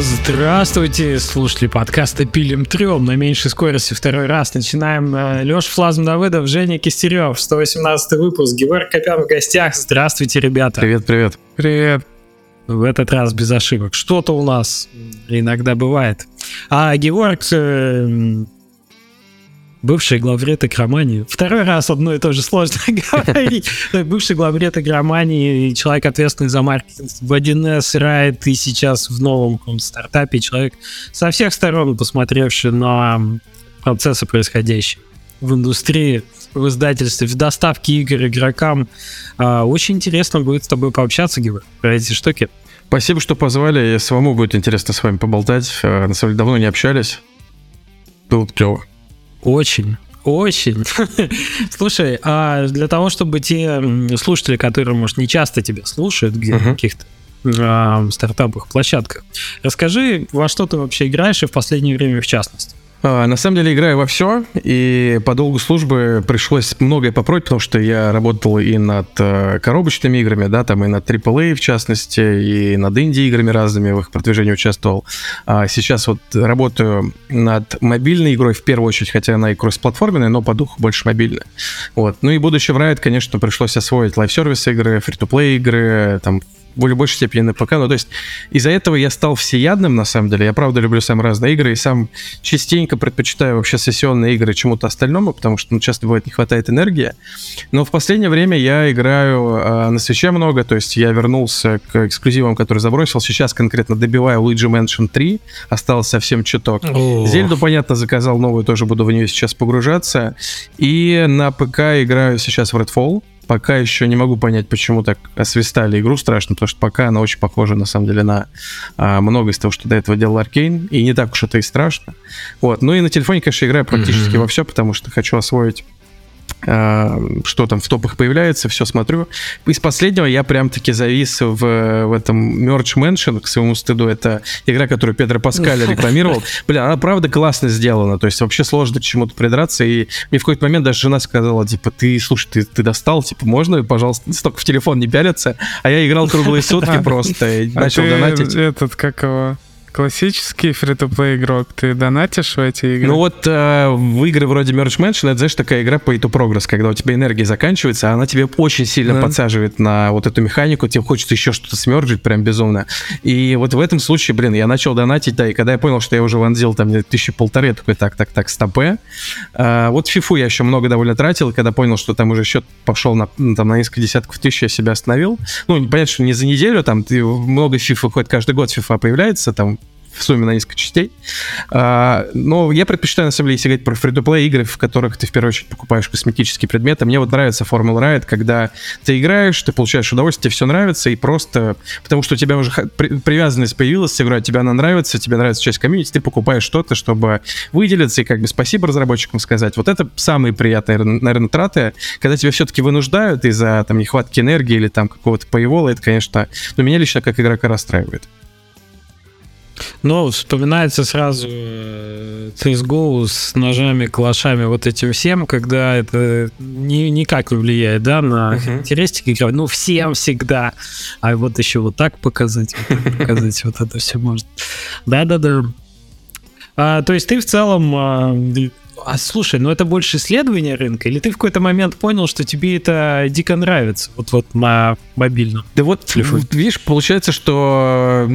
Здравствуйте, слушатели подкаста «Пилим трем» на меньшей скорости второй раз. Начинаем. Э, Леша Флазм Давыдов, Женя Кистерев, 118 выпуск, Георг Копян в гостях. Здравствуйте, ребята. Привет, привет. Привет. В этот раз без ошибок. Что-то у нас иногда бывает. А Георг э, бывший главред игромании. Второй раз одно и то же сложно говорить. Бывший главред игромании и человек, ответственный за маркетинг в 1С, Райт и сейчас в новом стартапе. Человек со всех сторон посмотревший на процессы, происходящие в индустрии, в издательстве, в доставке игр игрокам. А, очень интересно будет с тобой пообщаться, Георг, про эти штуки. Спасибо, что позвали. Самому будет интересно с вами поболтать. А, на самом деле давно не общались. Было клево. Очень. Очень. Слушай, а для того, чтобы те слушатели, которые, может, не часто тебя слушают, где uh-huh. каких-то а, стартапах, площадках, расскажи, во что ты вообще играешь и в последнее время в частности. А, на самом деле играю во все, и по долгу службы пришлось многое попробовать, потому что я работал и над э, коробочными играми, да, там и над AAA в частности, и над инди-играми разными, в их продвижении участвовал. А сейчас вот работаю над мобильной игрой в первую очередь, хотя она и кросс-платформенная, но по духу больше мобильная. Вот. Ну и будучи в Riot, конечно, пришлось освоить live service игры, free-to-play игры, там более большей степени на ПК. Ну, то есть из-за этого я стал всеядным, на самом деле. Я правда люблю сам разные игры и сам частенько предпочитаю вообще сессионные игры чему-то остальному, потому что ну, часто бывает не хватает энергии. Но в последнее время я играю э, на свече много, то есть я вернулся к эксклюзивам, которые забросил. Сейчас конкретно добиваю Luigi Mansion 3, осталось совсем чуток. О. Зельду, понятно, заказал новую, тоже буду в нее сейчас погружаться. И на ПК играю сейчас в Redfall пока еще не могу понять, почему так освистали игру страшно, потому что пока она очень похожа, на самом деле, на а, много из того, что до этого делал Аркейн, и не так уж это и страшно. Вот. Ну и на телефоне, конечно, играю практически mm-hmm. во все, потому что хочу освоить что там в топах появляется, все смотрю. Из последнего я прям-таки завис в, в этом Merge Mansion, к своему стыду. Это игра, которую Петр Паскаль рекламировал. Бля, она правда классно сделана, то есть вообще сложно к чему-то придраться, и мне в какой-то момент даже жена сказала, типа, ты, слушай, ты, ты достал, типа, можно, пожалуйста, столько в телефон не пялиться? А я играл круглые сутки просто, и а начал донатить. этот, как его классический фри-то-плей игрок, ты донатишь в эти игры? Ну вот э, в игры вроде Merge Mansion, это, знаешь, такая игра по to progress, когда у тебя энергия заканчивается, а она тебе очень сильно да. подсаживает на вот эту механику, тебе хочется еще что-то смерджить прям безумно. И вот в этом случае, блин, я начал донатить, да, и когда я понял, что я уже вонзил там тысячи полторы, я такой, так, так, так, стопе. А, вот фифу я еще много довольно тратил, когда понял, что там уже счет пошел на, ну, там, на несколько десятков тысяч, я себя остановил. Ну, понятно, что не за неделю, там, ты, много фиф выходит, каждый год фифа появляется, там, в сумме на несколько частей. А, но я предпочитаю, на самом деле, если говорить про фри-то-плей игры, в которых ты в первую очередь покупаешь косметические предметы. Мне вот нравится Formula Riot, когда ты играешь, ты получаешь удовольствие, тебе все нравится, и просто потому что у тебя уже привязанность появилась с игрой, тебе она нравится, тебе нравится часть комьюнити, ты покупаешь что-то, чтобы выделиться и как бы спасибо разработчикам сказать. Вот это самые приятные, наверное, траты, когда тебя все-таки вынуждают из-за там нехватки энергии или там какого-то поевола, это, конечно, ну, меня лично как игрока расстраивает. Но вспоминается сразу э, CSGO с ножами, калашами, вот этим всем, когда это ни, никак не влияет, да, на uh-huh. характеристики игры. Ну, всем всегда. А вот еще вот так показать, вот так показать, вот это все может. Да-да-да. А, то есть ты в целом а, а слушай, ну это больше исследование рынка, или ты в какой-то момент понял, что тебе это дико нравится, вот вот на мобильном? Да вот, телефоне? видишь, получается, что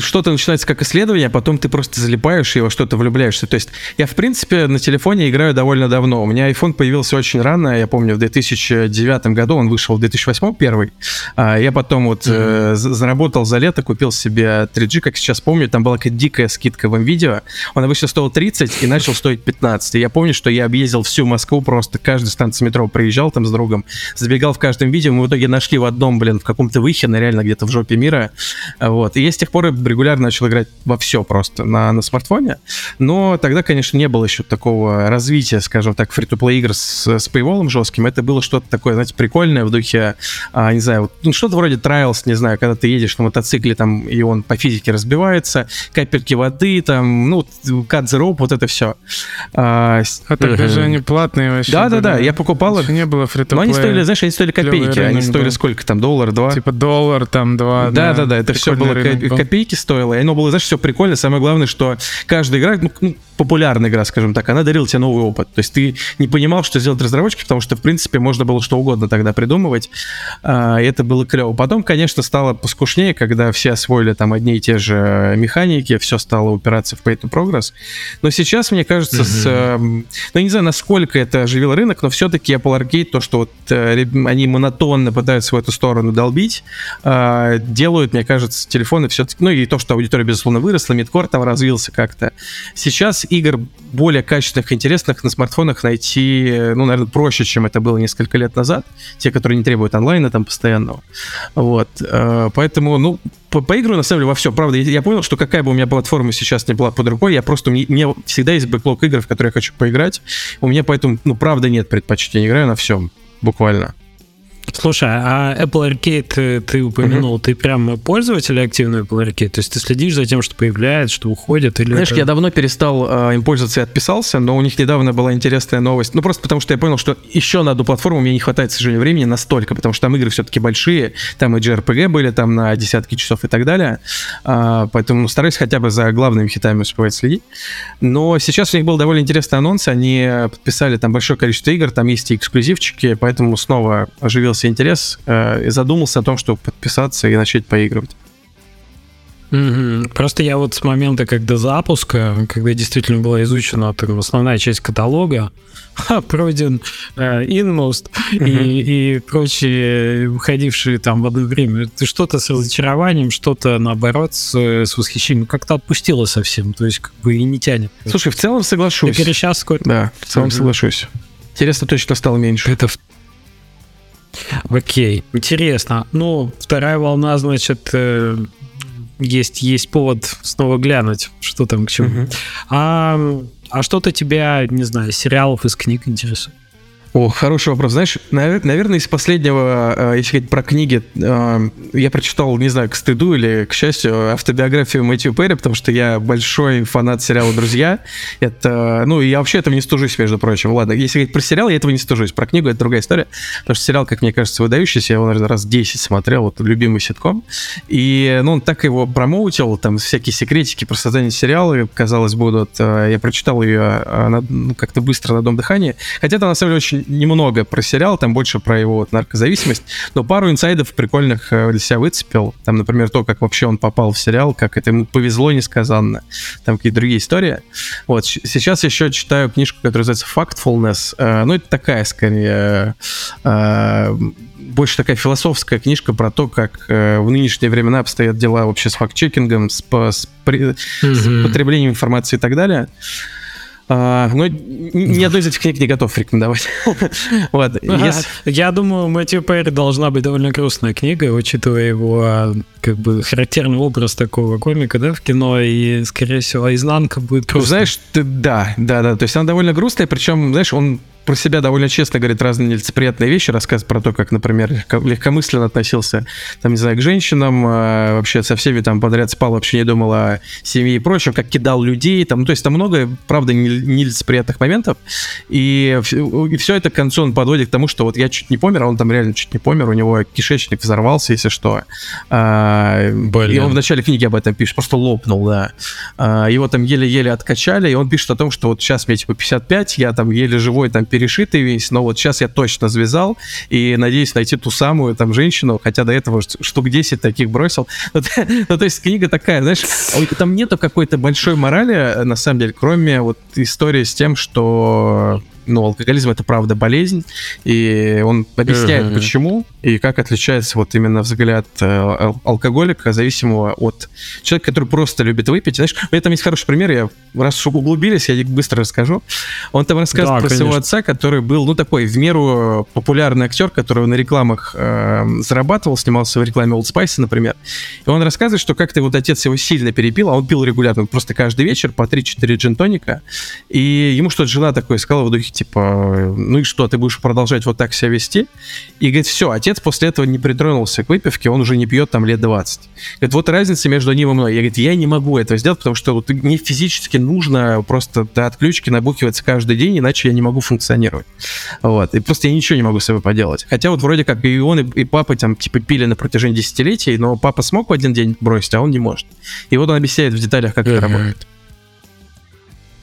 что-то начинается как исследование, а потом ты просто залипаешь и во что-то влюбляешься. То есть я, в принципе, на телефоне играю довольно давно. У меня iPhone появился очень рано, я помню, в 2009 году, он вышел в 2008 первый. А я потом вот mm-hmm. э, заработал за лето, купил себе 3G, как сейчас помню, там была какая-то дикая скидка в видео. Он обычно стоил 30 и начал стоить 15 я помню, что я объездил всю Москву, просто каждую станцию метро приезжал там с другом, забегал в каждом видео, мы в итоге нашли в одном, блин, в каком-то выхине, реально где-то в жопе мира, вот, и я с тех пор регулярно начал играть во все просто на, на смартфоне, но тогда, конечно, не было еще такого развития, скажем так, фри-то-плей игр с, с paywall жестким, это было что-то такое, знаете, прикольное в духе, а, не знаю, ну, что-то вроде Trials, не знаю, когда ты едешь на мотоцикле, там, и он по физике разбивается, капельки воды, там, ну, rope, вот это все. А, С- А тогда же они платные вообще. Да-да-да, были. я покупал их. Не было фри Но они стоили, знаешь, они стоили копейки. Они стоили сколько там, доллар, два? Типа доллар, там, два. Да, да, да, это все было копейки стоило, и оно было, знаешь, все прикольно. Самое главное, что каждая игра, ну, ну, популярная игра, скажем так, она дарила тебе новый опыт. То есть ты не понимал, что сделать разработчики, потому что, в принципе, можно было что угодно тогда придумывать, а, и это было клево. Потом, конечно, стало поскушнее, когда все освоили там одни и те же механики, все стало упираться в pay to progress. Но сейчас, мне кажется, с, эм, ну, не знаю, насколько это оживил рынок, но все-таки Apple Arcade, то, что вот э, они монотонно пытаются в эту сторону долбить, э, делают, мне кажется, телефоны все-таки, ну и то, что аудитория, безусловно, выросла, мидкор там развился как-то. Сейчас игр более качественных, интересных на смартфонах найти, э, ну, наверное, проще, чем это было несколько лет назад. Те, которые не требуют онлайна там постоянного. Вот. э, Поэтому, ну, по- поигрываю, на самом деле, во все. Правда, я я понял, что какая бы у меня платформа сейчас не была под рукой, я просто... Мне, мне всегда есть бэклог игр, в которые я хочу поиграть. У меня поэтому, ну, правда, нет предпочтения. Играю на всем, буквально. Слушай, а Apple Arcade э, ты упомянул, ты прям пользователь активный Apple Arcade? То есть ты следишь за тем, что появляется, что уходит? Или Знаешь, это- я давно перестал э, им пользоваться и отписался, но у них недавно была интересная новость. Ну, просто потому что я понял, что еще на одну платформу мне не хватает, к сожалению, времени настолько, потому что там игры все-таки большие, там и JRPG были там на десятки часов и так далее. А, поэтому стараюсь хотя бы за главными хитами успевать следить. Но сейчас у них был довольно интересный анонс, они подписали там большое количество игр, там есть и эксклюзивчики, поэтому снова оживился интерес э, и задумался о том, чтобы подписаться и начать поигрывать. Мгм. Просто я вот с момента, когда запуска, когда действительно была изучена там, основная часть каталога, ха, пройден э, Inmost и, и прочие выходившие там в одно время, ты что-то с разочарованием, что-то наоборот с, с восхищением, как-то отпустило совсем, то есть как бы и не тянет. Слушай, в целом соглашусь. сколько? Да, в целом Мгм. соглашусь. Интересно точно стало меньше. Это в- Окей, интересно. Ну, вторая волна, значит, э, есть, есть повод снова глянуть, что там к чему. Мгм. А, а что-то тебя, не знаю, сериалов из книг интересует? О, хороший вопрос. Знаешь, навер- наверное, из последнего, э, если говорить про книги, э, я прочитал, не знаю, к стыду или к счастью, автобиографию Мэтью Перри, потому что я большой фанат сериала «Друзья». Это, ну, я вообще этого не стужусь, между прочим. Ладно, если говорить про сериал, я этого не стужусь. Про книгу это другая история, потому что сериал, как мне кажется, выдающийся. Я его, наверное, раз 10 смотрел, вот любимый ситком. И, ну, он так его промоутил, там всякие секретики про создание сериала, казалось, будут. Э, Я прочитал ее ну, как-то быстро на дом дыхания. Хотя там, на самом деле, очень немного про сериал, там больше про его вот наркозависимость, но пару инсайдов прикольных э, для себя выцепил. Там, например, то, как вообще он попал в сериал, как это ему повезло несказанно. Там какие-то другие истории. Вот, сейчас еще читаю книжку, которая называется Factfulness. Э, Ну, это такая, скорее, э, больше такая философская книжка про то, как э, в нынешние времена обстоят дела вообще с факт-чекингом, с, по- с при- с потреблением информации и так далее. А, но ни одной из этих книг не готов рекомендовать. Вот, если- Я думаю, Мэтью Перри должна быть довольно грустная книга, учитывая его а, как бы характерный образ такого комика, да, в кино, и, скорее всего, изнанка будет грустной. Знаешь, ты- да, да, да. То есть она довольно грустная, причем, знаешь, он про себя довольно честно говорит разные нелицеприятные вещи, рассказывает про то, как, например, легко- легкомысленно относился, там, не знаю, к женщинам, а, вообще со всеми там подряд спал, вообще не думал о семье и прочем, как кидал людей, там, ну, то есть там много, правда, нел- нелицеприятных моментов, и, все это к концу он подводит к тому, что вот я чуть не помер, а он там реально чуть не помер, у него кишечник взорвался, если что. Блин. И он в начале книги об этом пишет, просто лопнул, да. А, Его там еле-еле откачали, и он пишет о том, что вот сейчас мне типа 55, я там еле живой, там перешитый весь, но вот сейчас я точно завязал, и надеюсь найти ту самую там женщину, хотя до этого штук 10 таких бросил. Ну, ну, то есть книга такая, знаешь, а там нету какой-то большой морали, э, на самом деле, кроме вот истории с тем, что ну, алкоголизм это правда болезнь, и он объясняет, Мгм. почему и как отличается вот именно взгляд э, ал- алкоголика, зависимого от человека, который просто любит выпить. Знаешь, у меня там есть хороший пример, я раз уж углубились, я быстро расскажу. Он там рассказывает Да, про своего конечно. отца, который был, ну, такой в меру популярный актер, который на рекламах э, зарабатывал, снимался в рекламе Old Spice, например. И он рассказывает, что как-то вот отец его сильно перепил, а он пил регулярно, просто каждый вечер по 3-4 джин-тоника. И ему что-то жена такое сказала в духе, типа, ну и что, ты будешь продолжать вот так себя вести? И говорит, все, отец после этого не притронулся к выпивке, он уже не пьет там лет 20. Говорит, вот разница между ним и мной. Я говорит, я не могу этого сделать, потому что вот мне физически нужно просто до отключки набухиваться каждый день, иначе я не могу функционировать. Вот. И просто я ничего не могу с собой поделать. Хотя вот вроде как и он, и, и папа там типа пили на протяжении десятилетий, но папа смог в один день бросить, а он не может. И вот он объясняет в деталях, как это работает.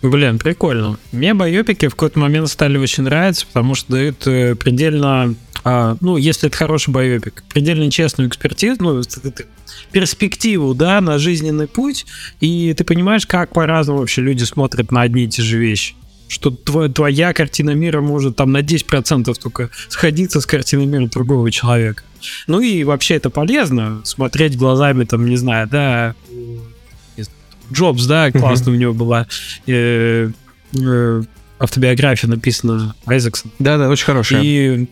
Блин, прикольно. Мне байопики в какой-то момент стали очень нравиться, потому что дают э, предельно, а, ну, если это хороший байопик, предельно честную экспертизу, ну, перспективу, да, на жизненный путь, и ты понимаешь, как по-разному вообще люди смотрят на одни и те же вещи что твоя, твоя картина мира может там на 10% только сходиться с картиной мира другого человека. Ну и вообще это полезно, смотреть глазами, там, не знаю, да, Джобс, да, классно у него была э, э, автобиография написана Айзексон. Да-да, очень хорошая. И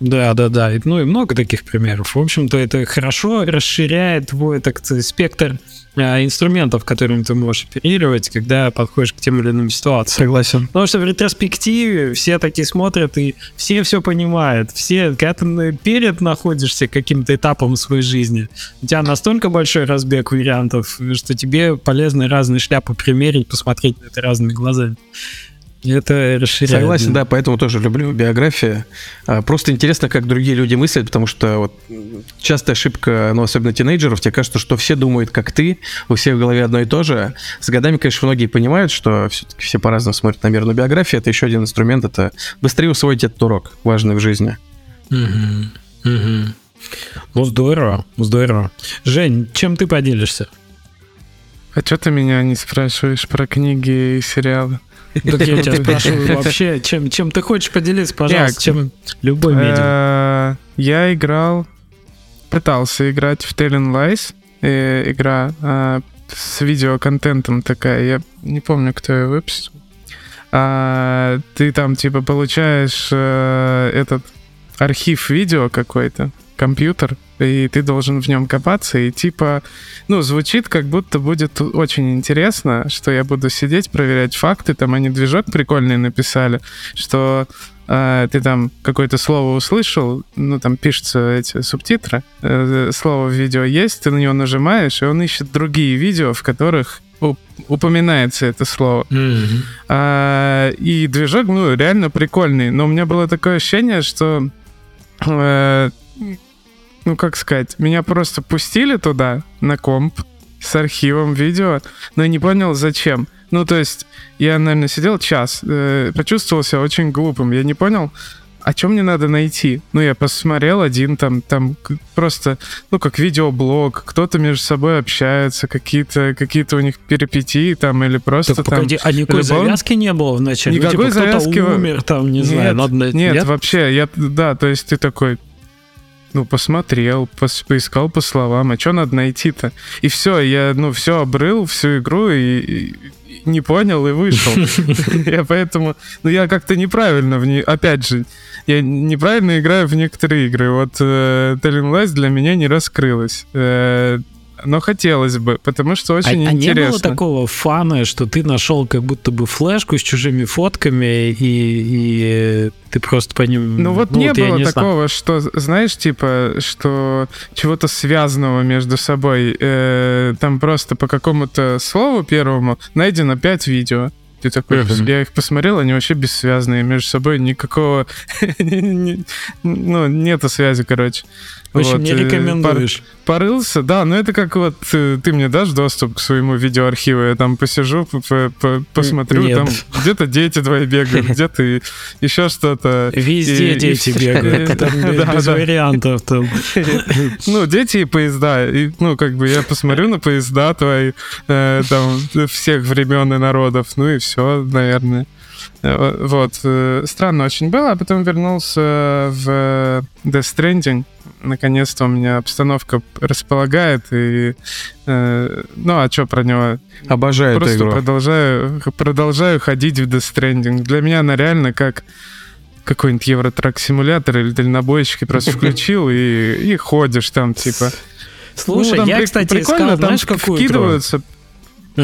да, да, да. Ну и много таких примеров. В общем-то, это хорошо расширяет твой, так спектр инструментов, которыми ты можешь оперировать, когда подходишь к тем или иным ситуациям. Согласен. Потому что в ретроспективе все такие смотрят, и все все понимают. Все, когда ты перед находишься каким-то этапом своей жизни, у тебя настолько большой разбег вариантов, что тебе полезно разные шляпы примерить, посмотреть на это разными глазами. Это расширяет. Согласен, да, поэтому тоже люблю биографии. А, просто интересно, как другие люди мыслят, потому что вот частая ошибка, ну, особенно тинейджеров, тебе кажется, что все думают, как ты, у всех в голове одно и то же. С годами, конечно, многие понимают, что все-таки все по-разному смотрят на мир, но биография — это еще один инструмент, это быстрее усвоить этот урок, важный в жизни. Угу, угу. Ну, здорово, здорово. Жень, чем ты поделишься? А что ты меня не спрашиваешь про книги и сериалы? Так я тебя спрашиваю вообще, чем, чем ты хочешь поделиться, пожалуйста, чем любой медиа. Э, я играл, пытался играть в Telling Lies, э, игра э, с видеоконтентом такая, я не помню, кто ее выпустил. А, ты там типа получаешь этот архив видео какой-то, компьютер, и ты должен в нем копаться, и типа, ну, звучит как будто будет очень интересно, что я буду сидеть, проверять факты, там они движок прикольный написали, что э, ты там какое-то слово услышал, ну, там пишутся эти субтитры, э, слово в видео есть, ты на него нажимаешь, и он ищет другие видео, в которых упоминается это слово. Mm-hmm. А, и движок, ну, реально прикольный. Но у меня было такое ощущение, что э, ну как сказать, меня просто пустили туда, на комп, с архивом видео, но я не понял, зачем. Ну, то есть, я, наверное, сидел час, э, почувствовал себя очень глупым. Я не понял, о чем мне надо найти. Ну, я посмотрел один там, там просто, ну, как видеоблог, кто-то между собой общается, какие-то какие у них перипетии там, или просто так, там... Погоди, а никакой любовь... завязки не было вначале? Никакой ну, типа, завязки... умер там, не нет, знаю, надо... Нет, нет, вообще, я, да, то есть ты такой, ну, посмотрел, пос, поискал по словам, а что надо найти-то? И все, я, ну, все обрыл, всю игру и, и не понял и вышел. Я поэтому, ну, я как-то неправильно в ней, опять же, я неправильно играю в некоторые игры. Вот э, Telling Lies для меня не раскрылась. Э, но хотелось бы, потому что очень а, интересно. А не было такого фана, что ты нашел как будто бы флешку с чужими фотками, и, и ты просто по ним... Ну вот ну, не вот было не такого, знаю. что, знаешь, типа, что чего-то связанного между собой. Э, там просто по какому-то слову первому найдено пять видео. Ты такой, uh-huh. я их посмотрел, они вообще бессвязные между собой, никакого, ну, нету связи, короче. В общем, вот, не рекомендуешь. Пор, порылся, да, но это как вот ты, ты мне дашь доступ к своему видеоархиву, я там посижу, по, по, посмотрю, Нет. там где-то дети твои бегают, где-то еще что-то. Везде и, дети и, бегают, там без вариантов. Там. Ну, дети и поезда, и, ну, как бы я посмотрю на поезда твои, э, там, всех времен и народов, ну и все, наверное. Э, вот. Э, странно очень было, а потом вернулся в Death Stranding. Наконец-то у меня обстановка располагает, и... Э, ну, а что про него? Обожаю Просто эту игру. продолжаю, продолжаю ходить в Death Stranding. Для меня она реально как какой-нибудь Евротрак-симулятор или дальнобойщики просто включил и, и ходишь там, типа... Слушай, ну, там я, кстати, прикольно, искал, там знаешь, какую вкидываются... Игру?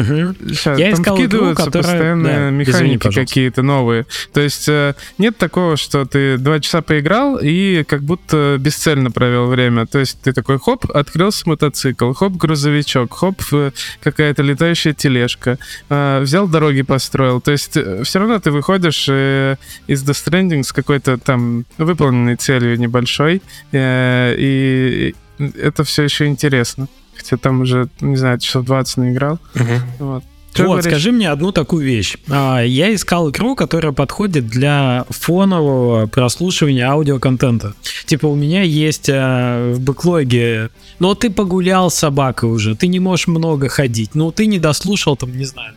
Сейчас, Я там искал игру, которая... постоянно да, механики какие-то новые. То есть э, нет такого, что ты два часа поиграл и как будто бесцельно провел время. То есть ты такой, хоп, открылся мотоцикл, хоп, грузовичок, хоп, э, какая-то летающая тележка, э, взял дороги построил. То есть все равно ты выходишь из The Stranding с какой-то там выполненной целью небольшой, и это все еще интересно. Хотя там уже, не знаю, часов 20 наиграл. Угу. Вот. Что вот, скажи мне одну такую вещь. А, я искал игру, которая подходит для фонового прослушивания аудиоконтента. Типа у меня есть а, в бэклоге, но ты погулял с собакой уже, ты не можешь много ходить, но ты не дослушал там, не знаю,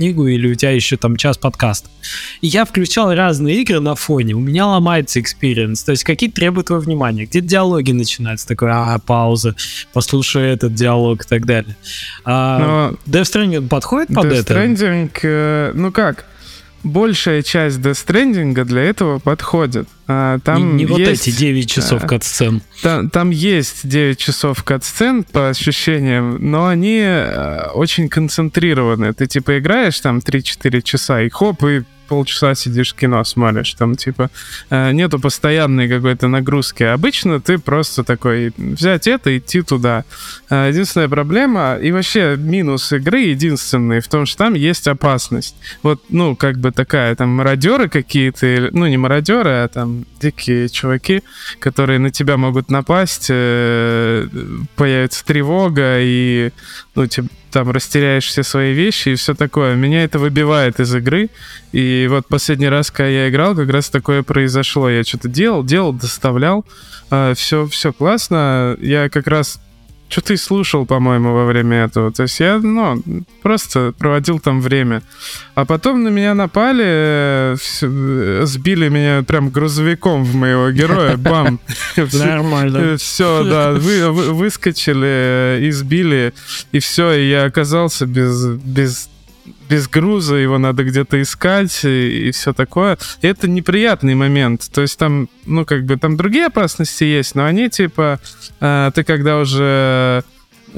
книгу или у тебя еще там час подкаст. И я включал разные игры на фоне, у меня ломается experience, то есть какие требуют твоего внимания, где диалоги начинаются, такой, а, пауза, послушай этот диалог и так далее. А, Но... Death Stranding подходит под это? Death Stranding, э, ну как, большая часть Death Stranding для этого подходит. А, там не, не вот эти 9 часов а, катсцен. Там, там есть 9 часов катсцен по ощущениям, но они э, очень концентрированы. Ты типа играешь там 3-4 часа и хоп, и полчаса сидишь кино смотришь, там типа э, нету постоянной какой-то нагрузки. Обычно ты просто такой взять это, идти туда. Э, единственная проблема и вообще минус игры единственный в том, что там есть опасность. Вот, ну, как бы такая, там мародеры какие-то, ну, не мародеры, а там дикие чуваки, которые на тебя могут напасть, э, появится тревога и, ну, типа, там растеряешь все свои вещи и все такое. Меня это выбивает из игры. И вот последний раз, когда я играл, как раз такое произошло. Я что-то делал, делал, доставлял. Все, а, все классно. Я как раз что-то и слушал, по-моему, во время этого. То есть я, ну, просто проводил там время. А потом на меня напали, э, сбили меня прям грузовиком в моего героя, бам. Нормально. Все, да, вы, выскочили, избили, и все, и я оказался без, без без груза, его надо где-то искать и, и все такое. И это неприятный момент. То есть там, ну, как бы, там другие опасности есть, но они типа, э, ты когда уже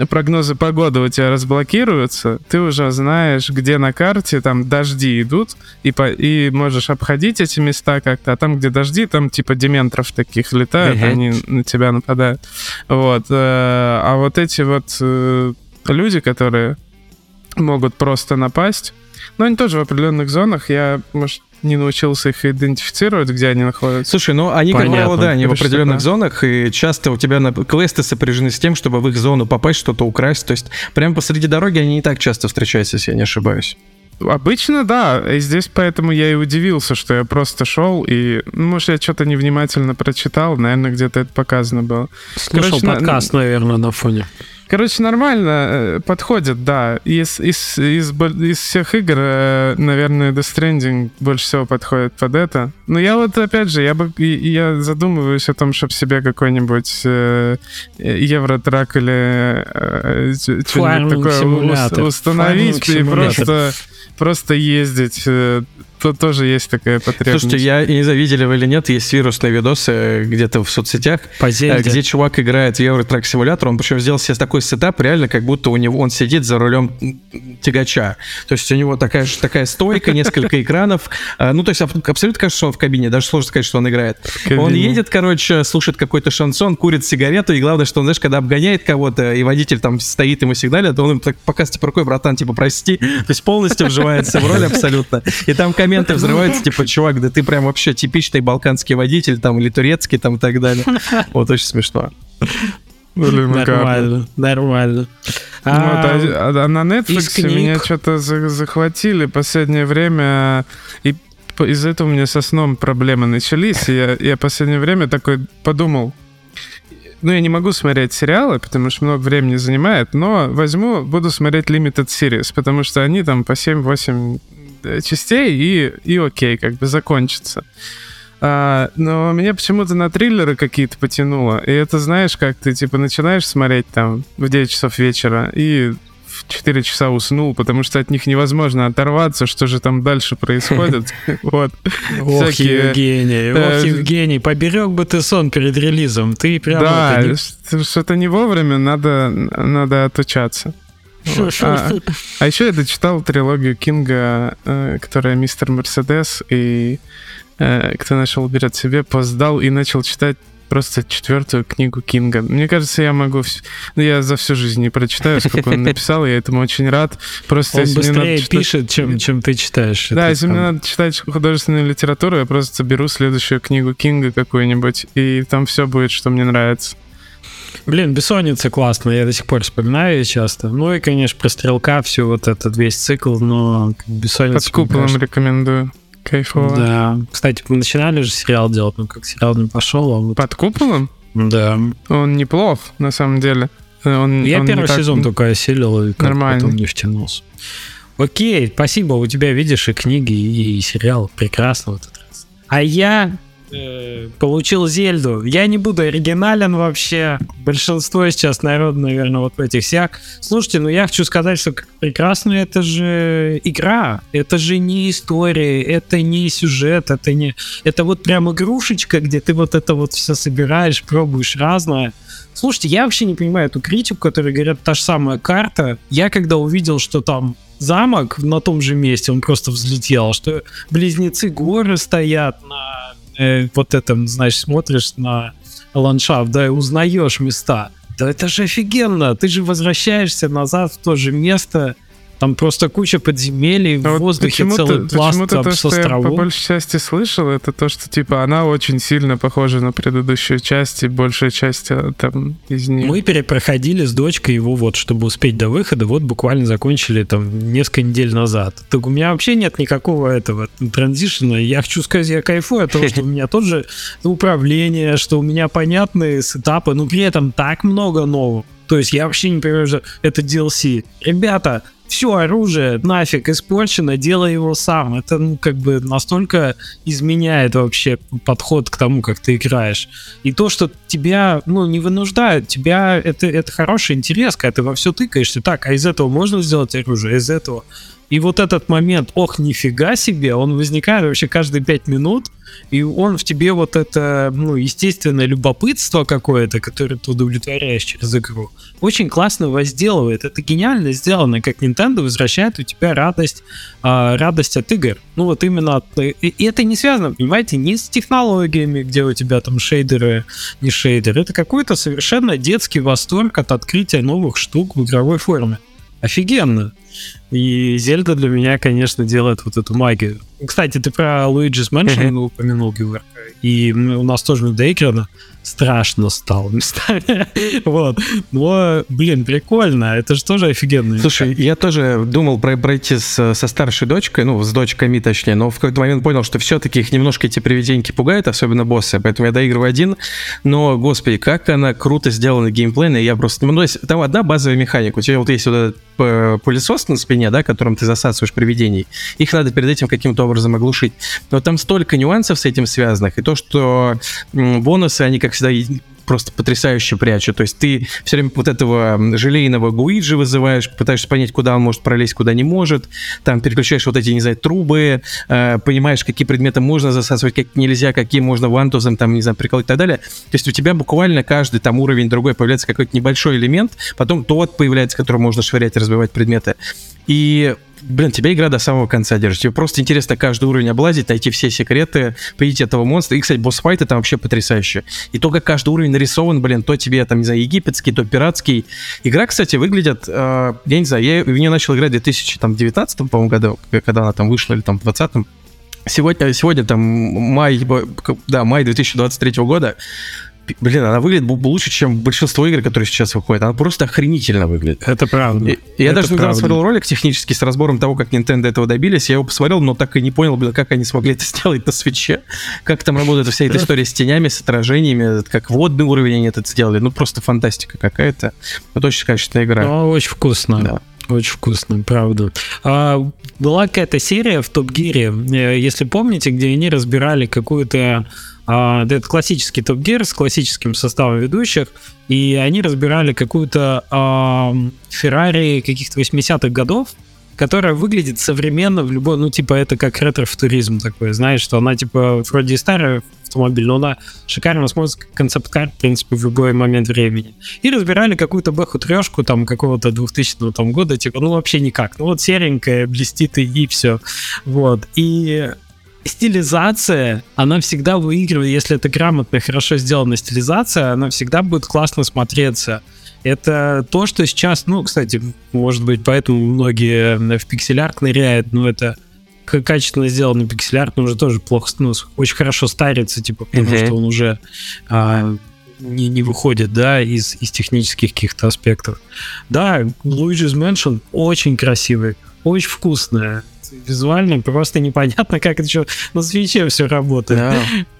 прогнозы погоды у тебя разблокируются, ты уже знаешь, где на карте там дожди идут, и, по, и можешь обходить эти места как-то, а там, где дожди, там типа дементров таких летают, uh-huh. они на тебя нападают. Вот. Э, а вот эти вот э, люди, которые могут просто напасть. Но они тоже в определенных зонах. Я, может, не научился их идентифицировать, где они находятся. Слушай, ну они, Понятно. как правило, да, они в определенных что, зонах, и часто у тебя на... квесты сопряжены с тем, чтобы в их зону попасть, что-то украсть. То есть прямо посреди дороги они не так часто встречаются, если я не ошибаюсь. Обычно, да. И здесь поэтому я и удивился, что я просто шел и, ну, может, я что-то невнимательно прочитал, наверное, где-то это показано было. Слушал Короче, подкаст, на... наверное, на фоне. Короче, нормально э, подходит, да. Из, из, из, из всех игр, э, наверное, Death Stranding больше всего подходит под это. Но я вот, опять же, я, бы, я задумываюсь о том, чтобы себе какой-нибудь э, Евротрак или э, что-нибудь такое установить и просто, просто ездить тут тоже есть такая потребность. Слушайте, я не знаю, видели вы или нет, есть вирусные видосы где-то в соцсетях, По где чувак играет в Евротрак симулятор, он причем сделал себе такой сетап, реально, как будто у него он сидит за рулем тягача. То есть у него такая, такая стойка, несколько экранов. А, ну, то есть абсолютно кажется, что он в кабине, даже сложно сказать, что он играет. Он едет, короче, слушает какой-то шансон, курит сигарету, и главное, что он, знаешь, когда обгоняет кого-то, и водитель там стоит, ему сигналит, то он так показывает типа рукой, братан, типа, прости. То есть полностью вживается в роль абсолютно. И там камера моменты взрываются, типа, чувак, да ты прям вообще типичный балканский водитель, там, или турецкий, там, и так далее. Вот, очень смешно. Блин, нормально, нормально. Ну, а, а, а на Netflix меня что-то захватили последнее время, и из-за этого у меня со сном проблемы начались, и я, я последнее время такой подумал, ну, я не могу смотреть сериалы, потому что много времени занимает, но возьму, буду смотреть Limited Series, потому что они там по 7-8 Э, частей, и, и окей, как бы закончится. А, но меня почему-то на триллеры какие-то потянуло. И это знаешь, как ты типа начинаешь смотреть там в 9 часов вечера и в 4 часа уснул, потому что от них невозможно оторваться, что же там дальше происходит. Вот. Ох, Евгений, ох, э, Евгений, поберег бы ты сон перед релизом. Ты прямо... Да, что-то не вовремя, надо, надо отучаться. А, а еще я дочитал трилогию Кинга, э, которая «Мистер Мерседес», и э, кто нашел, берет себе, поздал и начал читать просто четвертую книгу Кинга. Мне кажется, я могу... Вс... Ну, я за всю жизнь не прочитаю, сколько он написал, я этому очень рад. Просто Он если мне быстрее надо читать- пишет, чем, чем ты читаешь. Да, если мне правда. надо читать художественную литературу, я просто беру следующую книгу Кинга какую-нибудь, и там все будет, что мне нравится. Блин, «Бессонница» классная, я до сих пор вспоминаю ее часто. Ну и, конечно, про «Стрелка», все вот этот весь цикл, но «Бессонница» Под куполом конечно, рекомендую. Кайфово. Да. Кстати, мы начинали же сериал делать, но как сериал не пошел, а вот... Под куполом? Да. Он неплох, на самом деле. Он, Я он первый так- сезон только осилил и как Нормально. потом не втянулся. Окей, спасибо. У тебя, видишь, и книги, и сериал. Прекрасно в этот раз. А я получил Зельду. Я не буду оригинален вообще. Большинство сейчас народ, наверное, вот в этих всех. Слушайте, ну я хочу сказать, что прекрасно это же игра. Это же не история, это не сюжет, это не... Это вот прям игрушечка, где ты вот это вот все собираешь, пробуешь разное. Слушайте, я вообще не понимаю эту критику, которые говорят, та же самая карта. Я когда увидел, что там замок на том же месте, он просто взлетел, что близнецы горы стоят на э, вот этом, знаешь, смотришь на ландшафт, да, и узнаешь места. Да это же офигенно! Ты же возвращаешься назад в то же место, там просто куча подземелий, в А вот воздухе почему-то- целый пласт почему-то там то, что я по островов. большей части слышал, это то, что типа она очень сильно похожа на предыдущую часть, и большая часть э, там из них. Мы перепроходили с дочкой его вот, чтобы успеть до выхода, вот буквально закончили там несколько недель назад. Так у меня вообще нет никакого этого транзишена. Я хочу сказать, я кайфую от того, что у меня тот же управление, что у меня понятные сетапы, но при этом так много нового. То есть я вообще не понимаю, что это DLC. Ребята, все оружие нафиг испорчено, делай его сам. Это, ну, как бы настолько изменяет вообще подход к тому, как ты играешь. И то, что тебя, ну, не вынуждают, тебя, это, это хороший интерес, когда ты во все тыкаешься. Так, а из этого можно сделать оружие, а из этого... И вот этот момент, ох, нифига себе, он возникает вообще каждые пять минут, и он в тебе вот это, ну, естественное любопытство какое-то, которое ты удовлетворяешь через игру, очень классно возделывает. Это гениально сделано, как Nintendo возвращает у тебя радость, а, радость от игр. Ну вот именно от... И это не связано, понимаете, ни с технологиями, где у тебя там шейдеры, не шейдеры. Это какой-то совершенно детский восторг от открытия новых штук в игровой форме. Офигенно. И Зельда для меня, конечно, делает вот эту магию. Кстати, ты про Luigi's Mansion упомянул, Георг. И у нас тоже доиграно. Страшно стало местами. вот. Но, блин, прикольно. Это же тоже офигенно. Слушай, я тоже думал про- пройти с- со старшей дочкой, ну, с дочками точнее, но в какой-то момент понял, что все-таки их немножко эти привиденьки пугают, особенно боссы, поэтому я доигрываю один, но, господи, как она круто сделана геймплейно, я просто... Ну, то есть, там одна базовая механика, у тебя вот есть вот этот э, пылесос на спине, да, которым ты засасываешь привидений, их надо перед этим каким-то образом оглушить, но там столько нюансов с этим связанных, и то, что бонусы, они, как всегда, и- просто потрясающе прячут. То есть ты все время вот этого желейного Гуиджи вызываешь, пытаешься понять, куда он может пролезть, куда не может. Там переключаешь вот эти, не знаю, трубы, э, понимаешь, какие предметы можно засасывать, как нельзя, какие можно вантузом, там, не знаю, приколоть и так далее. То есть у тебя буквально каждый там уровень другой появляется какой-то небольшой элемент, потом тот появляется, которым можно швырять разбивать предметы. И Блин, тебя игра до самого конца держит. Тебе просто интересно каждый уровень облазить, найти все секреты, победить этого монстра. И, кстати, босс-файты там вообще потрясающие. И то, как каждый уровень нарисован, блин, то тебе, там, не знаю, египетский, то пиратский. Игра, кстати, выглядит, э, я не знаю, я в нее начал играть в 2019, по-моему, году, когда она там вышла, или там в 20 Сегодня, сегодня там май, да, май 2023 года. Блин, она выглядит лучше, чем большинство игр, которые сейчас выходят. Она просто охренительно выглядит. Это правда. И- я Это даже правда. смотрел ролик технический с разбором того, как Nintendo этого добились. Я его посмотрел, но так и не понял, блин, как они смогли это сделать на свече. Как там работает вся эта история с тенями, с отражениями, как водный уровень они это сделали. Ну, просто фантастика какая-то. Вот очень качественная игра. Ну, очень вкусно. Да. Очень вкусно, правда. А, была какая-то серия в Топ Гире, э, если помните, где они разбирали какую-то а, это классический Топ Гир с классическим составом ведущих, и они разбирали какую-то а, каких-то 80-х годов, которая выглядит современно в любой, ну, типа, это как ретро-футуризм такой, знаешь, что она, типа, вроде и старая автомобиль, но она шикарно смотрится как концепт-кар, в принципе, в любой момент времени. И разбирали какую-то бэху трешку там какого-то 2000 там, года, типа, ну, вообще никак. Ну, вот серенькая, блестит и, и все. Вот. И стилизация, она всегда выигрывает, если это грамотно, хорошо сделана стилизация, она всегда будет классно смотреться. Это то, что сейчас, ну, кстати, может быть, поэтому многие в пиксель-арт ныряют, но это качественно сделанный пиксель-арт, он уже тоже плохо, ну, очень хорошо старится, типа, потому uh-huh. что он уже а, не, не выходит, да, из, из технических каких-то аспектов. Да, Luigi's Mansion очень красивый, очень вкусная, визуально просто непонятно, как это еще на свече все работает.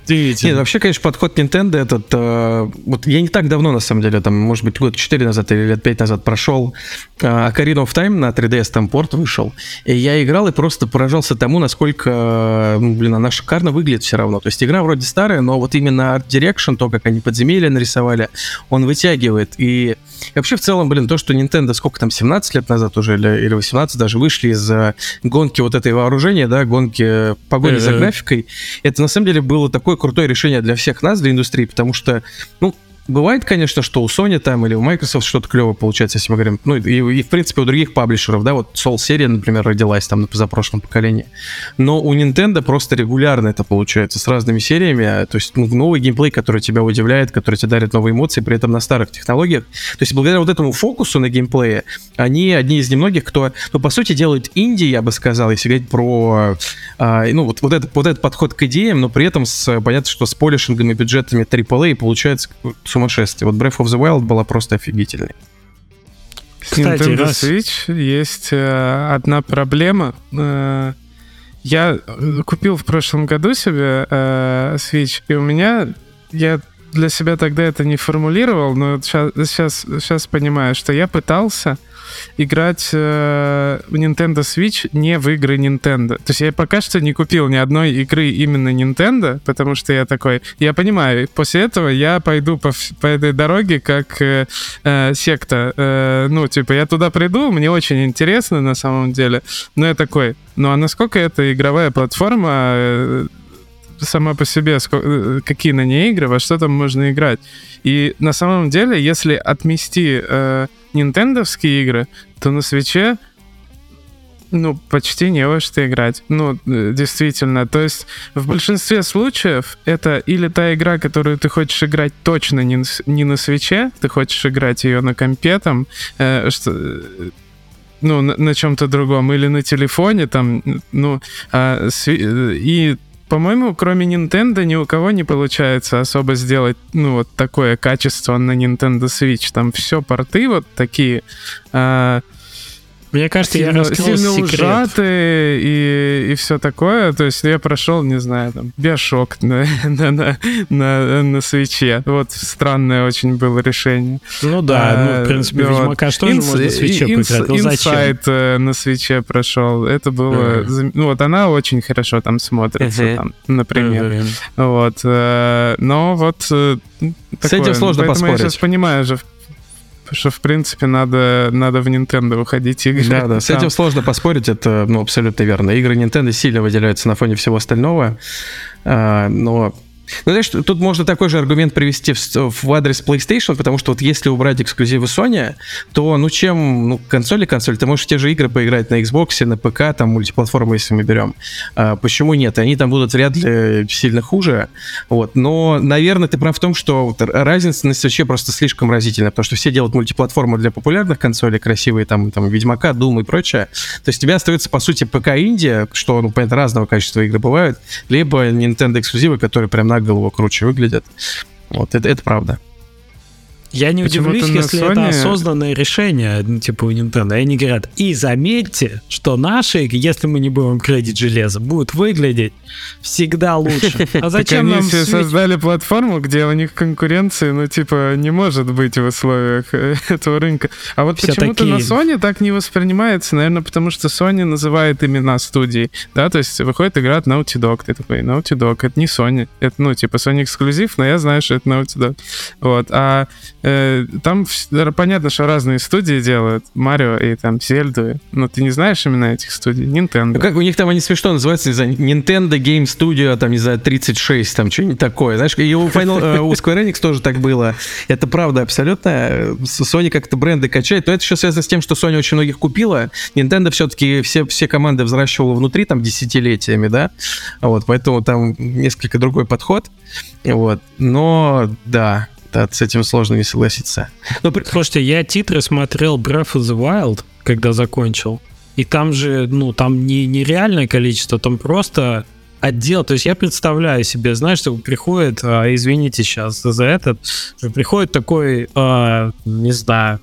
Да. Нет, вообще, конечно, подход Nintendo этот... Э, вот я не так давно, на самом деле, там, может быть, год 4 назад или лет 5 назад прошел э, Ocarina of Time на 3DS, там порт вышел, и я играл и просто поражался тому, насколько, ну, блин, она шикарно выглядит все равно. То есть игра вроде старая, но вот именно Art Direction, то, как они подземелья нарисовали, он вытягивает. И вообще, в целом, блин, то, что Nintendo сколько там, 17 лет назад уже, или, или 18 даже, вышли из э, гонки вот этой вооружения, да, гонки погони за графикой, это на самом деле было такое такое крутое решение для всех нас, для индустрии, потому что, ну, Бывает, конечно, что у Sony там или у Microsoft что-то клевое получается, если мы говорим, ну и, и в принципе у других паблишеров, да, вот Soul серия, например, родилась там на позапрошлом поколении. Но у Nintendo просто регулярно это получается с разными сериями, а, то есть ну, новый геймплей, который тебя удивляет, который тебе дарит новые эмоции, при этом на старых технологиях. То есть благодаря вот этому фокусу на геймплее, они одни из немногих, кто, ну по сути делают инди, я бы сказал, если говорить про, а, ну вот, вот, этот, вот этот подход к идеям, но при этом с, понятно, что с полишингом и бюджетами AAA получается сумасшествие. Вот Breath of the Wild была просто офигительной. С Nintendo раз... Switch есть э, одна проблема. Э, я купил в прошлом году себе э, Switch, и у меня я для себя тогда это не формулировал, но сейчас, сейчас, сейчас понимаю, что я пытался играть э, в Nintendo Switch не в игры Nintendo. То есть я пока что не купил ни одной игры именно Nintendo, потому что я такой, я понимаю, после этого я пойду по, по этой дороге как э, э, секта. Э, ну, типа, я туда приду, мне очень интересно на самом деле, но я такой, ну а насколько это игровая платформа э, сама по себе, э, какие на ней игры, во что там можно играть. И на самом деле, если отмести э, нинтендовские игры, то на свече ну, почти не во что играть. Ну, э, действительно. То есть в большинстве случаев это или та игра, которую ты хочешь играть точно не, не на свече, ты хочешь играть ее на компе там, э, что, э, ну, на, на чем-то другом, или на телефоне там, ну, а, и по-моему, кроме Nintendo ни у кого не получается особо сделать, ну, вот такое качество на Nintendo Switch. Там все порты вот такие. А, мне кажется, сильно, я раскрыл сильно секрет. ужаты и, и все такое. То есть я прошел, не знаю, там, Биошок на, на, на, на, на свече. Вот странное очень было решение. Ну да, а, ну, в принципе, вот. Ведьмака что тоже можно на свече инс, поиграть, но зачем? Э, на свече прошел. Это было... Uh-huh. Ну вот она очень хорошо там смотрится, uh-huh. там, например. Uh-huh. Вот. Э, но вот... Такое. С этим сложно Поэтому поспорить. я сейчас понимаю же, что, в принципе, надо, надо в Nintendo выходить игры. Да, да, с этим сложно поспорить, это ну, абсолютно верно. Игры Nintendo сильно выделяются на фоне всего остального, а, но ну, знаешь, тут можно такой же аргумент привести в, в адрес PlayStation, потому что вот если убрать эксклюзивы Sony, то, ну, чем, ну, консоль и консоль, ты можешь те же игры поиграть на Xbox, на ПК, там, мультиплатформы, если мы берем. А, почему нет? Они там будут вряд ли сильно хуже, вот. Но, наверное, ты прав в том, что разница на вообще просто слишком разительная, потому что все делают мультиплатформу для популярных консолей, красивые, там, там, Ведьмака, Doom и прочее. То есть у тебя остается, по сути, ПК Индия, что, ну, понятно, разного качества игры бывают, либо Nintendo эксклюзивы, которые прям на голову круче выглядят. Вот, это, это правда. Я не удивлюсь, если Sony... это осознанное решение, ну, типа у Nintendo. Они говорят, и заметьте, что наши, если мы не будем кредит железа, будут выглядеть всегда лучше. А зачем нам... Они создали платформу, где у них конкуренции, ну, типа, не может быть в условиях этого рынка. А вот почему-то на Sony так не воспринимается, наверное, потому что Sony называет имена студий, да, то есть выходит игра от Naughty Dog, ты такой, Naughty Dog, это не Sony, это, ну, типа, Sony эксклюзив, но я знаю, что это Naughty Dog. Вот, а Э, там понятно, что разные студии делают. Марио и там Зельду. Но ты не знаешь имена этих студий? Nintendo. Ну, как у них там они смешно называются, не знаю, Nintendo Game Studio, там, не знаю, 36, там, что-нибудь такое. Знаешь, и у, Final, э, у Square Enix тоже так было. Это правда абсолютно. Sony как-то бренды качает, но это еще связано с тем, что Sony очень многих купила. Nintendo все-таки все, все команды взращивала внутри там десятилетиями, да, вот, поэтому там несколько другой подход, вот, но да, с этим сложно не согласиться. Но... Слушайте, я титры смотрел Breath of the Wild, когда закончил, и там же, ну, там не нереальное количество, там просто отдел, то есть я представляю себе, знаешь, что приходит, а, извините сейчас за этот, приходит такой, а, не знаю,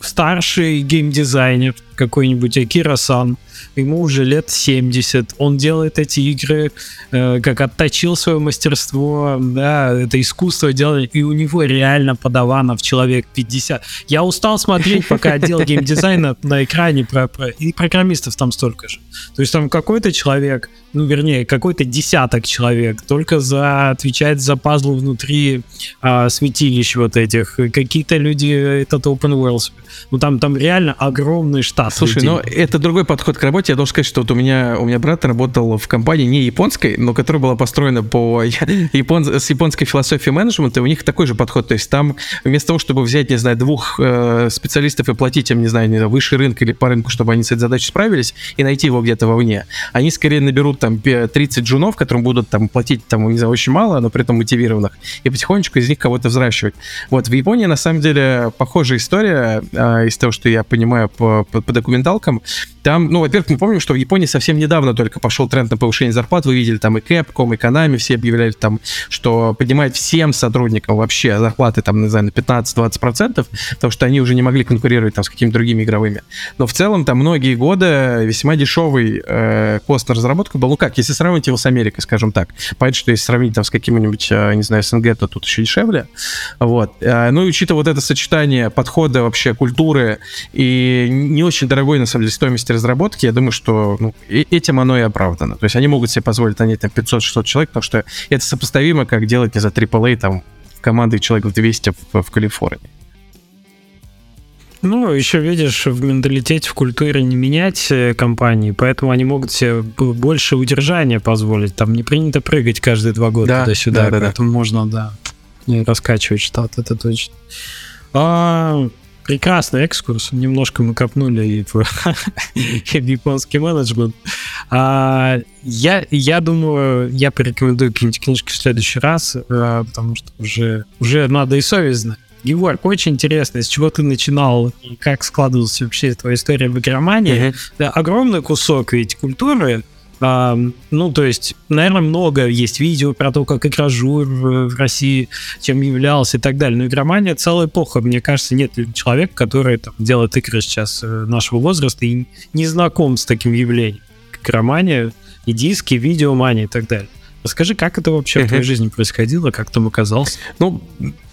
старший геймдизайнер какой-нибудь Акира-сан, ему уже лет 70, он делает эти игры, э, как отточил свое мастерство, да, это искусство делать, и у него реально подаванов человек 50. Я устал смотреть, пока отдел геймдизайна на экране, про, про, и программистов там столько же. То есть там какой-то человек, ну, вернее, какой-то десяток человек только за отвечает за пазлы внутри а, святилищ вот этих. Какие-то люди этот open world. Ну, там, там реально огромный штат Слушай, людей. но это другой подход к работе. Я должен сказать, что вот у меня, у меня брат работал в компании не японской, но которая была построена по япон, с японской философией менеджмента, и у них такой же подход. То есть там вместо того, чтобы взять, не знаю, двух э, специалистов и платить им, не знаю, не знаю, выше рынка или по рынку, чтобы они с этой задачей справились, и найти его где-то вовне, они скорее наберут там 30 джунов, которым будут там платить там, не знаю, очень мало, но при этом мотивированных, и потихонечку из них кого-то взращивать. Вот в Японии на самом деле похожая история, э, из того, что я понимаю по, по, по документалкам, там, ну, во-первых, мы помним, что в Японии совсем недавно только пошел тренд на повышение зарплат. Вы видели там и Capcom, и Konami, все объявляли там, что поднимает всем сотрудникам вообще зарплаты там, не знаю, на 15-20%, потому что они уже не могли конкурировать там с какими-то другими игровыми. Но в целом там многие годы весьма дешевый э, кост на разработку был. Ну как, если сравнить его с Америкой, скажем так. Понятно, что если сравнить там с каким-нибудь, э, не знаю, СНГ, то тут еще дешевле. Вот. Э, ну и учитывая вот это сочетание подхода вообще культуры и не очень дорогой, на самом деле, стоимости разработки, я думаю, что ну, этим оно и оправдано. То есть они могут себе позволить нанять там 500-600 человек, потому что это сопоставимо, как делать, не за AAA там команды человек в 200 в, в Калифорнии. Ну, еще видишь, в менталитете, в культуре не менять э, компании, поэтому они могут себе больше удержания позволить. Там не принято прыгать каждые два года да, туда-сюда, да, да, поэтому да. можно, да, раскачивать штат, это точно. А, прекрасный экскурс. Немножко мы копнули и в японский менеджмент. А, я, я думаю, я порекомендую какие-нибудь книжки в следующий раз, а, потому что уже, уже надо и совесть знать. Егор, очень интересно, с чего ты начинал и как складывалась вообще твоя история в игромании. Uh-huh. Да, огромный кусок ведь культуры, а, ну, то есть, наверное, много есть видео про то, как игражур в России чем являлся и так далее. Но игромания целая эпоха. Мне кажется, нет человека, который там, делает игры сейчас э, нашего возраста и не знаком с таким явлением. Игромания, и диски, видеомания и так далее. Расскажи, как это вообще в твоей жизни происходило, как там оказался? Ну,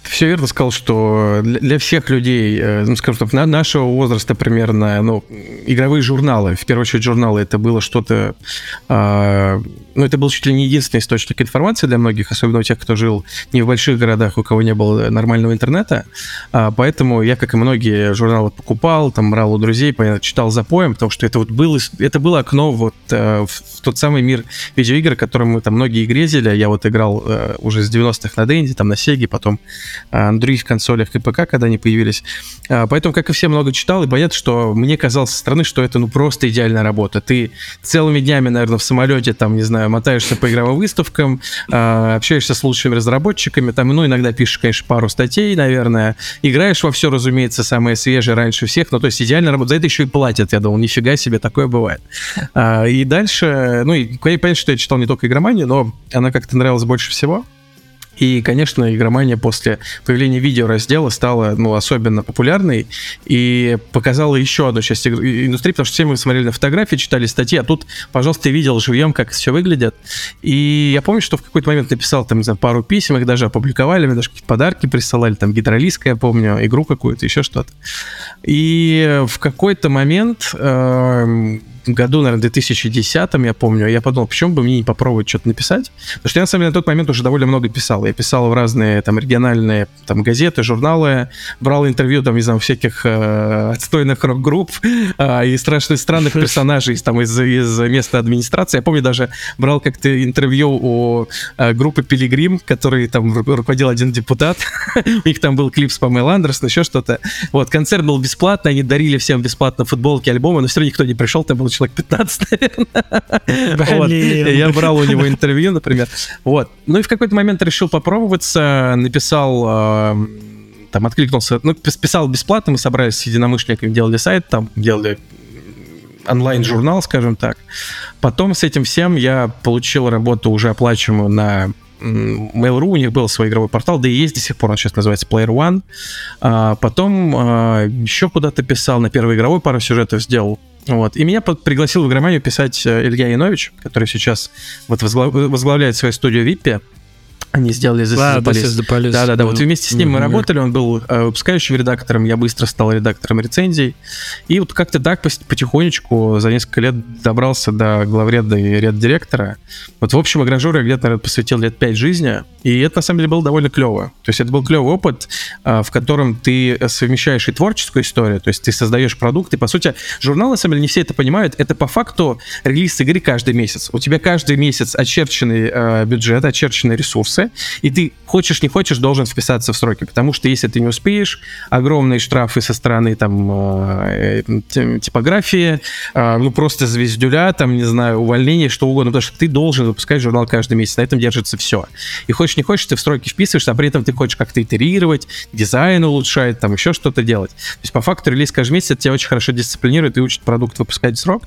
все верно сказал, что для всех людей, э, ну, скажем так, нашего возраста примерно, ну, игровые журналы, в первую очередь журналы, это было что-то, э, ну, это был чуть ли не единственный источник информации для многих, особенно у тех, кто жил не в больших городах, у кого не было нормального интернета, а, поэтому я, как и многие, журналы покупал, там, брал у друзей, понятно, читал за поем, потому что это вот было, это было окно вот э, в тот самый мир видеоигр, которым мы там многие грезили, я вот играл э, уже с 90-х на Денди, там, на Сеге, потом других консолях и ПК, когда они появились. А, поэтому, как и все, много читал, и понятно, что мне казалось со стороны, что это ну просто идеальная работа. Ты целыми днями, наверное, в самолете, там, не знаю, мотаешься по игровым выставкам, а, общаешься с лучшими разработчиками, там, ну, иногда пишешь, конечно, пару статей, наверное, играешь во все, разумеется, самое свежее раньше всех, ну, то есть идеальная работа. За это еще и платят, я думал, нифига себе, такое бывает. И дальше, ну, и понятно, что я читал не только игроманию, но она как-то нравилась больше всего. И, конечно, игромания после появления видеораздела стала ну, особенно популярной и показала еще одну часть индустрии, потому что все мы смотрели на фотографии, читали статьи, а тут, пожалуйста, ты видел живьем, как все выглядит. И я помню, что в какой-то момент написал там, не знаю, пару писем, их даже опубликовали, мне даже какие-то подарки присылали, там гидролиска, я помню, игру какую-то, еще что-то. И в какой-то момент э, году, наверное, 2010 я помню, я подумал, почему бы мне не попробовать что-то написать? Потому что я, на самом деле, на тот момент уже довольно много писал. Я писал в разные там региональные там газеты, журналы, брал интервью там из там, всяких э, отстойных рок-групп э, и страшных странных персонажей там из, из места администрации. Я помню, даже брал как-то интервью у э, группы Пилигрим, который там руководил один депутат. у них там был клип с Памел Андерсон, еще что-то. Вот, концерт был бесплатный, они дарили всем бесплатно футболки, альбомы, но все равно никто не пришел, там был человек 15, наверное. Вот. Я брал у него интервью, например. Вот. Ну и в какой-то момент решил попробоваться, написал э, там откликнулся, ну, писал бесплатно, мы собрались с единомышленниками, делали сайт, там делали онлайн-журнал, скажем так. Потом с этим всем я получил работу уже оплачиваемую на Mail.ru, у них был свой игровой портал, да и есть до сих пор, он сейчас называется Player One. А, потом а, еще куда-то писал, на первый игровой пару сюжетов сделал. Вот. И меня пригласил в игроманию писать э, Илья Янович, который сейчас вот возглав, возглавляет свою студию Виппи. Они сделали This да, is the Police. Да, да, да. Вот вместе с ним мы работали. Он был э, выпускающим редактором, я быстро стал редактором рецензий. И вот как-то так потихонечку за несколько лет добрался до главреда и реддиректора. Вот в общем, агражуру я где-то, наверное, посвятил лет пять жизни. И это, на самом деле, было довольно клево. То есть это был клевый опыт, э, в котором ты совмещаешь и творческую историю, то есть ты создаешь продукт. И, по сути, журнал, на самом деле, не все это понимают. Это по факту релиз игры каждый месяц. У тебя каждый месяц очерченный э, бюджет, очерченные ресурсы, конце, и ты хочешь не хочешь должен вписаться в сроки, потому что если ты не успеешь, огромные штрафы со стороны там э, типографии, э, ну просто звездюля, там, не знаю, увольнение, что угодно, потому что ты должен выпускать журнал каждый месяц, на этом держится все. И хочешь не хочешь, ты в сроки вписываешься, а при этом ты хочешь как-то итерировать, дизайн улучшать, там еще что-то делать. То есть по факту релиз каждый месяц тебя очень хорошо дисциплинирует и учит продукт выпускать в срок.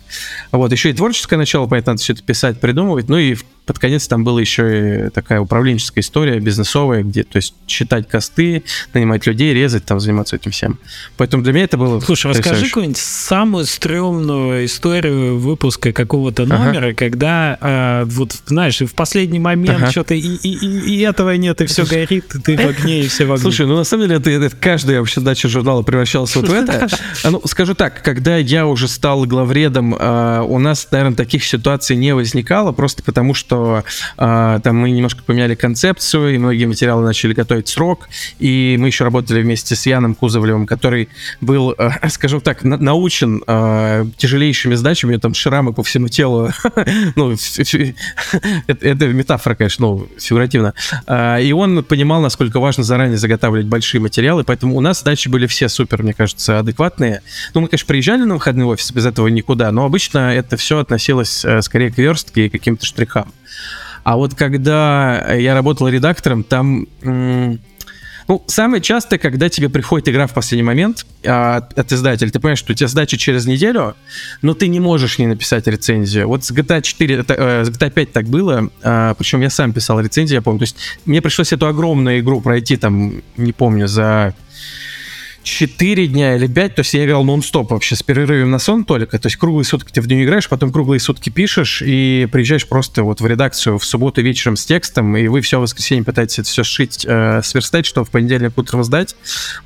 Вот, еще и творческое начало, поэтому надо все это писать, придумывать, ну и под конец там была еще и такая управленческая история, бизнесовая, где, то есть, считать косты, нанимать людей, резать, там, заниматься этим всем. Поэтому для меня это было... Слушай, расскажи какую-нибудь самую стрёмную историю выпуска какого-то номера, ага. когда, э, вот, знаешь, в последний момент ага. что-то и, и, и, и этого нет, и все горит, и ты в огне, и все в огне. Слушай, ну, на самом деле, это, это каждая вообще дача журнала превращалась вот в это. А, ну, скажу так, когда я уже стал главредом, э, у нас, наверное, таких ситуаций не возникало, просто потому что что э, там мы немножко поменяли концепцию, и многие материалы начали готовить срок, и мы еще работали вместе с Яном Кузовлевым, который был, э, скажем так, на научен э, тяжелейшими задачами, там шрамы по всему телу, ну, это метафора, конечно, ну, фигуративно, э, и он понимал, насколько важно заранее заготавливать большие материалы, поэтому у нас задачи были все супер, мне кажется, адекватные. Ну, мы, конечно, приезжали на выходный офис, без этого никуда, но обычно это все относилось э, скорее к верстке и каким-то штрихам. А вот когда я работал редактором, там... Ну, самое частое, когда тебе приходит игра в последний момент а, от издателя, ты понимаешь, что у тебя сдача через неделю, но ты не можешь не написать рецензию. Вот с GTA 4, это, э, с GTA 5 так было, а, причем я сам писал рецензию, я помню. То есть мне пришлось эту огромную игру пройти там, не помню, за 4 дня или 5, то есть я играл нон-стоп вообще с перерывом на сон только, то есть круглые сутки ты в нее играешь, потом круглые сутки пишешь и приезжаешь просто вот в редакцию в субботу вечером с текстом, и вы все воскресенье пытаетесь это все сшить, э, сверстать, что в понедельник утром сдать.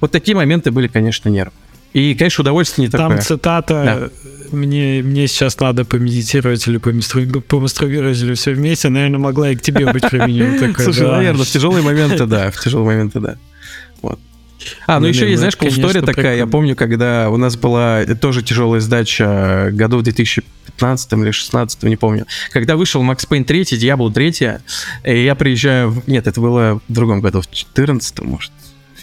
Вот такие моменты были, конечно, нервы. И, конечно, удовольствие не Там такое. Там цитата да. мне, мне сейчас надо помедитировать или помастурбировать или все вместе, наверное, могла и к тебе быть применена. Слушай, наверное, в тяжелые моменты, да, в тяжелые моменты, да. Вот. А, ну, еще есть, знаешь, история такая. Я помню, когда у нас была тоже тяжелая сдача году в 2015 или 16 не помню. Когда вышел Max Payne 3, Diablo 3, и я приезжаю... Нет, это было в другом году, в 14 может.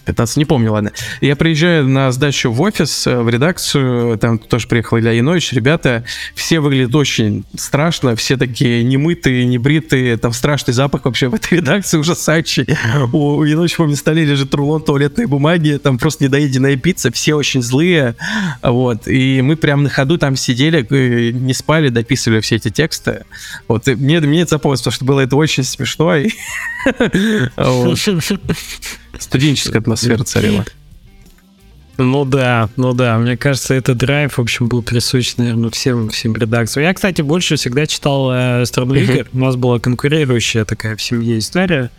15, не помню, ладно. Я приезжаю на сдачу в офис, э, в редакцию, там тоже приехал Илья Янович, ребята, все выглядят очень страшно, все такие немытые, небритые, там страшный запах вообще в этой редакции ужасающий. У Яновича, помню, на столе лежит рулон туалетной бумаги, там просто недоеденная пицца, все очень злые, вот, и мы прям на ходу там сидели, э, не спали, дописывали все эти тексты, вот, и мне, мне это запомнилось, потому что было это очень смешно, и... Студенческая атмосфера царила. Ну да, ну да, мне кажется, этот драйв, в общем, был присущ, наверное, всем, всем редакциям. Я, кстати, больше всегда читал э, страну игр. У нас была конкурирующая такая в семье история.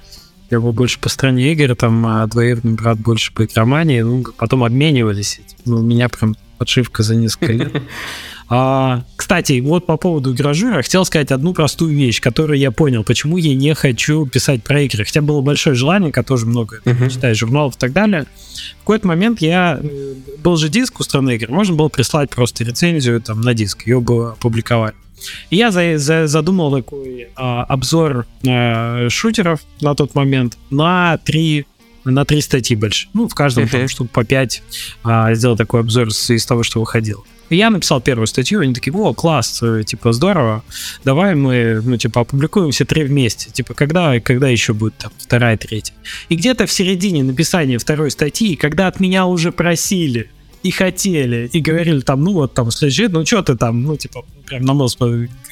Я был больше по стране игр, там, а двоюродный брат больше по игромании. Ну, потом обменивались. Ну, у меня прям подшивка за несколько лет. А, кстати, вот по поводу гражура хотел сказать одну простую вещь, которую я понял, почему я не хочу писать про игры. Хотя было большое желание, я тоже много uh-huh. читаю журналов и так далее. В какой-то момент я... Э, был же диск у страны игр, можно было прислать просто рецензию там на диск, ее бы опубликовали. И я за, за, задумал такой а, обзор а, шутеров на тот момент на три на три статьи больше. Ну, в каждом uh-huh. там штук по пять а, сделал такой обзор из, из того, что выходил. И я написал первую статью, они такие, о, класс, э, типа, здорово, давай мы, ну, типа, опубликуем все три вместе. Типа, когда, когда еще будет там вторая, третья. И где-то в середине написания второй статьи, когда от меня уже просили, и хотели, и говорили там, ну вот там следующий, ну что ты там, ну типа, прям на нос,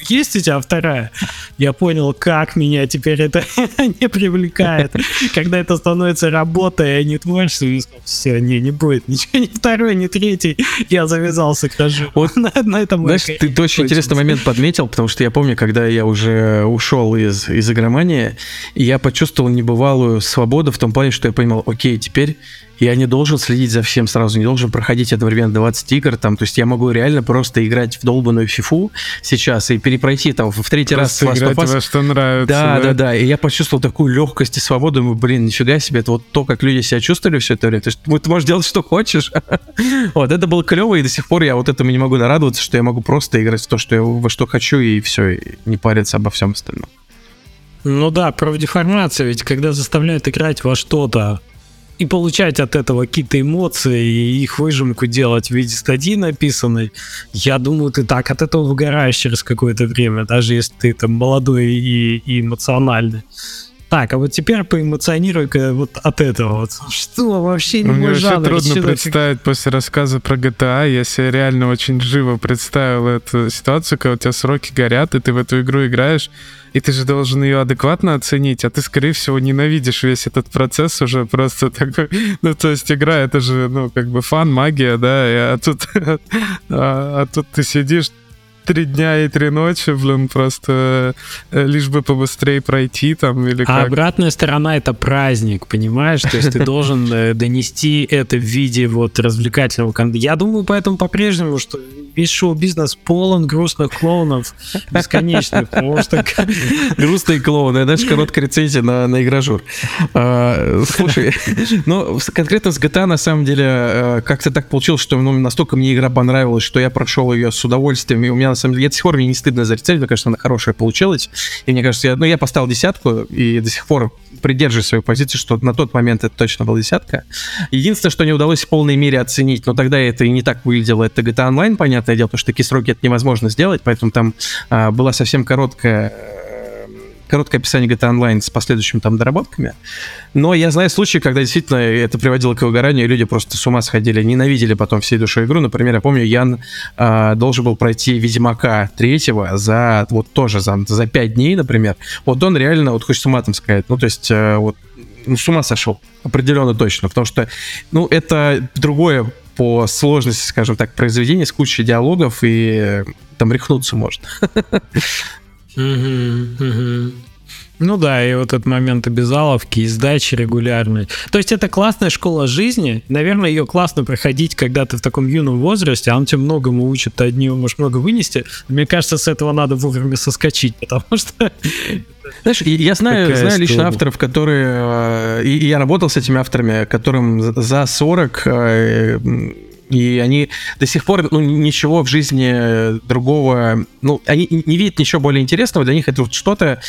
есть у тебя вторая? Я понял, как меня теперь это не привлекает. Когда это становится работой, а не творчеством, все, не, не будет ничего, ни второй, ни третий. Я завязался, хожу. Вот на, на этом Знаешь, ты, ты очень интересный момент подметил, потому что я помню, когда я уже ушел из, из игромании, я почувствовал небывалую свободу в том плане, что я понимал, окей, теперь я не должен следить за всем сразу, не должен проходить одновременно 20 игр, там, то есть я могу реально просто играть в долбанную фифу сейчас и перепройти там в третий просто раз играть во что нравится. Да, да, да, да, и я почувствовал такую легкость и свободу, думаю, блин, нифига себе, это вот то, как люди себя чувствовали все это время, то есть ты можешь делать что хочешь. вот, это было клево, и до сих пор я вот этому не могу нарадоваться, что я могу просто играть в то, что я во что хочу, и все, и не париться обо всем остальном. Ну да, про деформация, ведь когда заставляют играть во что-то, и получать от этого какие-то эмоции и их выжимку делать в виде статьи написанной, я думаю, ты так от этого выгораешь через какое-то время, даже если ты там молодой и, и эмоциональный. Так, а вот теперь поэмоционируй-ка вот от этого. Вот. Что вообще не Мне мой жанр? трудно Что представить после рассказа про GTA. Я себе реально очень живо представил эту ситуацию, когда у тебя сроки горят, и ты в эту игру играешь, и ты же должен ее адекватно оценить, а ты, скорее всего, ненавидишь весь этот процесс уже просто такой... Ну, то есть игра, это же, ну, как бы фан, магия, да, а тут, а, а тут ты сидишь, три дня и три ночи, блин, просто э, лишь бы побыстрее пройти там или а как. А обратная сторона — это праздник, понимаешь? То есть ты должен э, донести это в виде вот развлекательного контента. Я думаю, поэтому по-прежнему, что весь шоу-бизнес полон грустных клоунов бесконечных, потому что... Грустные клоуны, знаешь, короткая рецензия на, на игражур. А, слушай, ну, конкретно с GTA, на самом деле, э, как-то так получилось, что ну, настолько мне игра понравилась, что я прошел ее с удовольствием, и у меня самом деле, я до сих пор мне не стыдно за рецензию, мне кажется, она хорошая получилась. И мне кажется, я, ну, я поставил десятку и до сих пор придерживаюсь своей позиции, что на тот момент это точно была десятка. Единственное, что не удалось в полной мере оценить, но тогда это и не так выглядело, это GTA Online, понятное дело, потому что такие сроки это невозможно сделать, поэтому там а, была совсем короткая короткое описание GTA Online с последующими там доработками. Но я знаю случаи, когда действительно это приводило к выгоранию, и люди просто с ума сходили, ненавидели потом всей душой игру. Например, я помню, Ян э, должен был пройти Ведьмака третьего за вот тоже за, за 5 дней, например. Вот он реально, вот хочется матом сказать, ну то есть э, вот ну, с ума сошел, определенно точно, потому что, ну, это другое по сложности, скажем так, произведение с кучей диалогов, и там рехнуться можно. Ну да, и вот этот момент обязаловки, и сдачи регулярной. То есть это классная школа жизни. Наверное, ее классно проходить, когда ты в таком юном возрасте, а он тебя многому учит, ты от нее можешь много вынести. Мне кажется, с этого надо вовремя соскочить, потому что знаешь, я знаю, знаю лично авторов, которые... Э, и я работал с этими авторами, которым за 40 и они до сих пор ну, ничего в жизни другого, ну, они не видят ничего более интересного, для них это вот что-то,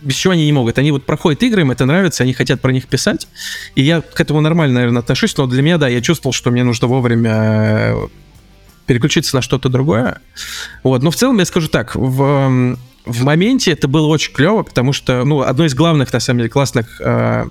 без чего они не могут. Они вот проходят игры, им это нравится, они хотят про них писать, и я к этому нормально, наверное, отношусь, но для меня, да, я чувствовал, что мне нужно вовремя э, переключиться на что-то другое. Вот, но в целом я скажу так, в в моменте это было очень клево, потому что, ну, одно из главных, на самом деле, классных э,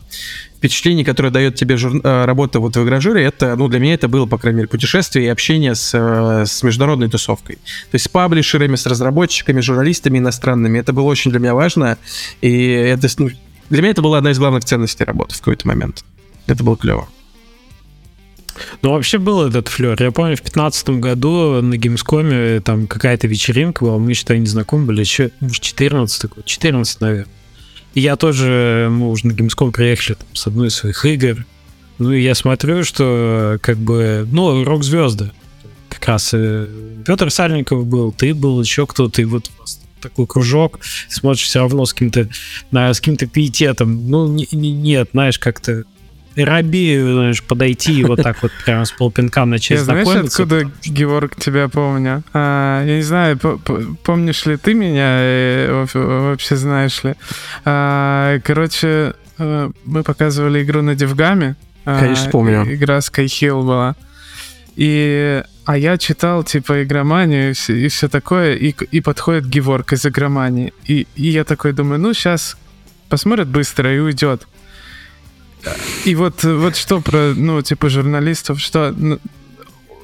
впечатлений, которое дает тебе жур... э, работа вот в игражуре, это, ну, для меня это было, по крайней мере, путешествие и общение с, э, с международной тусовкой. То есть с паблишерами, с разработчиками, журналистами иностранными. Это было очень для меня важно, и это, ну, для меня это была одна из главных ценностей работы в какой-то момент. Это было клево. Ну, вообще был этот флер. Я помню, в 2015 году на Gamescom там какая-то вечеринка была, мы еще не знакомы были, еще, может, 14 такой, 14, наверное. И я тоже, мы уже на Gamescom приехали там, с одной из своих игр. Ну, и я смотрю, что как бы, ну, рок-звезды как раз э, Петр Сальников был, ты был, еще кто-то, и вот такой кружок, смотришь все равно с каким-то с каким-то пиететом. Ну, не, не, нет, знаешь, как-то рабею, знаешь, подойти и вот так вот прямо с полпинка начать я знакомиться. знаешь, откуда, Георг, тебя помню? А, я не знаю, помнишь ли ты меня, э, вообще знаешь ли? А, короче, э, мы показывали игру на Девгаме. А, Конечно, помню. Игра Sky Hill была. И а я читал, типа, игроманию и все, и все такое, и, и подходит Геворг из игромании. И, и я такой думаю, ну, сейчас посмотрит быстро и уйдет. И вот, вот что про, ну, типа, журналистов, что ну,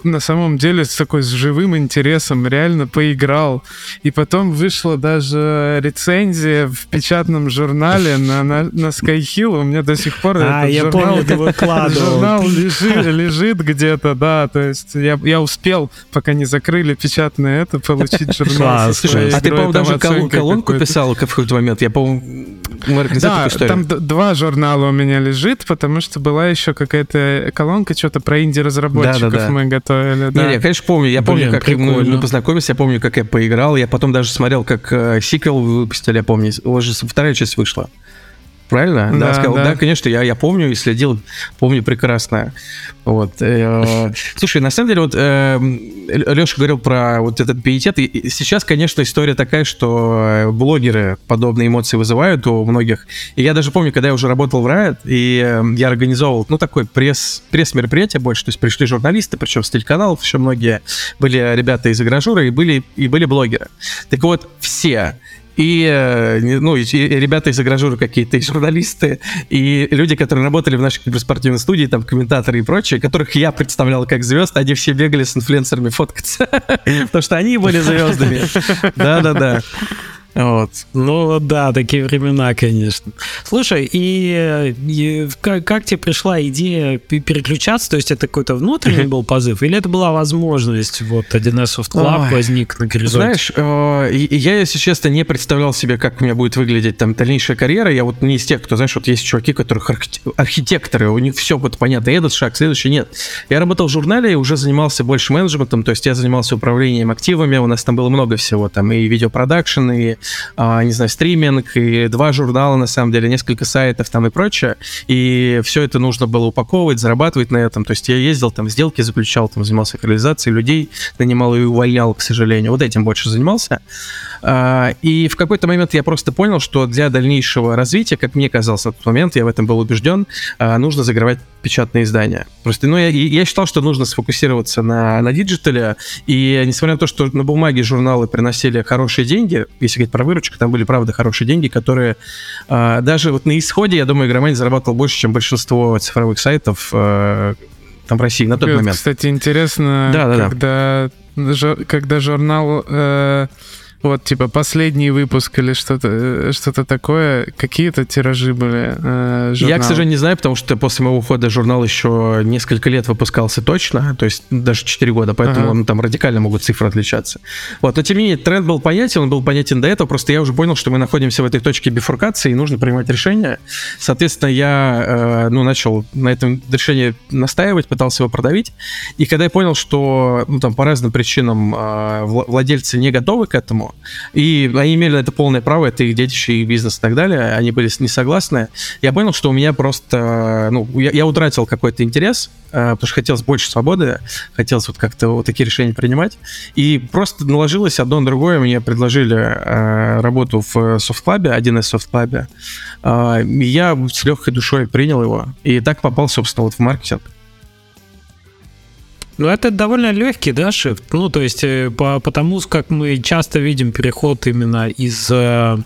на самом деле с такой с живым интересом реально поиграл. И потом вышла даже рецензия в печатном журнале на, на, на Skyhill. У меня до сих пор а, этот я журнал, помню, ты выкладывал. журнал лежит, лежит где-то, да. То есть я, я успел, пока не закрыли печатное это, получить журнал. Класс, Слушай, а ты, по-моему, даже колонку писал в какой-то момент. Я, по-моему, да, там два журнала у меня лежит, потому что была еще какая-то колонка, что-то про инди-разработчиков да, да, да. мы готовили. Да. Не, я, конечно, помню. Я помню, Блин, как мы, мы познакомились, я помню, как я поиграл. Я потом даже смотрел, как э, сиквел выпустили, я помню. Уже вторая часть вышла. Правильно? Да, да, сказал, да. да конечно, я, я помню и следил, помню прекрасно. Вот. Э, слушай, на самом деле, вот э, Леша говорил про вот этот пиетет. И сейчас, конечно, история такая, что блогеры подобные эмоции вызывают у многих. И я даже помню, когда я уже работал в Riot, и э, я организовывал, ну, такой пресс, пресс-мероприятие больше, то есть пришли журналисты, причем с телеканалов еще многие, были ребята из игражура и были, и были блогеры. Так вот, все и, э, ну, и, и ребята из игражура какие-то, и журналисты, и люди, которые работали в нашей киберспортивной студии, там, комментаторы и прочие, которых я представлял как звезд, они все бегали с инфлюенсерами фоткаться, потому что они были звездами. Да-да-да. Вот. Ну да, такие времена, конечно. Слушай, и, и как, как тебе пришла идея переключаться? То есть это какой-то внутренний был позыв, или это была возможность? Вот 1С Soft Club Ой. возник на горизонте. Знаешь, э, я, если честно, не представлял себе, как у меня будет выглядеть там дальнейшая карьера. Я вот не из тех, кто, знаешь, вот есть чуваки, которых архитекторы, у них все вот понятно, этот шаг, следующий нет. Я работал в журнале и уже занимался больше менеджментом, то есть я занимался управлением активами, у нас там было много всего, там и видеопродакшн, и не знаю, стриминг, и два журнала, на самом деле, несколько сайтов там и прочее. И все это нужно было упаковывать, зарабатывать на этом. То есть я ездил там, сделки заключал, там занимался реализацией людей, нанимал и увольнял, к сожалению. Вот этим больше занимался. А, и в какой-то момент я просто понял, что для дальнейшего развития, как мне казалось на тот момент, я в этом был убежден, а, нужно закрывать печатные издания. Просто, ну, я, я считал, что нужно сфокусироваться на, на digital-е, и несмотря на то, что на бумаге журналы приносили хорошие деньги, если про выручку, там были, правда, хорошие деньги, которые а, даже вот на исходе, я думаю, Игромания зарабатывал больше, чем большинство цифровых сайтов там в России на тот Это, момент. Кстати, интересно, да, да, когда, да. когда журнал э, вот, типа, последний выпуск или что-то э, что такое. Какие-то тиражи были э, Я, к сожалению, не знаю, потому что после моего ухода журнал еще несколько лет выпускался точно, то есть даже 4 года, поэтому ага. там радикально могут цифры отличаться. Вот, но тем не менее, тренд был понятен, он был понятен до этого, просто я уже понял, что мы находимся в этой точке бифуркации, и нужно принимать решение. Соответственно, я, э, ну, начал на этом решении настаивать, пытался его продавить, и когда я понял, что, ну, там, по разным причинам э, владельцы не готовы к этому, и они имели это полное право, это их детище, их бизнес и так далее. Они были не согласны. Я понял, что у меня просто... Ну, я, я утратил какой-то интерес, э, потому что хотелось больше свободы, хотелось вот как-то вот такие решения принимать. И просто наложилось одно на другое. Мне предложили э, работу в софт-клабе, один из софт-клабе. Э, я с легкой душой принял его. И так попал, собственно, вот в маркетинг. Ну, это довольно легкий, да, шифт? Ну, то есть, э, по, потому как мы часто видим переход именно из э,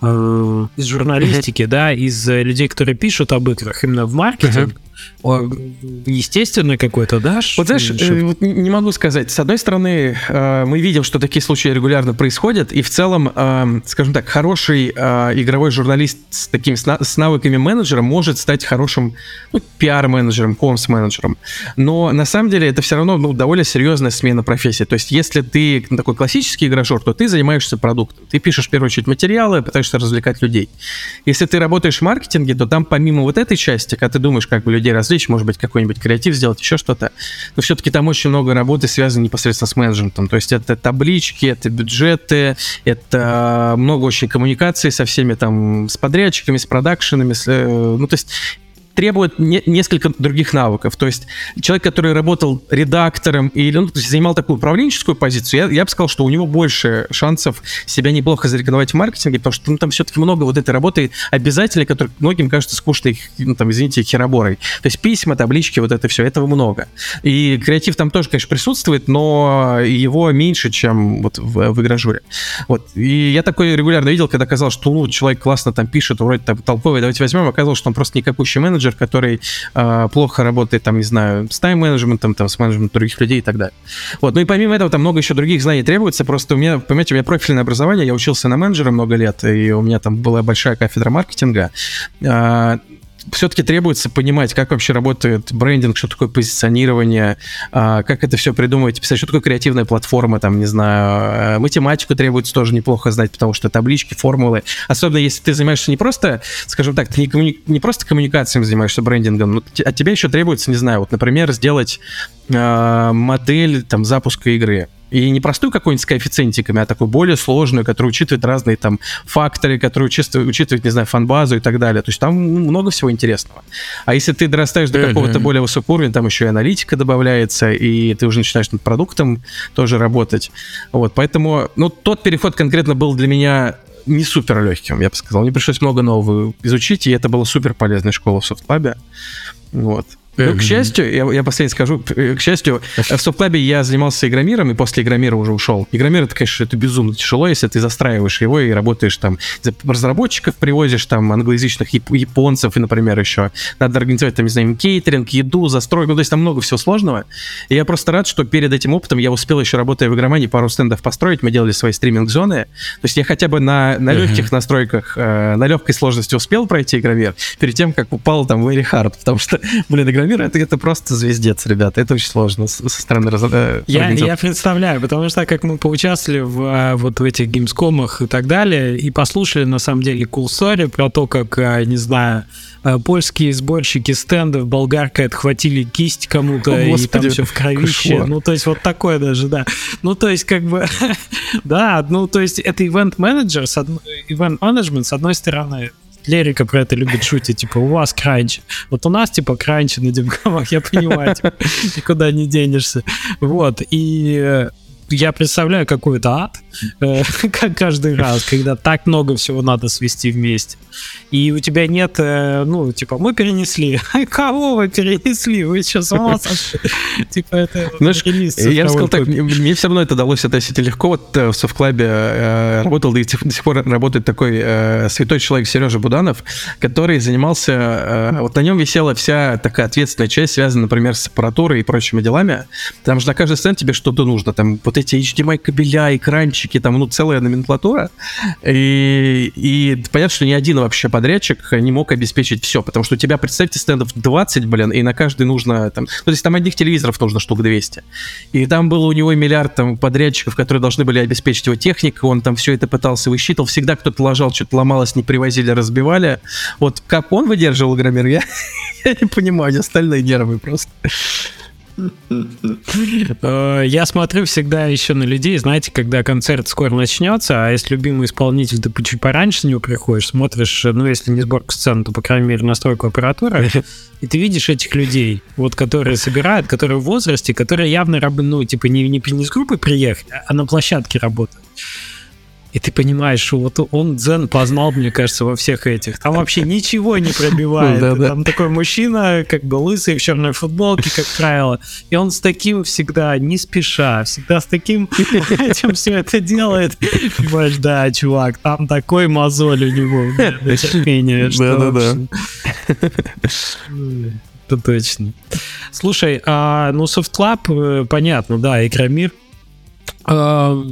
э, из журналистики, да, из людей, которые пишут об играх именно в маркетинг, естественно какой-то, да? Вот знаешь, э, вот не могу сказать. С одной стороны, э, мы видим, что такие случаи регулярно происходят, и в целом, э, скажем так, хороший игровой журналист с такими с навыками менеджера может стать хорошим ну, пиар-менеджером, комс-менеджером. Но на самом деле это все равно ну, довольно серьезная смена профессии. То есть, если ты такой классический игражер, то ты занимаешься продуктом. Ты пишешь в первую очередь материалы, пытаешься развлекать людей. Если ты работаешь в маркетинге, то там помимо вот этой части, когда ты думаешь, как бы людей развлечь, может быть, какой-нибудь креатив сделать, еще что-то. Но все-таки там очень много работы связано непосредственно с менеджментом. То есть это таблички, это бюджеты, это много очень коммуникации со всеми там, с подрядчиками, с продакшенами. С, э, ну, то есть требует не, несколько других навыков. То есть человек, который работал редактором или ну, занимал такую управленческую позицию, я, я бы сказал, что у него больше шансов себя неплохо зарекомендовать в маркетинге, потому что ну, там все-таки много вот этой работы обязательной, которая многим кажется скучной, ну, там, извините, хероборой. То есть письма, таблички, вот это все, этого много. И креатив там тоже, конечно, присутствует, но его меньше, чем вот в, в игражуре. Вот. И я такой регулярно видел, когда казалось, что ну, человек классно там пишет, вроде там толковый, давайте возьмем, оказалось, что он просто никакущий менеджер, менеджер, который э, плохо работает, там, не знаю, с тайм-менеджментом, там, с менеджментом других людей и так далее. Вот, ну и помимо этого, там много еще других знаний требуется, просто у меня, понимаете, у меня профильное образование, я учился на менеджера много лет, и у меня там была большая кафедра маркетинга, э, все-таки требуется понимать, как вообще работает брендинг, что такое позиционирование, а, как это все придумывать, писать, что такое креативная платформа, там, не знаю, э, математику требуется тоже неплохо знать, потому что таблички, формулы, особенно если ты занимаешься не просто, скажем так, ты не, коммуни... не просто коммуникациями занимаешься брендингом, но от тебя еще требуется, не знаю, вот, например, сделать модель там запуска игры, и не простую какую-нибудь с коэффициентиками, а такую более сложную, которая учитывает разные там факторы, которые учитывает, учитывает не знаю, фан-базу и так далее. То есть там много всего интересного. А если ты дорастаешь до какого-то более высокого уровня, там еще и аналитика добавляется, и ты уже начинаешь над продуктом тоже работать. Вот, поэтому, ну, тот переход конкретно был для меня не супер легким, я бы сказал. Мне пришлось много нового изучить, и это была супер полезная школа в софтлабе. Вот. Ну, к счастью, я, я последний скажу, к счастью, в Софтлабе я занимался игромиром, и после игромира уже ушел. Игромир, это, конечно, это безумно тяжело, если ты застраиваешь его и работаешь там, разработчиков привозишь, там, англоязычных японцев, и, например, еще надо организовать, там, не знаю, кейтеринг, еду, застройку, ну, то есть там много всего сложного. И я просто рад, что перед этим опытом я успел еще, работая в игромании, пару стендов построить, мы делали свои стриминг-зоны. То есть я хотя бы на, на легких настройках, э, на легкой сложности успел пройти игромир, перед тем, как упал там very hard, потому что, блин, игромир мира, это, это просто звездец, ребята. Это очень сложно со стороны раз, э, я, я представляю, потому что так как мы поучаствовали в, а, вот в этих геймскомах и так далее, и послушали, на самом деле, cool story про то, как, а, не знаю, а, польские сборщики стендов болгаркой отхватили кисть кому-то, О, и там все в кровище. Кошмар. Ну, то есть вот такое даже, да. Ну, то есть как бы, да, ну, то есть это ивент-менеджер, ивент-менеджмент, с одной стороны, Лерика про это любит шутить, типа, у вас кранч. Вот у нас, типа, кранчи на Димгамах, я понимаю, типа, никуда не денешься. Вот, и э, я представляю какой-то ад, э, как каждый раз, когда так много всего надо свести вместе. И у тебя нет, э, ну, типа, мы перенесли. Кого вы перенесли? Вы сейчас с ума сошли? Типа, это Знаешь, я бы сказал так, мне все равно это далось относительно легко. Вот э, в Софтклабе э, работал, да и до сих пор работает такой э, святой человек Сережа Буданов, который занимался, вот на нем висела вся такая ответственная часть, связанная, например, с аппаратурой и прочими делами. Там же на каждый сцен тебе что-то нужно. Там вот эти HDMI кабеля, экранчики, там, ну, целая номенклатура. И, и понятно, что ни один вообще подрядчик не мог обеспечить все, потому что у тебя, представьте, стендов 20, блин, и на каждый нужно, там, ну, то есть там одних телевизоров нужно штук 200. И там было у него миллиард там подрядчиков, которые должны были обеспечить его технику, он там все это пытался высчитывал, всегда кто-то ложал, что-то ломалось, не привозили, разбивали. Вот как он выдерживал громер, я, я не понимаю, остальные нервы просто. Э, я смотрю всегда еще на людей, знаете, когда концерт скоро начнется, а если любимый исполнитель, ты чуть пораньше него приходишь, смотришь, ну, если не сборка сцены, то, по крайней мере, настройку аппаратуры, и ты видишь этих людей, вот, которые собирают, которые в возрасте, которые явно, ну, типа, не, не, не с группы приехали, а на площадке работают. И ты понимаешь, что вот он дзен познал, мне кажется, во всех этих. Там вообще ничего не пробивает. Там такой мужчина, как бы лысый, в черной футболке, как правило. И он с таким всегда, не спеша, всегда с таким этим все это делает. Понимаешь, да, чувак, там такой мозоль у него. Да-да-да. Это точно. Слушай, а, ну, Soft Club, э, понятно, да, Игромир. А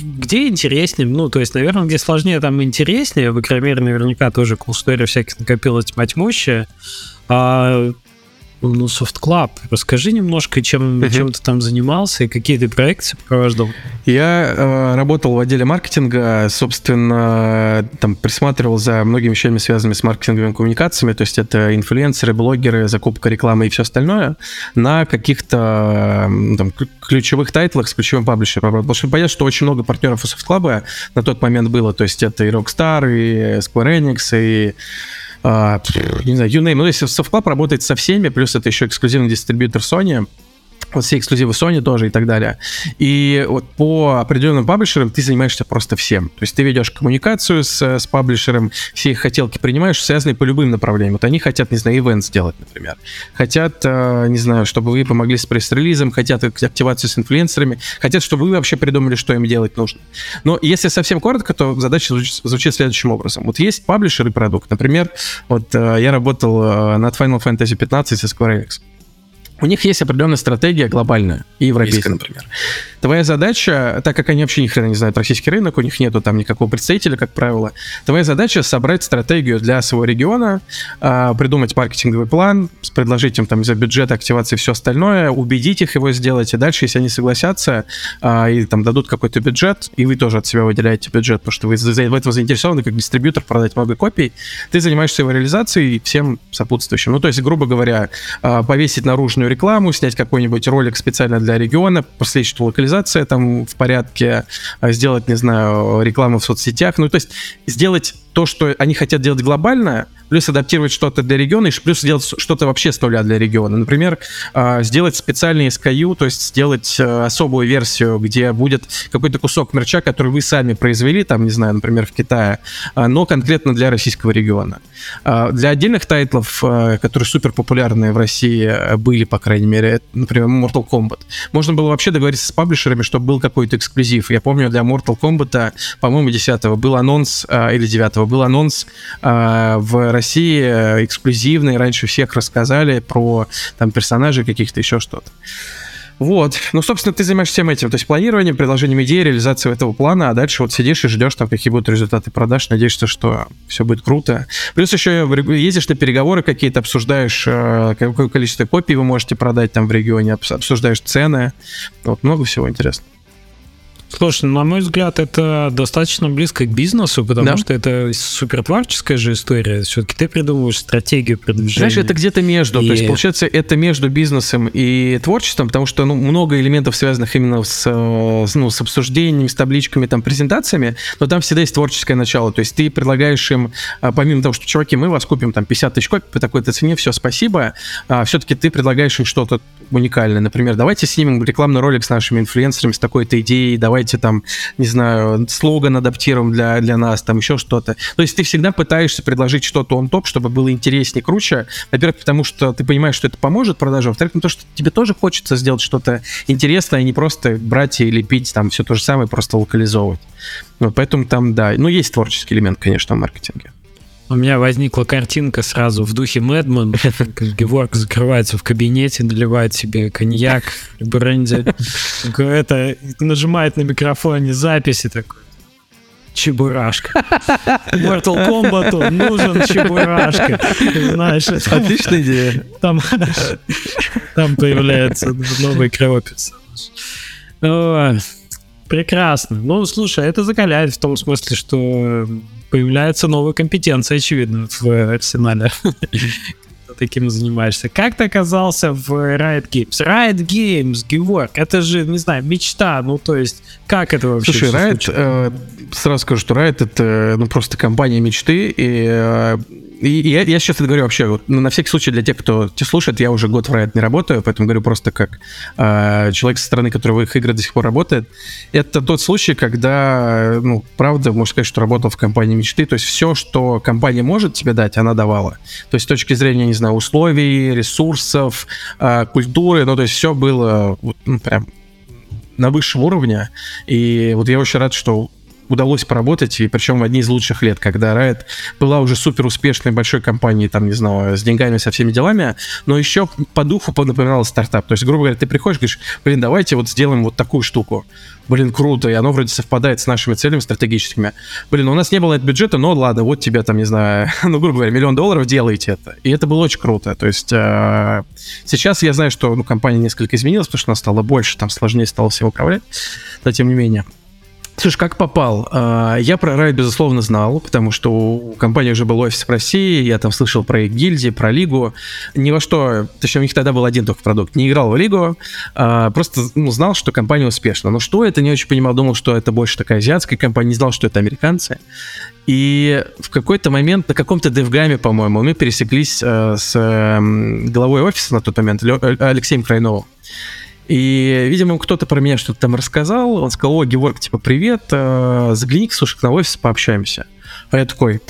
где интереснее? Ну, то есть, наверное, где сложнее, там интереснее. В Игромире наверняка тоже story всяких накопилось тьма тьмущая. А ну, Soft Club. Расскажи немножко, чем, uh-huh. чем ты там занимался и какие ты проекты сопровождал. Я э, работал в отделе маркетинга, собственно, там присматривал за многими вещами, связанными с маркетинговыми коммуникациями, то есть это инфлюенсеры, блогеры, закупка рекламы и все остальное, на каких-то там, ключевых тайтлах с ключевым паблишером. Потому что понятно, что очень много партнеров у Soft Club на тот момент было, то есть это и Rockstar, и Square Enix, и не знаю, you name. Ну, если Soft Club работает со всеми, плюс это еще эксклюзивный дистрибьютор Sony, все эксклюзивы Sony тоже и так далее. И вот по определенным паблишерам ты занимаешься просто всем. То есть ты ведешь коммуникацию с, с паблишером, все их хотелки принимаешь, связанные по любым направлениям. Вот они хотят, не знаю, ивент сделать, например. Хотят, э, не знаю, чтобы вы помогли с пресс-релизом, хотят активацию с инфлюенсерами, хотят, чтобы вы вообще придумали, что им делать нужно. Но если совсем коротко, то задача звучит, звучит следующим образом. Вот есть паблишер и продукт. Например, вот э, я работал э, над Final Fantasy 15 со Square Enix. У них есть определенная стратегия глобальная и европейская, например. Твоя задача, так как они вообще ни хрена не знают российский рынок, у них нету там никакого представителя, как правило, твоя задача собрать стратегию для своего региона, а, придумать маркетинговый план, предложить им там за бюджет, активации и все остальное, убедить их его сделать, и дальше, если они согласятся а, и там дадут какой-то бюджет, и вы тоже от себя выделяете бюджет, потому что вы в этом заинтересованы как дистрибьютор продать много копий, ты занимаешься его реализацией и всем сопутствующим. Ну, то есть, грубо говоря, а, повесить наружную рекламу, снять какой-нибудь ролик специально для региона, что локализация там в порядке, а, сделать, не знаю, рекламу в соцсетях. Ну, то есть сделать то, что они хотят делать глобально, плюс адаптировать что-то для региона, и плюс сделать что-то вообще с нуля для региона. Например, а, сделать специальный SKU, то есть сделать а, особую версию, где будет какой-то кусок мерча, который вы сами произвели, там, не знаю, например, в Китае, но конкретно для российского региона. Для отдельных тайтлов, которые супер популярные в России были, по крайней мере, например, Mortal Kombat, можно было вообще договориться с паблишерами, чтобы был какой-то эксклюзив. Я помню, для Mortal Kombat, по-моему, 10 был анонс, или 9 был анонс э, в России э, эксклюзивный, раньше всех рассказали про там персонажей каких-то, еще что-то. Вот. Ну, собственно, ты занимаешься всем этим. То есть планирование, предложением идеи, реализацией этого плана, а дальше вот сидишь и ждешь, там, какие будут результаты продаж, надеешься, что все будет круто. Плюс еще ездишь на переговоры какие-то, обсуждаешь, э, какое количество копий вы можете продать там в регионе, обсуждаешь цены. Вот, много всего интересного. Слушай, на мой взгляд, это достаточно близко к бизнесу, потому да? что это супер творческая же история. Все-таки ты придумываешь стратегию продвижения. Знаешь, это где-то между. И... То есть, получается, это между бизнесом и творчеством, потому что ну, много элементов, связанных именно с, э, ну, с обсуждениями, с табличками, там, презентациями, но там всегда есть творческое начало. То есть ты предлагаешь им, а, помимо того, что, чуваки, мы вас купим там 50 тысяч копий по такой-то цене, все, спасибо, а, все-таки ты предлагаешь им что-то уникальное. Например, давайте снимем рекламный ролик с нашими инфлюенсерами, с такой-то идеей, давайте давайте там, не знаю, слоган адаптируем для, для нас, там еще что-то. То есть ты всегда пытаешься предложить что-то он топ, чтобы было интереснее, круче. Во-первых, потому что ты понимаешь, что это поможет продаже, во-вторых, потому что тебе тоже хочется сделать что-то интересное, а не просто брать и лепить там все то же самое, просто локализовывать. Вот поэтому там, да, ну есть творческий элемент, конечно, в маркетинге. У меня возникла картинка сразу в духе Мэдман, как Геворг закрывается в кабинете, наливает себе коньяк, бренди, это нажимает на микрофоне записи такой. Чебурашка. Mortal Kombat нужен Чебурашка. Знаешь, Отличная идея. Там, там появляется новый кривой Прекрасно. Ну, слушай, это закаляет в том смысле, что появляется новая компетенция, очевидно, в арсенале. таким занимаешься. Как ты оказался в Riot Games? Riot Games, Геворг, это же, не знаю, мечта, ну то есть, как это вообще Слушай, Riot, э, сразу скажу, что Riot это ну просто компания мечты, и и я, я сейчас это говорю вообще, вот, ну, на всякий случай для тех, кто тебя слушает, я уже год в Riot не работаю, поэтому говорю просто как э, человек со стороны, который в их играх до сих пор работает. Это тот случай, когда, ну, правда, можно сказать, что работал в компании мечты, то есть все, что компания может тебе дать, она давала. То есть с точки зрения, не знаю, условий, ресурсов, э, культуры, ну, то есть все было вот, ну, прям на высшем уровне. И вот я очень рад, что удалось поработать, и причем в одни из лучших лет, когда Riot была уже супер успешной большой компанией, там, не знаю, с деньгами, со всеми делами, но еще по духу напоминала стартап. То есть, грубо говоря, ты приходишь, говоришь, блин, давайте вот сделаем вот такую штуку. Блин, круто, и оно вроде совпадает с нашими целями стратегическими. Блин, у нас не было этого бюджета, но ладно, вот тебе там, не знаю, ну, грубо говоря, миллион долларов, делайте это. И это было очень круто. То есть э, сейчас я знаю, что ну, компания несколько изменилась, потому что она стала больше, там сложнее стало всем управлять, но тем не менее. Слушай, как попал? А, я про Riot, безусловно, знал, потому что у компании уже был офис в России, я там слышал про их гильдии, про лигу. Ни во что, точнее, у них тогда был один только продукт. Не играл в лигу, а, просто ну, знал, что компания успешна. Но что это, не очень понимал, думал, что это больше такая азиатская компания, не знал, что это американцы. И в какой-то момент на каком-то девгаме, по-моему, мы пересеклись э, с э, главой офиса на тот момент, Алексеем Крайновым. И, видимо, кто-то про меня что-то там рассказал. Он сказал, о, Геворг, типа, привет, э, загляни слушай, на офис, пообщаемся. А я такой,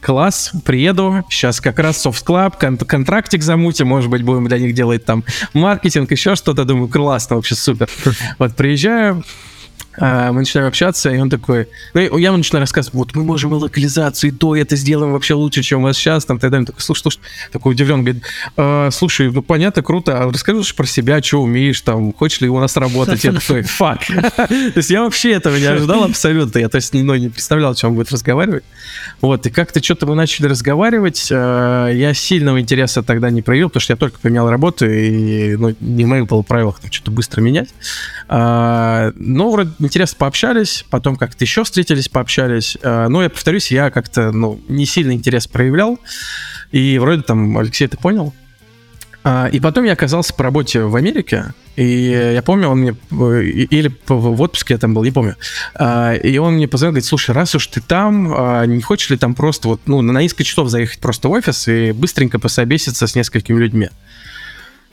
класс, приеду, сейчас как раз Soft Club, кон- контрактик замутим, может быть, будем для них делать там маркетинг, еще что-то, думаю, классно, вообще супер. Вот приезжаю, мы начинаем общаться, и он такой, ну, я ему начинаю рассказывать, вот мы можем и локализацию, и то, и это сделаем вообще лучше, чем у вас сейчас, там, тогда он такой, слушай, слушай, такой удивлен, говорит, а, слушай, ну, понятно, круто, а расскажи про себя, что умеешь, там, хочешь ли у нас работать, я такой, фак. То есть я вообще этого не ожидал абсолютно, я, то есть, ну, не представлял, о чем он будет разговаривать. Вот, и как-то что-то мы начали разговаривать, а, я сильного интереса тогда не проявил, потому что я только поменял работу, и, ну, не в моих было правилах там что-то быстро менять. Но вроде интересно пообщались, потом как-то еще встретились, пообщались. Э, но я повторюсь, я как-то ну, не сильно интерес проявлял. И вроде там, Алексей, ты понял? А, и потом я оказался по работе в Америке, и я помню, он мне, э, или в отпуске я там был, не помню, а, и он мне позвонил, говорит, слушай, раз уж ты там, а, не хочешь ли там просто вот, ну, на несколько часов заехать просто в офис и быстренько пособеситься с несколькими людьми?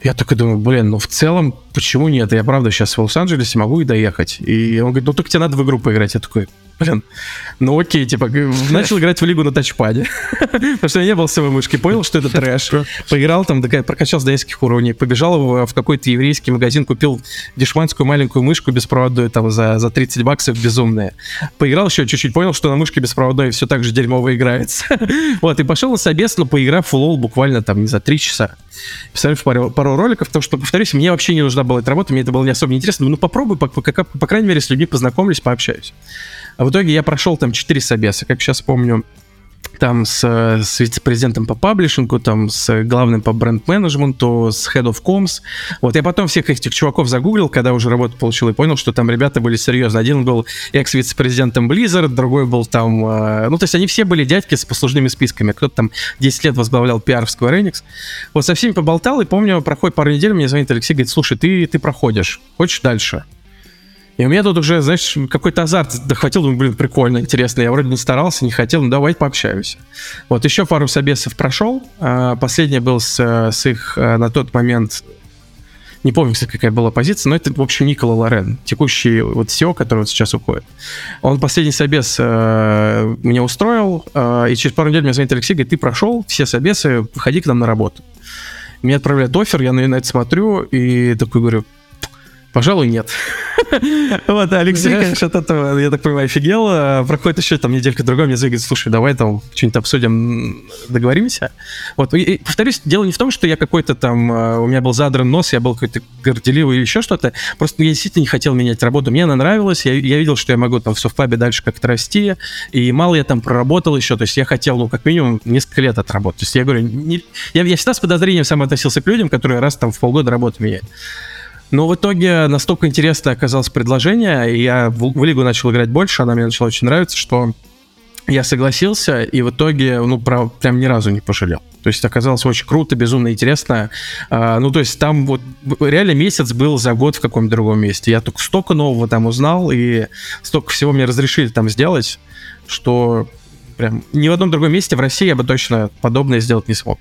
Я такой думаю, блин, ну в целом, почему нет? Я правда сейчас в Лос-Анджелесе могу и доехать. И он говорит, ну только тебе надо в игру поиграть. Я такой, блин, ну окей, типа, начал играть в лигу на тачпаде. Потому что я не был с самой мышки, понял, что это трэш. Поиграл там, прокачался до нескольких уровней, побежал в, в какой-то еврейский магазин, купил дешманскую маленькую мышку беспроводную там за, за 30 баксов безумные. Поиграл еще чуть-чуть, понял, что на мышке беспроводной все так же дерьмово играется. вот, и пошел на собес, но поиграв в лол буквально там, не за 3 часа. Представляешь, пару, пару роликов, потому что, повторюсь, мне вообще не нужна была эта работа, мне это было не особо интересно. Ну, попробуй, по, по, по, по крайней мере, с людьми познакомлюсь, пообщаюсь. А в итоге я прошел там 4 собеса, как сейчас помню, там с, с вице-президентом по паблишингу, там с главным по бренд-менеджменту, с head of comms. Вот я потом всех этих чуваков загуглил, когда уже работу получил, и понял, что там ребята были серьезно. Один был экс-вице-президентом Blizzard, другой был там... Э, ну, то есть они все были дядьки с послужными списками. Кто-то там 10 лет возглавлял пиар в Square Enix. Вот со всеми поболтал, и помню, проходит пару недель, мне звонит Алексей, говорит, слушай, ты, ты проходишь, хочешь дальше? И у меня тут уже, знаешь, какой-то азарт дохватил, думаю, блин, прикольно, интересно. Я вроде не старался, не хотел, ну давай пообщаемся. Вот еще пару собесов прошел. А, последний был с, с их а, на тот момент не помню, кстати, какая была позиция, но это, в общем, Никола Лорен, текущий вот SEO, который вот сейчас уходит. Он последний собес э, меня устроил, э, и через пару недель мне звонит Алексей, говорит, ты прошел все собесы, выходи к нам на работу. Мне отправляют офер, я на это смотрю и такой говорю, Пожалуй, нет. вот, Алексей, конечно, от этого, я так понимаю, офигел. А, проходит еще там неделька другая, мне звонит, слушай, давай там что-нибудь обсудим, договоримся. Вот, и, повторюсь, дело не в том, что я какой-то там, а, у меня был задран нос, я был какой-то горделивый или еще что-то. Просто я действительно не хотел менять работу. Мне она нравилась, я, я видел, что я могу там в софтпабе дальше как-то расти, и мало я там проработал еще, то есть я хотел, ну, как минимум, несколько лет отработать. То есть я говорю, не, я, я всегда с подозрением сам относился к людям, которые раз там в полгода работу меняют. Но в итоге настолько интересное оказалось предложение, и я в, в лигу начал играть больше, она мне начала очень нравиться, что я согласился, и в итоге, ну, про, прям ни разу не пожалел. То есть оказалось очень круто, безумно интересно. А, ну, то есть там вот реально месяц был за год в каком-то другом месте. Я только столько нового там узнал, и столько всего мне разрешили там сделать, что прям ни в одном другом месте в России я бы точно подобное сделать не смог.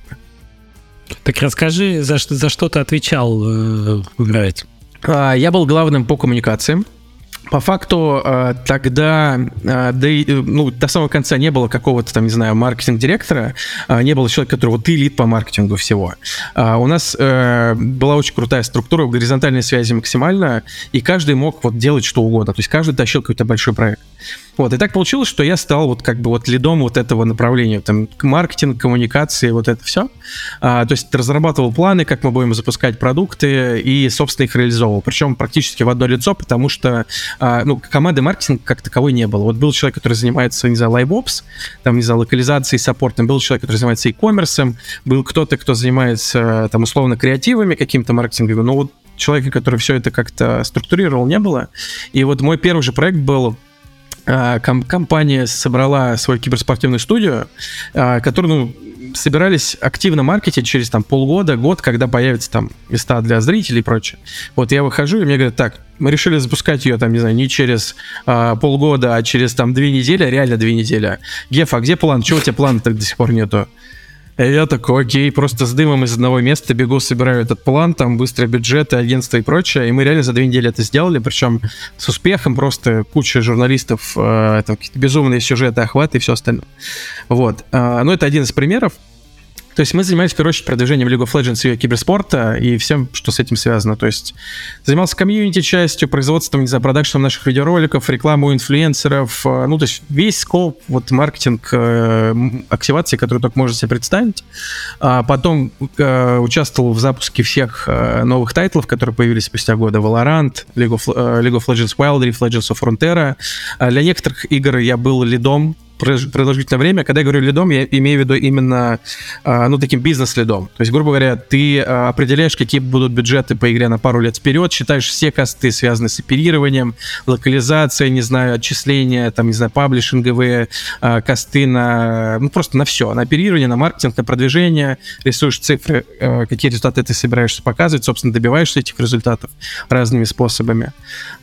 Так расскажи, за за что ты отвечал э? А, я был главным по коммуникациям. По факту э, тогда э, до, ну, до самого конца не было какого-то там, не знаю, маркетинг-директора, не было человека, который вот ты лид по маркетингу всего. А у нас была очень крутая структура, горизонтальной связи максимально, и каждый мог вот делать что угодно. То есть каждый тащил какой-то большой проект. Вот, и так получилось, что я стал вот как бы вот лидом вот этого направления, там, маркетинг, коммуникации, вот это все. А, то есть разрабатывал планы, как мы будем запускать продукты и, собственно, их реализовывал. Причем практически в одно лицо, потому что, а, ну, команды маркетинга как таковой не было. Вот был человек, который занимается, не знаю, LiveOps, там, не знаю, локализацией, саппортом, был человек, который занимается e-commerce, был кто-то, кто занимается, там, условно, креативами каким-то маркетинговым, но вот человека, который все это как-то структурировал, не было. И вот мой первый же проект был компания собрала свою киберспортивную студию, а, которую ну, собирались активно маркетить через там полгода, год, когда появятся там места для зрителей и прочее. Вот я выхожу, и мне говорят, так, мы решили запускать ее там, не знаю, не через а, полгода, а через там две недели, а реально две недели. Геф, а где план? Чего у тебя плана так до сих пор нету? И я такой, окей, просто с дымом из одного места бегу, собираю этот план, там быстрые бюджеты, агентства и прочее. И мы реально за две недели это сделали, причем с успехом, просто куча журналистов, э, там какие-то безумные сюжеты, охваты и все остальное. Вот. Э, ну, это один из примеров. То есть мы занимались, в первую очередь, продвижением League of Legends и киберспорта и всем, что с этим связано. То есть занимался community частью, производством, не знаю, продакшеном наших видеороликов, рекламу инфлюенсеров, э, ну, то есть весь scope, вот маркетинг, э, активации, который только можете себе представить. А потом э, участвовал в запуске всех э, новых тайтлов, которые появились спустя года. Valorant, League of, э, League of Legends Wild Rift, Legends of Runeterra. А для некоторых игр я был lead-ом продолжительное время. Когда я говорю lead-ом, я имею в виду именно, а, ну, таким business lead-ом. То есть, грубо говоря, ты а, определяешь, какие будут бюджеты по игре на пару лет вперед, считаешь все cost-ы, связанные с оперированием, локализацией, не знаю, отчисления, там, не знаю, publishing-овые а, cost-ы на, ну, просто на все, на оперирование, на маркетинг, на продвижение, рисуешь цифры, какие результаты ты собираешься показывать, собственно, добиваешься этих результатов разными способами.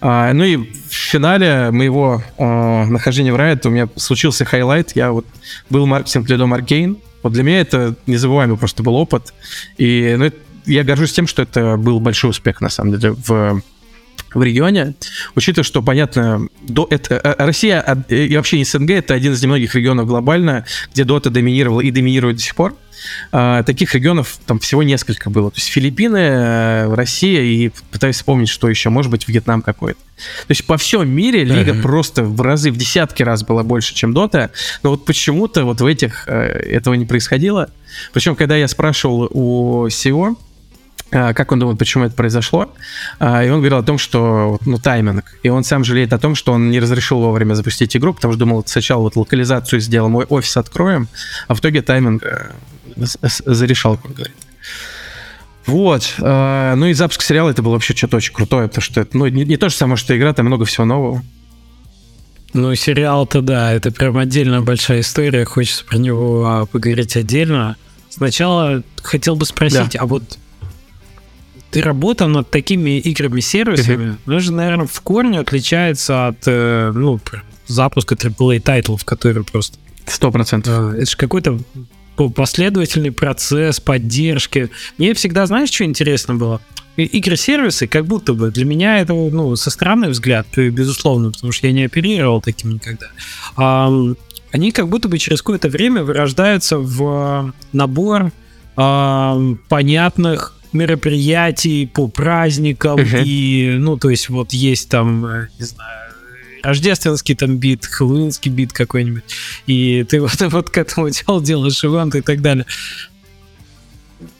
Ну и в финале моего нахождения в Riot у меня случился highlight. Я вот был маркетинг лидом Аркейн. Вот для меня это незабываемый просто был опыт. И ну, я горжусь тем, что это был большой успех, на самом деле, в в регионе, учитывая, что, понятно, до, это, э, Россия и вообще СНГ это один из немногих регионов глобально, где Дота доминировала и доминирует до сих пор. А, таких регионов там всего несколько было. То есть Филиппины, э, Россия и пытаюсь вспомнить, что еще, может быть, Вьетнам какой-то. То есть по всем мире лига uh-huh. просто в разы, в десятки раз была больше, чем Дота, но вот почему-то вот в этих э, этого не происходило. Причем, когда я спрашивал у SEO, как он думает, почему это произошло. А, и он говорил о том, что, ну, тайминг. И он сам жалеет о том, что он не разрешил вовремя запустить игру, потому что думал, сначала вот локализацию сделаем, мой офис откроем, а в итоге тайминг э, зарешал, как говорит. Вот. А, ну и запуск сериала это было вообще что-то очень крутое, потому что это, ну, не, не то же самое, что игра, там много всего нового. Ну, сериал-то да, это прям отдельная большая история, хочется про него поговорить отдельно. Сначала хотел бы спросить, да. а вот ты работал над такими играми-сервисами, uh-huh. же, наверное, в корне отличается от, э, ну, запуска AAA тайтлов, которые просто... Сто процентов. Это же какой-то последовательный процесс поддержки. Мне всегда, знаешь, что интересно было? Игры-сервисы, как будто бы для меня это, ну, со стороны взгляд, безусловно, потому что я не оперировал таким никогда. А, они как будто бы через какое-то время вырождаются в набор а, понятных мероприятий по праздникам uh-huh. и, ну, то есть вот есть там, э, не знаю, рождественский там бит, хэллоуинский бит какой-нибудь, и ты вот, вот к этому делу делаешь ивент и так далее.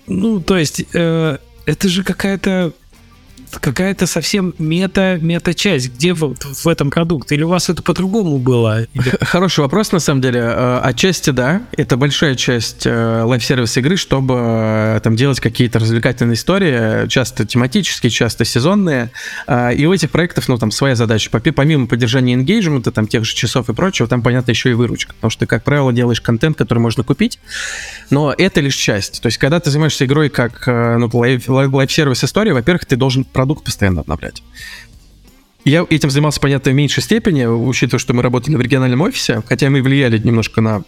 Ну, то есть, э, это же какая-то какая-то совсем мета, мета-часть. Где в, в этом продукт? Или у вас это по-другому было? Хороший вопрос, на самом деле. Э, отчасти да. Это большая часть э, live service игры, чтобы э, там делать какие-то развлекательные истории, часто тематические, часто сезонные. И у этих проектов, ну, там, своя задача. Помимо поддержания engagement, там, тех же часов и прочего, там, понятно, еще и выручка. Потому что ты, как правило, делаешь контент, который можно купить, но это лишь часть. То есть, когда ты занимаешься игрой как ну, live service истории, во-первых, ты должен продукт постоянно обновлять. Я этим занимался, понятно, в меньшей степени, учитывая, что мы работали в региональном офисе, хотя мы влияли немножко на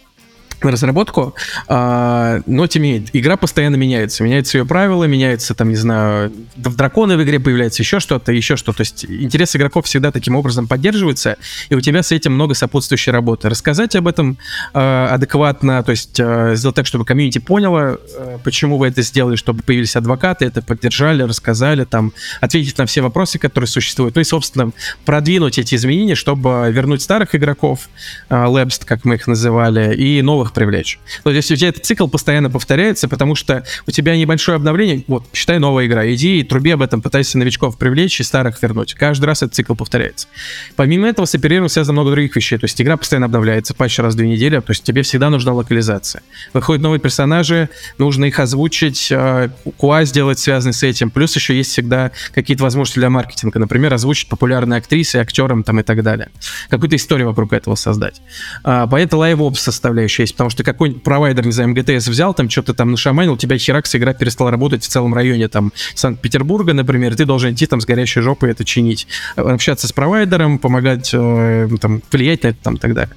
разработку, а, но тем не менее, игра постоянно меняется. Меняются ее правила, меняется, там, не знаю, драконы в игре появляется еще что-то, еще что. То есть интерес игроков всегда таким образом поддерживается, и у тебя с этим много сопутствующей работы. Рассказать об этом э, адекватно, то есть э, сделать так, чтобы комьюнити поняло, э, почему вы это сделали, чтобы появились адвокаты, это поддержали, рассказали, там, ответить на все вопросы, которые существуют. Ну и, собственно, продвинуть эти изменения, чтобы вернуть старых игроков, э, Labs, как мы их называли, и новых привлечь. То есть у тебя этот цикл постоянно повторяется, потому что у тебя небольшое обновление, вот, считай, новая игра, иди и труби об этом, пытайся новичков привлечь и старых вернуть. Каждый раз этот цикл повторяется. Помимо этого, с оперированием связано много других вещей, то есть игра постоянно обновляется, патч раз в две недели, то есть тебе всегда нужна локализация. Выходят новые персонажи, нужно их озвучить, QA сделать связанный с этим, плюс еще есть всегда какие-то возможности для маркетинга, например, озвучить популярные актрисы, актерам там и так далее. Какую-то историю вокруг этого создать. А, поэтому live ops составляющая есть, потому что какой-нибудь провайдер, не знаю, МГТС взял, там что-то там нашаманил, у тебя херакс игра перестала работать в целом районе там Санкт-Петербурга, например, ты должен идти там с горящей жопой это чинить, общаться с провайдером, помогать, э, там, влиять на это там и так далее.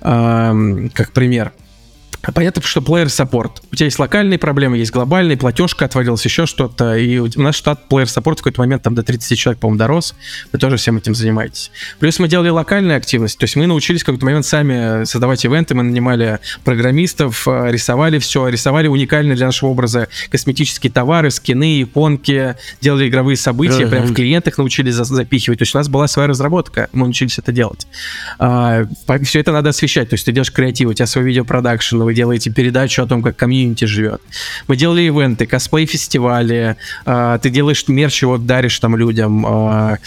Э, как пример. Понятно, что player support. У тебя есть локальные проблемы, есть глобальные, платежка отвалилась, еще что-то. И у нас штат player support в какой-то момент там до 30 человек, по-моему, дорос. Вы тоже всем этим занимаетесь. Плюс мы делали локальную активность. То есть мы научились в какой-то момент сами создавать ивенты, мы нанимали программистов, э, рисовали все, рисовали уникальные для нашего образа косметические товары, скины, иконки, делали игровые события, uh-huh. прям в клиентах научились запихивать. То есть у нас была своя разработка, мы научились это делать. А, все это надо освещать. То есть ты делаешь креатив, у тебя свой видеопродакшн, вы делаете передачу о том, как комьюнити живет. Мы делали ивенты, косплей-фестивали, э, ты делаешь мерч, его даришь там людям. Э,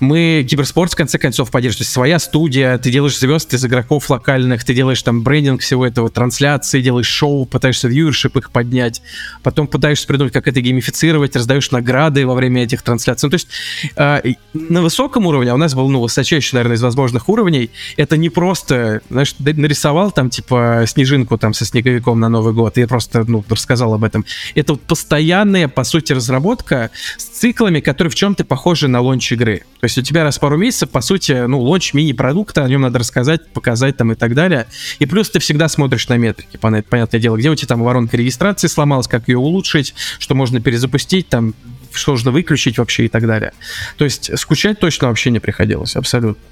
мы киберспорт, в конце концов, поддерживаем. То есть своя студия, ты делаешь звезд из игроков локальных, ты делаешь там брендинг всего этого, трансляции, делаешь шоу, пытаешься вьюершип их поднять, потом пытаешься придумать, как это геймифицировать, раздаешь награды во время этих трансляций. Ну, то есть э, на высоком уровне, а у нас был, ну, высочайший, наверное, из возможных уровней, это не просто, знаешь, нарисовал там, типа, снежинку там со снеговиком на Новый год, и просто, ну, рассказал об этом. Это вот постоянная, по сути, разработка с циклами, которые в чем-то похожи на launch игры. То есть у тебя раз в пару месяцев, по сути, ну, launch мини-продукта, о нем надо рассказать, показать там и так далее. И плюс ты всегда смотришь на метрики, понятное дело, где у тебя там воронка регистрации сломалась, как ее улучшить, что можно перезапустить, там, что нужно выключить вообще и так далее. То есть скучать точно вообще не приходилось, абсолютно.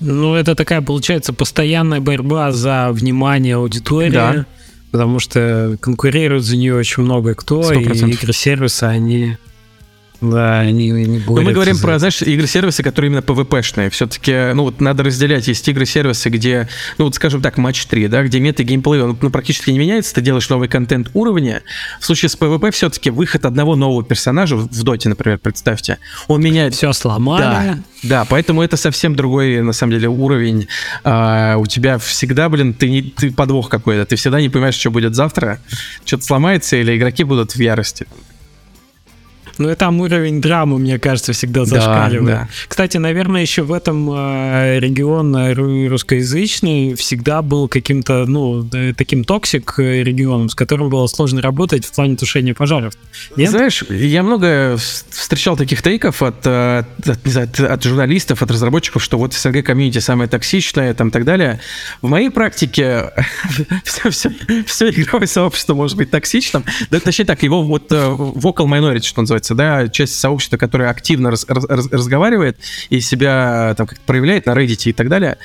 Ну, это такая, получается, постоянная борьба за внимание аудитории. Да. Потому что конкурируют за нее очень много кто, 100%. и игры-сервисы, они да, они не Но мы говорим за... про, знаешь, игры-сервисы, которые именно PvP-шные. Все-таки, ну, вот надо разделять. Есть игры-сервисы, где, ну, вот, скажем так, матч 3, да, где мета геймплей, он ну, практически не меняется, ты делаешь новый контент уровня. В случае с PvP все-таки выход одного нового персонажа, в доте, например, представьте, он меняет... Все сломали. Да, да, поэтому это совсем другой, на самом деле, уровень. А, у тебя всегда, блин, ты, не, ты подвох какой-то, ты всегда не понимаешь, что будет завтра, что-то сломается, или игроки будут в ярости. Ну и там уровень драмы, мне кажется, всегда зашкаливает. Да, да. Кстати, наверное, еще в этом э, регион русскоязычный всегда был каким-то, ну, таким toxic регионом, с которым было сложно работать в плане тушения пожаров. Нет? Знаешь, я много встречал таких тейков от, э, от, знаю, от журналистов, от разработчиков, что вот СНГ комьюнити самое токсичное, там, и так далее. В моей практике все, все, все игровое сообщество может быть токсичным. Да, точнее так, его вот э, vocal minority, что называется, называется, да, часть сообщества, которая активно раз, раз, разговаривает и себя там как-то проявляет на Reddit и так далее,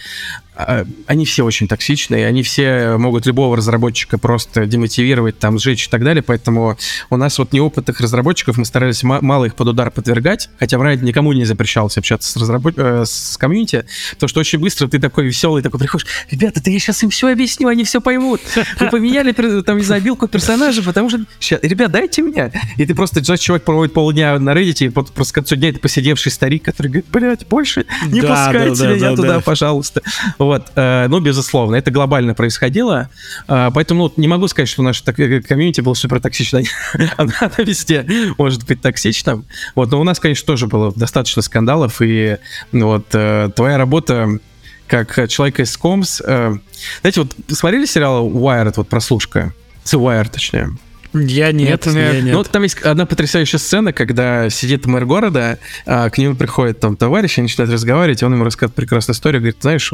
они все очень токсичные, они все могут любого разработчика просто демотивировать, там, сжечь и так далее, поэтому у нас вот неопытных разработчиков мы старались мало их под удар подвергать, хотя в Reddit никому не запрещалось общаться с, разработ... Э, с комьюнити, потому что очень быстро ты такой веселый, такой приходишь, ребята, ты я сейчас им все объясню, они все поймут. Вы поменяли, там, не знаю, билку персонажа, потому что, ребят, дайте мне. И ты просто, человек проводит полдня на Reddit, и просто к концу дня это посидевший старик, который говорит, блядь, больше не да, пускайте да, меня да, туда, да. пожалуйста. Вот, э, ну, безусловно, это глобально происходило, э, поэтому ну, не могу сказать, что наше так, э, комьюнити было супер токсично, она, она везде может быть токсичным, вот, но у нас, конечно, тоже было достаточно скандалов, и ну, вот твоя работа как человек из Комс, знаете, вот смотрели сериал Wired, вот прослушка, The Wire, точнее, я нет, нет, я нет. Ну, там есть одна потрясающая сцена, когда сидит мэр города, а к нему приходит там товарищ, они начинают разговаривать, и он ему рассказывает прекрасную историю, говорит, знаешь,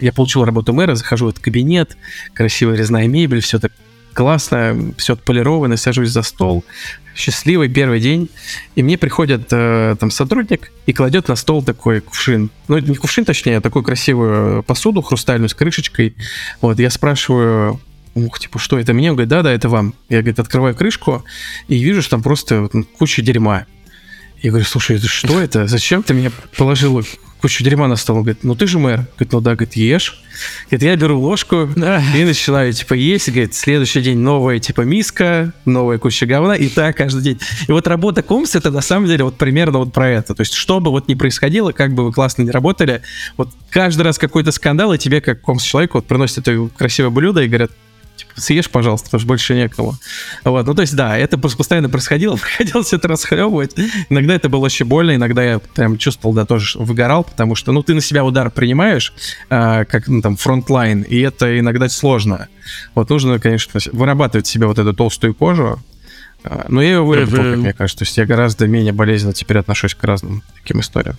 я получил работу мэра, захожу в этот кабинет, красивая резная мебель, все так классно, все отполировано, сажусь за стол. Счастливый первый день. И мне приходит э, там сотрудник и кладет на стол такой кувшин. Ну, не кувшин, точнее, а такую красивую посуду хрустальную с крышечкой. Вот, я спрашиваю, ух, типа, что это мне? Он говорит, да-да, это вам. Я, говорит, открываю крышку и вижу, что там просто куча дерьма. Я говорю, слушай, что это? Зачем ты мне положил кучу дерьма на стол. Он говорит, ну ты же мэр. Говорит, ну да, говорит, ешь. Говорит, я беру ложку и начинаю, типа, есть. Говорит, следующий день новая, типа, миска, новая куча говна, и так каждый день. И вот работа комс это на самом деле вот примерно вот про это. То есть, что бы вот ни происходило, как бы вы классно не работали, вот каждый раз какой-то скандал, и тебе, как комс человеку, вот приносят это красивое блюдо и говорят, съешь, пожалуйста, потому что больше некому. Вот, ну, то есть, да, это постоянно происходило, приходилось это расхлебывать. Иногда это было очень больно, иногда я прям чувствовал, да, тоже выгорал, потому что, ну, ты на себя удар принимаешь, э, как, ну, там, frontline, и это иногда сложно. Вот нужно, конечно, вырабатывать себе вот эту толстую кожу, а, но я ее выработал, как мне кажется. То есть я гораздо менее болезненно теперь отношусь к разным таким историям.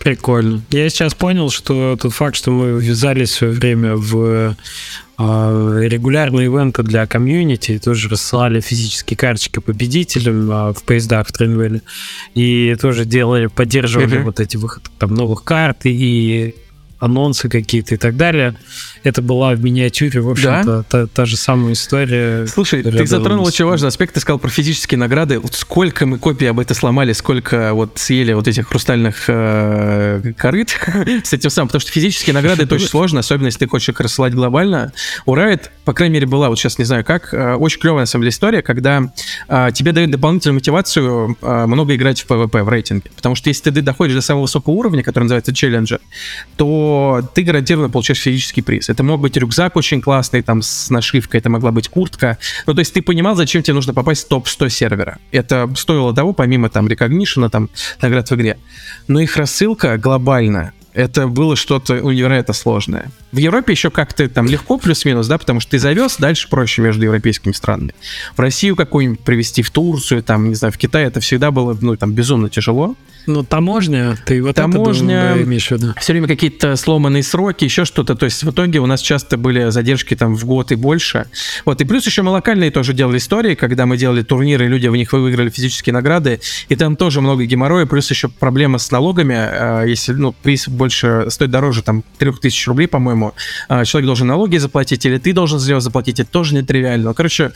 Прикольно. Я сейчас понял, что тот факт, что мы ввязались в свое время в а, регулярные ивенты для комьюнити, тоже рассылали физические карточки победителям а, в поездах в Тренвеле, и тоже делали, поддерживали mm-hmm. вот эти выходы там новых карт и анонсы какие-то и так далее. Это была в миниатюре, в общем-то, да? та, та же самая история. Слушай, ты затронул очень важный аспект, ты сказал про физические награды. Вот сколько мы копий об этом сломали, сколько вот съели вот этих хрустальных э, корыт с этим самым, потому что физические награды это очень сложно, особенно если ты хочешь их рассылать глобально. У Riot, по крайней мере, была, вот сейчас не знаю как, э, очень клевая на самом деле история, когда э, тебе дают дополнительную мотивацию э, много играть в PvP, в рейтинге. Потому что если ты доходишь до самого высокого уровня, который называется челленджер, то ты гарантированно получаешь физический приз. Это мог быть рюкзак очень классный, там, с нашивкой, это могла быть куртка. Ну, то есть ты понимал, зачем тебе нужно попасть в топ-100 сервера. Это стоило того, помимо там рекогнишена, там, наград в игре. Но их рассылка глобальная это было что-то невероятно сложное. В Европе еще как-то там легко плюс-минус, да, потому что ты завез, дальше проще между европейскими странами. В Россию какую-нибудь привезти, в Турцию, там, не знаю, в Китай, это всегда было, ну, там, безумно тяжело. Ну, таможня, ты вот таможня, это имеешь в виду. Все время какие-то сломанные сроки, еще что-то. То есть в итоге у нас часто были задержки там в год и больше. Вот, и плюс еще мы локальные тоже делали истории, когда мы делали турниры, люди в них выиграли физические награды, и там тоже много геморроя, плюс еще проблема с налогами, а, если, ну, приз больше, стоит дороже, там, 3000 рублей, по-моему, а, человек должен налоги заплатить, или ты должен за него заплатить, это тоже нетривиально. Ну, короче,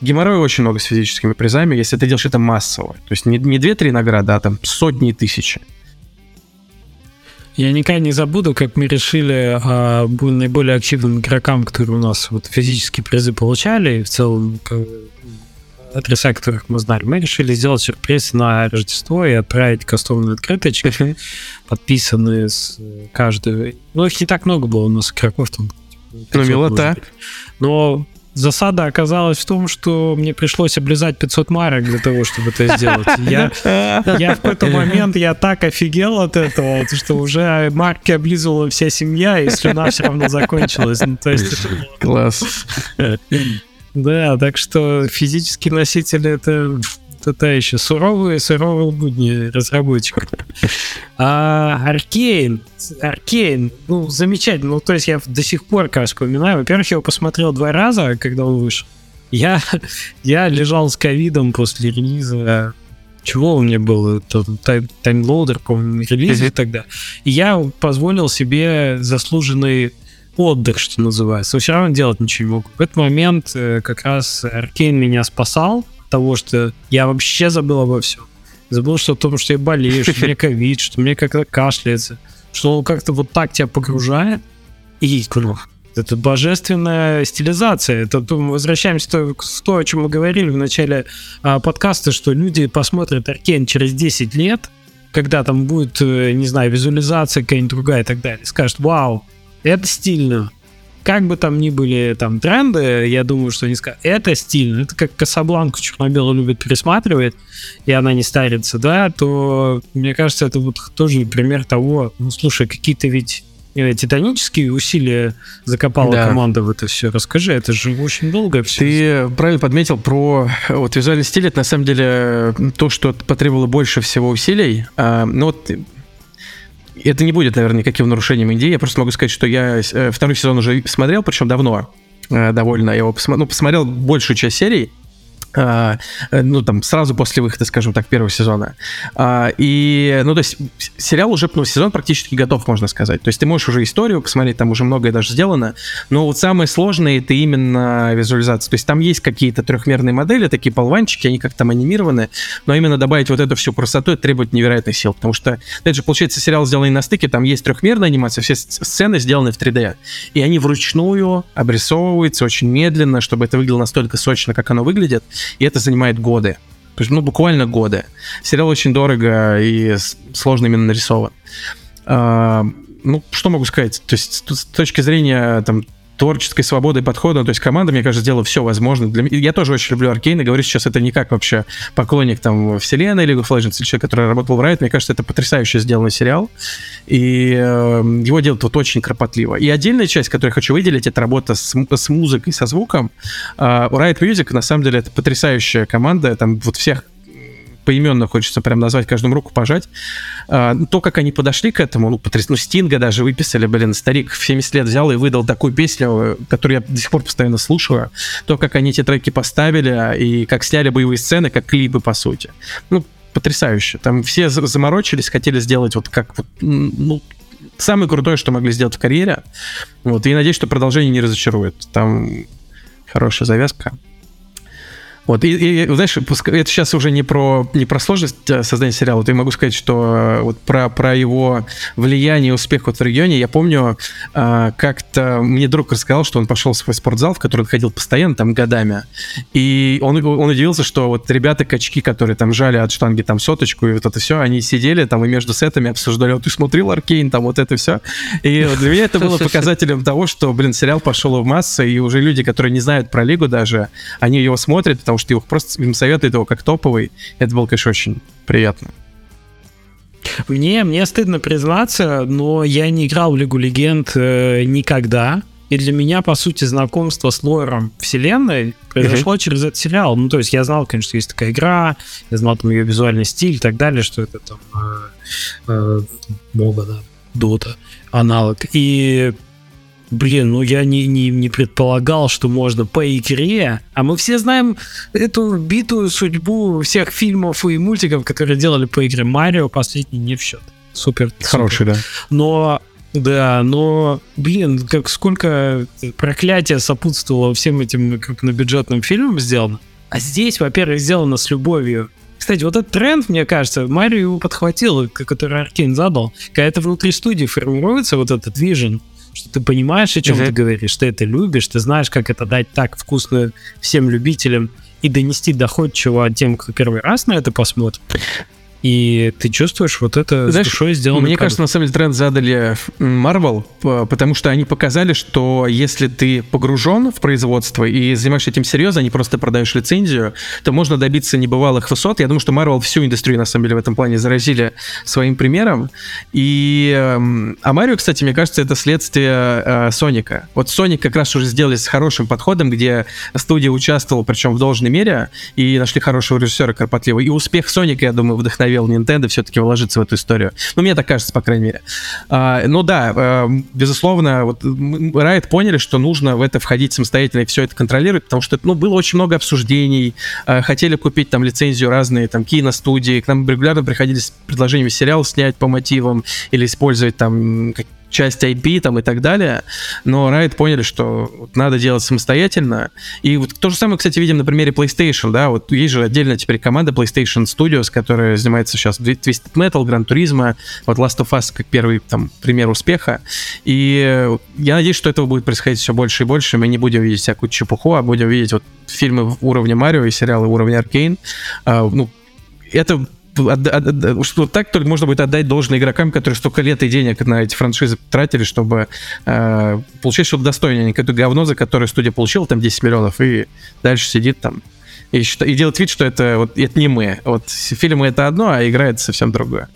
геморроя очень много с физическими призами, если ты делаешь это массово. То есть не, не 2-3 награды, а там сотни тысяч. Я никогда не забуду, как мы решили а, наиболее активным игрокам, которые у нас вот физические призы получали, и в целом адреса, которых мы знали, мы решили сделать сюрприз на Рождество и отправить кастомные открыточки, подписанные с каждой. Ну, их не так много было у нас игроков, там. Ну, милота. Но Засада оказалась в том, что мне пришлось облизать 500 марок для того, чтобы это сделать. Я, я в какой-то момент я так офигел от этого, что уже марки облизывала вся семья, и слюна все равно закончилась. Ну, то есть... Класс. Да, так что физический носитель это это та еще суровые, суровые будни разработчиков. А Arcane, Arcane, ну, замечательно. Ну, то есть я до сих пор, как вспоминаю, во-первых, я его посмотрел два раза, когда он вышел. Я, я лежал с ковидом после релиза чего у меня был, Time, TimeLoader, по-моему, релиз mm-hmm. тогда. И я позволил себе заслуженный отдых, что называется. Но все равно делать ничего не мог. В этот момент э, как раз Arcane меня спасал, того, что я вообще забыл обо всем. Забыл что о том, что я болею, что меня ковид, что мне как-то кашляется, что он как-то вот так тебя погружает. И ну, это божественная стилизация. Это мы возвращаемся к то, о чем мы говорили в начале а, подкаста, что люди посмотрят Аркен через 10 лет, когда там будет, э, не знаю, визуализация какая-нибудь другая и так далее, скажут, вау, это стильно, как бы там ни были там тренды, я думаю, что они скажут, это стильно, это как Касабланку черно-бело любят пересматривать, и она не старится, да, то мне кажется, это вот тоже пример того, ну, слушай, какие-то ведь э, титанические усилия закопала да. команда в это все. Расскажи, это же очень долго все. Ты правильно подметил про вот визуальный стиль, это на самом деле то, что потребовало больше всего усилий. А, ну вот это не будет, наверное, никаким нарушением идеи. Я просто могу сказать, что я э, второй сезон уже смотрел, причем давно э, довольно. Я его посмотрел, ну, посмотрел большую часть серий. А, э, ну, там, сразу после выхода, скажем так, первого сезона. А, и, ну, то есть, сериал уже, ну, сезон практически готов, можно сказать. То есть, ты можешь уже историю посмотреть, там уже многое даже сделано, но вот самое сложное это именно визуализация. То есть, там есть какие-то трехмерные модели, такие полванчики, они как там анимированы, но именно добавить вот эту всю красоту, это требует невероятных сил, потому что, опять же, получается, сериал сделанный на стыке, там есть трехмерная анимация, все сцены сделаны в 3D, и они вручную обрисовываются очень медленно, чтобы это выглядело настолько сочно, как оно выглядит, и это занимает годы. То есть, ну, буквально годы. Сериал очень дорого и сложно именно нарисован. А, ну, что могу сказать? То есть, с точки зрения там, творческой свободы подхода. То есть команда, мне кажется, сделала все возможное. Для... Я тоже очень люблю Аркейн, и говорю сейчас это не как вообще поклонник там вселенной League of Legends или человек, который работал в Riot. Мне кажется, это потрясающе сделанный сериал. И э, его делают вот очень кропотливо. И отдельная часть, которую я хочу выделить, это работа с, с музыкой, со звуком. Э, Riot Music, на самом деле, это потрясающая команда. Там вот всех поименно хочется прям назвать, каждому руку пожать. А, то, как они подошли к этому, ну, потряс... ну, Стинга даже выписали, блин, старик в 70 лет взял и выдал такую песню, которую я до сих пор постоянно слушаю. То, как они эти треки поставили и как сняли боевые сцены, как клипы, по сути. Ну, потрясающе. Там все заморочились, хотели сделать вот как вот, ну, самое крутое, что могли сделать в карьере. Вот, и надеюсь, что продолжение не разочарует. Там хорошая завязка. Вот, и, и знаешь, это сейчас уже не про, не про сложность э, создания сериала, вот я могу сказать, что э, вот про, про его влияние и успех вот в регионе, я помню, а, как-то мне друг рассказал, что он пошел в свой спортзал, в который он ходил постоянно, там, годами, и он, он удивился, что вот ребята-качки, которые там жали от штанги там соточку и вот это все, они сидели там и между сетами обсуждали, вот ты смотрел Аркейн, там вот это все, и вот для меня это было показателем того, что, блин, сериал пошел в массы, и уже люди, которые не знают про Лигу даже, они его смотрят, потому потому что его просто им советуют его как топовый. Это было, конечно, очень приятно. Мне, мне стыдно признаться, но я не играл в Лигу Легенд э, никогда. И для меня, по сути, знакомство с лором вселенной произошло uh-huh. через этот сериал. Ну, то есть я знал, конечно, есть такая игра, я знал там ее визуальный стиль и так далее, что это там э, э, моба, да, дота, аналог. И Блин, ну я не, не, не предполагал, что можно по игре. А мы все знаем эту битую судьбу всех фильмов и мультиков, которые делали по игре. Марио последний не в счет. Супер. Хороший, супер. да. Но да, но, блин, как сколько проклятия сопутствовало всем этим крупнобюджетным фильмам сделано. А здесь, во-первых, сделано с любовью. Кстати, вот этот тренд, мне кажется, Марио его подхватил, который Аркейн задал. Когда это внутри студии формируется, вот этот вижен, что ты понимаешь, о чем uh-huh. ты говоришь, ты это любишь, ты знаешь, как это дать так вкусно всем любителям и донести доходчиво тем, кто первый раз на это посмотрит. И ты чувствуешь вот это Знаешь, с душой сделано. Мне продукт. кажется, на самом деле тренд задали Marvel, потому что они показали, что если ты погружен в производство и занимаешься этим серьезно, а не просто продаешь лицензию, то можно добиться небывалых высот. Я думаю, что Marvel всю индустрию, на самом деле, в этом плане заразили своим примером. И, эм, а Марио, кстати, мне кажется, это следствие э, Соника. Вот Соник как раз уже сделали с хорошим подходом, где студия участвовала, причем в должной мере, и нашли хорошего режиссера кропотливого. И успех Соника, я думаю, вдохновил вдохновил Nintendo все-таки вложиться в эту историю. Ну, мне так кажется, по крайней мере. А, ну да, а, безусловно, вот Riot поняли, что нужно в это входить самостоятельно и все это контролировать, потому что ну, было очень много обсуждений, а, хотели купить там лицензию разные, там, киностудии, к нам регулярно приходили с предложениями сериал снять по мотивам или использовать там часть IP там и так далее, но Riot поняли, что надо делать самостоятельно. И вот то же самое, кстати, видим на примере PlayStation, да, вот есть же отдельно теперь команда PlayStation Studios, которая занимается сейчас Twisted Metal, Gran Turismo, вот Last of Us как первый там пример успеха. И я надеюсь, что этого будет происходить все больше и больше, мы не будем видеть всякую чепуху, а будем видеть вот фильмы уровня Марио и сериалы уровня Аркейн. А, ну, это что так только можно будет отдать должное игрокам, которые столько лет и денег на эти франшизы тратили, чтобы э, получить что-то достойное, а не какое-то говно, за которое студия получила там 10 миллионов и дальше сидит там и, и делает вид, что это, вот, это не мы. Вот фильмы это одно, а игра это совсем другое.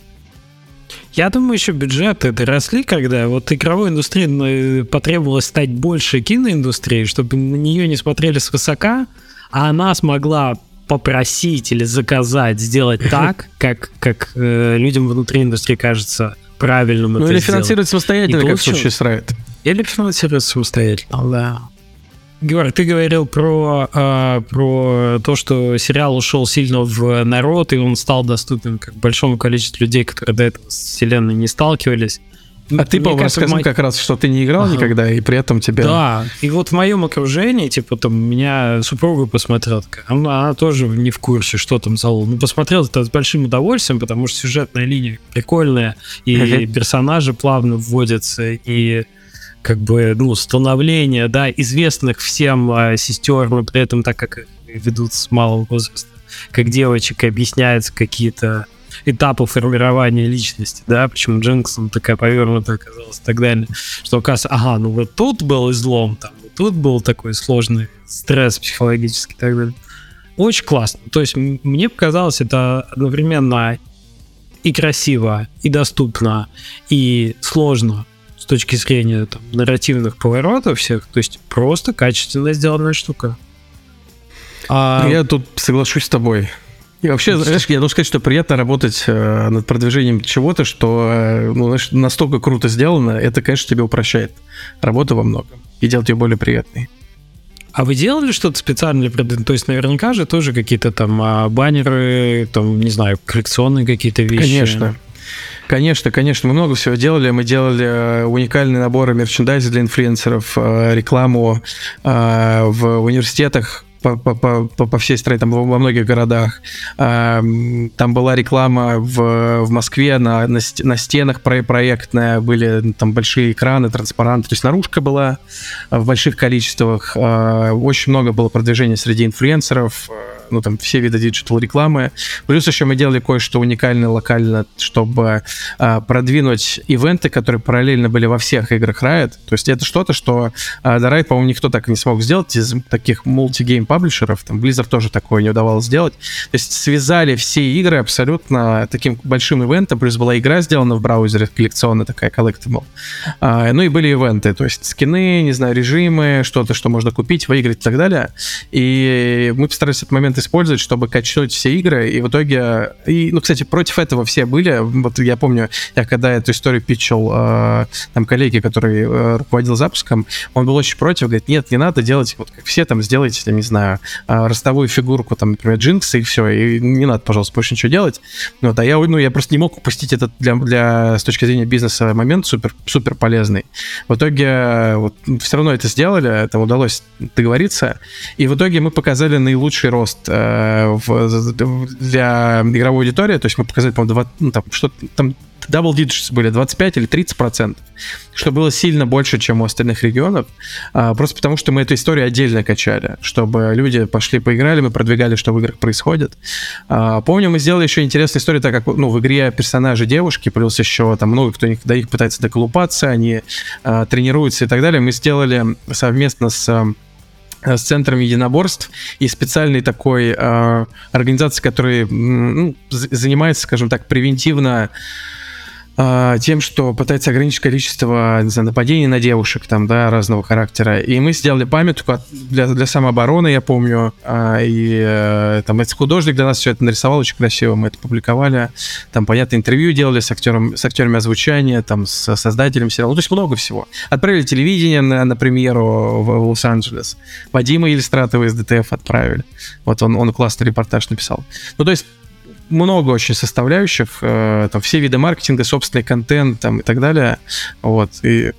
Я думаю, еще бюджеты росли, когда вот игровой индустрии ну, потребовалось стать больше киноиндустрией, чтобы на нее не смотрели свысока, а она смогла попросить или заказать сделать так, как, как э, людям внутри индустрии кажется правильным Ну или сделать. финансировать самостоятельно, И как в случае с Riot. Или финансировать самостоятельно, да. Георг, ты говорил про, а, про то, что сериал ушел сильно в народ, и он стал доступен как большому количеству людей, которые до этого с вселенной не сталкивались. А ты, по-моему, рассказал мо- как раз, что ты не играл Ага. никогда, и при этом тебя... Да, и вот в моем окружении, типа, там, меня супруга посмотрела, такая, она, она тоже не в курсе, что там за лол. Ну, посмотрел это с большим удовольствием, потому что сюжетная линия прикольная, и Мгм. персонажи плавно вводятся, и как бы, ну, становление, да, известных всем а, сестер, но при этом так как ведут с малого возраста, как девочек, объясняются какие-то этапы формирования личности, да, почему Дженксон такая повернутая оказалась и так далее, что оказывается, ага, ну вот тут был излом, там, вот тут был такой сложный стресс психологический и так далее. Очень классно. То есть мне показалось это одновременно и красиво, и доступно, и сложно с точки зрения там, нарративных поворотов всех. То есть просто качественно сделанная штука. А, Ну, Я тут соглашусь с тобой. И вообще, знаешь, я должен сказать, что приятно работать э, над продвижением чего-то, что э, ну, знаешь, настолько круто сделано, это, конечно, тебе упрощает работу во многом и делает ее более приятной. А вы делали что-то специально для продвижения? То есть наверняка же тоже какие-то там а, баннеры, там, не знаю, коллекционные какие-то вещи. Конечно. Конечно, конечно, мы много всего делали. Мы делали э, уникальные наборы мерчендайза для инфлюенсеров, рекламу в университетах по, по, по, по- всей стране, там во во многих городах. А, м, Там была реклама в, в Москве на, на, на стенах про- проектная, были там большие экраны, транспаранты, то есть наружка была э, в больших количествах. А, Очень много было продвижения среди инфлюенсеров, э, ну там все виды digital рекламы. Плюс еще мы делали кое-что уникальное локально, чтобы а, продвинуть ивенты, которые параллельно были во всех играх Riot. То есть это что-то, что а, до Riot, по-моему, никто так и не смог сделать из таких мультигейм паблишеров. Там Blizzard тоже такое не удавалось сделать. То есть связали все игры абсолютно таким большим ивентом. Плюс была игра сделана в браузере, коллекционная такая, collectible. А, ну и были ивенты, то есть скины, не знаю, режимы, что-то, что можно купить, выиграть и так далее. И мы постарались этот момент использовать, чтобы качнуть все игры, и в итоге... И, ну, кстати, против этого все были. Вот я помню, я когда эту историю питчил э, там коллеге, который э, руководил запуском, он был очень против, говорит, нет, не надо делать, вот как все там, сделайте, там, не знаю, э, ростовую фигурку, там, например, Джинкса, и все, и не надо, пожалуйста, больше ничего делать. Вот, а я, ну, я просто не мог упустить этот для, для, с точки зрения бизнеса момент супер, супер полезный. В итоге вот, все равно это сделали, там удалось договориться, и в итоге мы показали наилучший рост в- для игровой аудитории, то есть мы показали, по-моему, ну, там, что там double digits были 25 или 30 процентов, что было сильно больше, чем у остальных регионов, а, просто потому что мы эту историю отдельно качали, чтобы люди пошли поиграли, мы продвигали, что в играх происходит. А, помню, мы сделали еще интересную историю, так как ну, в игре персонажи девушки, плюс еще там много кто до них пытается доколупаться, они а, тренируются и так далее. Мы сделали совместно с с центром единоборств и специальной такой э, организацией, которая ну, занимается, скажем так, превентивно э, тем, что пытается ограничить количество не знаю, нападений на девушек там, да, разного характера. И мы сделали памятку для, для самообороны, я помню, а, и э, там этот художник для нас все это нарисовал очень красиво, мы это публиковали. Там, понятно, интервью делали с, актером, с актерами озвучания, там, с создателем сериала, ну, то есть много всего. Отправили телевидение на, на премьеру в, в Лос-Анджелес. Вадима Иллюстратова из ДТФ отправили. Вот он, он классный репортаж написал. Ну, то есть много очень составляющих, э, там все виды маркетинга, собственный контент там, и так далее. Вот, и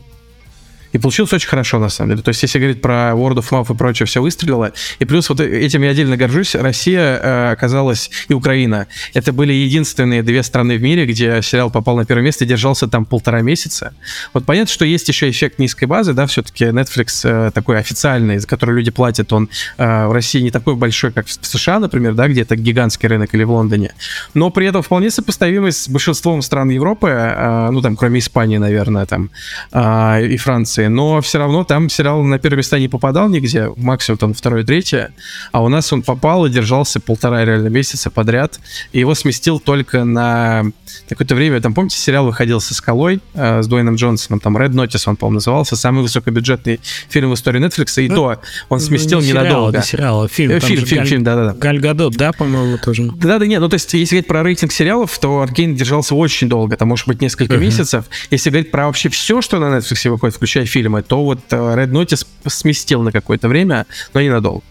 и получилось очень хорошо, на самом деле. То есть, если говорить про World of Mouth и прочее, все выстрелило. И плюс вот этим я отдельно горжусь. Россия э, оказалась и Украина. Это были единственные две страны в мире, где сериал попал на первое место и держался там полтора месяца. Вот понятно, что есть еще эффект низкой базы, да, все-таки Netflix э, такой официальный, за который люди платят, он э, в России не такой большой, как в США, например, да, где это гигантский рынок или в Лондоне. Но при этом вполне сопоставимый с большинством стран Европы, э, ну там, кроме Испании, наверное, там, э, и Франции. Дистрибуции, но все равно там сериал на первое место не попадал нигде, максимум там второе, третье, а у нас он попал и держался полтора реально месяца подряд, и его сместил только на какое-то время, там, помните, сериал выходил со «Скалой» э, с Дуэйном Джонсоном, там Red Notice он, по-моему, назывался, самый высокобюджетный фильм в истории Netflix, и ну, то он сместил не ненадолго. Не сериал, фильм. Э, фильм, фильм, Галь... фильм, да-да-да. Галь Гадот, да, по-моему, тоже. Да-да, нет, ну то есть если говорить про рейтинг сериалов, то Аркейн держался очень долго, там может быть несколько uh-huh. месяцев. Если говорить про вообще все, что на Netflix выходит, включая фильмы, то вот э, Red Notice сместил на какое-то время, но ненадолго.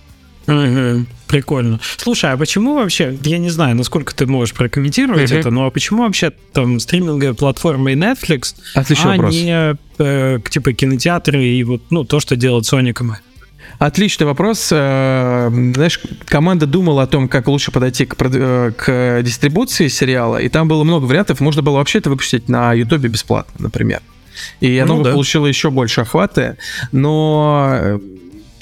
Угу, прикольно. Слушай, а почему вообще, я не знаю, насколько ты можешь прокомментировать угу. это, но почему вообще там стриминговая платформа и Netflix, Отличный а вопрос. не э, типа кинотеатры и вот ну то, что Sonic и Отличный вопрос. Э, знаешь, команда думала о том, как лучше подойти к, э, к дистрибуции сериала, и там было много вариантов. Можно было вообще это выпустить на Ютубе бесплатно, например. И оно ну, да. получило еще больше охвата, но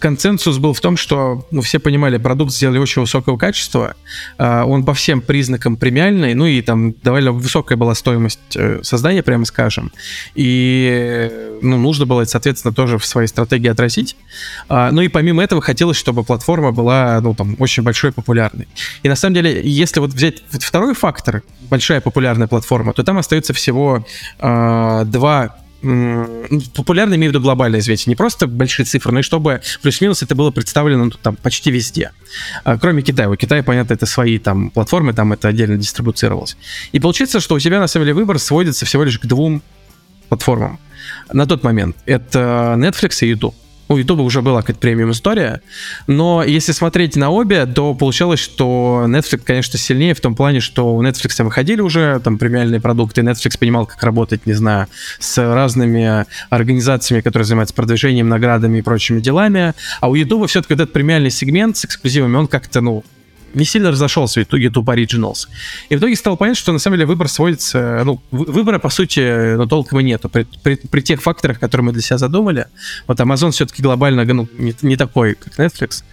консенсус был в том, что ну, все понимали, продукт сделали очень высокого качества, э, он по всем признакам премиальный, ну и там довольно высокая была стоимость э, создания, прямо скажем, и ну, нужно было это, соответственно, тоже в своей стратегии отразить. Э, ну и помимо этого хотелось, чтобы платформа была, ну, там, очень большой популярной. И на самом деле, если вот взять второй фактор, большая популярная платформа, то там остается всего э, два популярно имею в виду глобальное известие, не просто большие цифры, но и чтобы плюс-минус это было представлено ну, там почти везде. А, кроме Китая. У Китая, понятно, это свои там платформы, там это отдельно дистрибуцировалось. И получается, что у тебя на самом деле выбор сводится всего лишь к двум платформам на тот момент. Это Netflix и YouTube у YouTube уже была какая-то премиум история, но если смотреть на обе, то получалось, что Netflix, конечно, сильнее в том плане, что у Netflix выходили уже там премиальные продукты, Netflix понимал, как работать, не знаю, с разными организациями, которые занимаются продвижением, наградами и прочими делами, а у YouTube все-таки этот премиальный сегмент с эксклюзивами, он как-то, ну, не сильно разошелся в итоге YouTube Originals. И в итоге стал понять, что на самом деле выбор сводится... Ну, выбора, по сути, ну, толком и нету. При, при, при тех факторах, которые мы для себя задумали, вот Amazon все-таки глобально ну, не, не такой, как Netflix.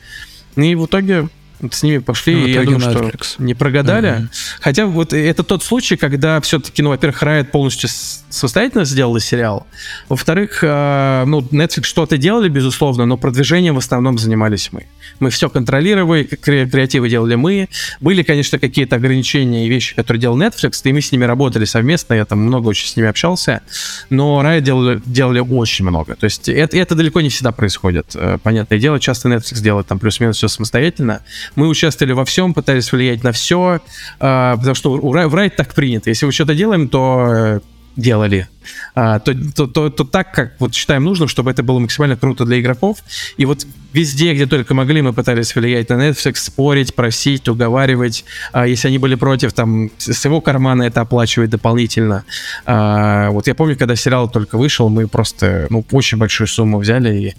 И в итоге с ними пошли, ну, и я думаю, что не прогадали. Uh-huh. Хотя вот это тот случай, когда все-таки, ну, во-первых, Riot полностью самостоятельно сделала сериал. Во-вторых, э, ну, Netflix что-то делали, безусловно, но продвижением в основном занимались мы. Мы все контролировали, кре- креативы делали мы. Были, конечно, какие-то ограничения и вещи, которые делал Netflix, и мы с ними работали совместно, я там много очень с ними общался, но Riot делали, делали очень много. То есть это, это далеко не всегда происходит. Э, понятное дело, часто Netflix делает там плюс-минус все самостоятельно, мы участвовали во всем, пытались влиять на все, а, потому что в Райт так принято. Если мы что-то делаем, то э, делали, а, то, то, то, то так, как вот считаем нужным, чтобы это было максимально круто для игроков. И вот везде, где только могли, мы пытались влиять на Netflix, спорить, просить, уговаривать. А, если они были против, там, с его кармана это оплачивать дополнительно. А, вот я помню, когда сериал только вышел, мы просто, ну, очень большую сумму взяли и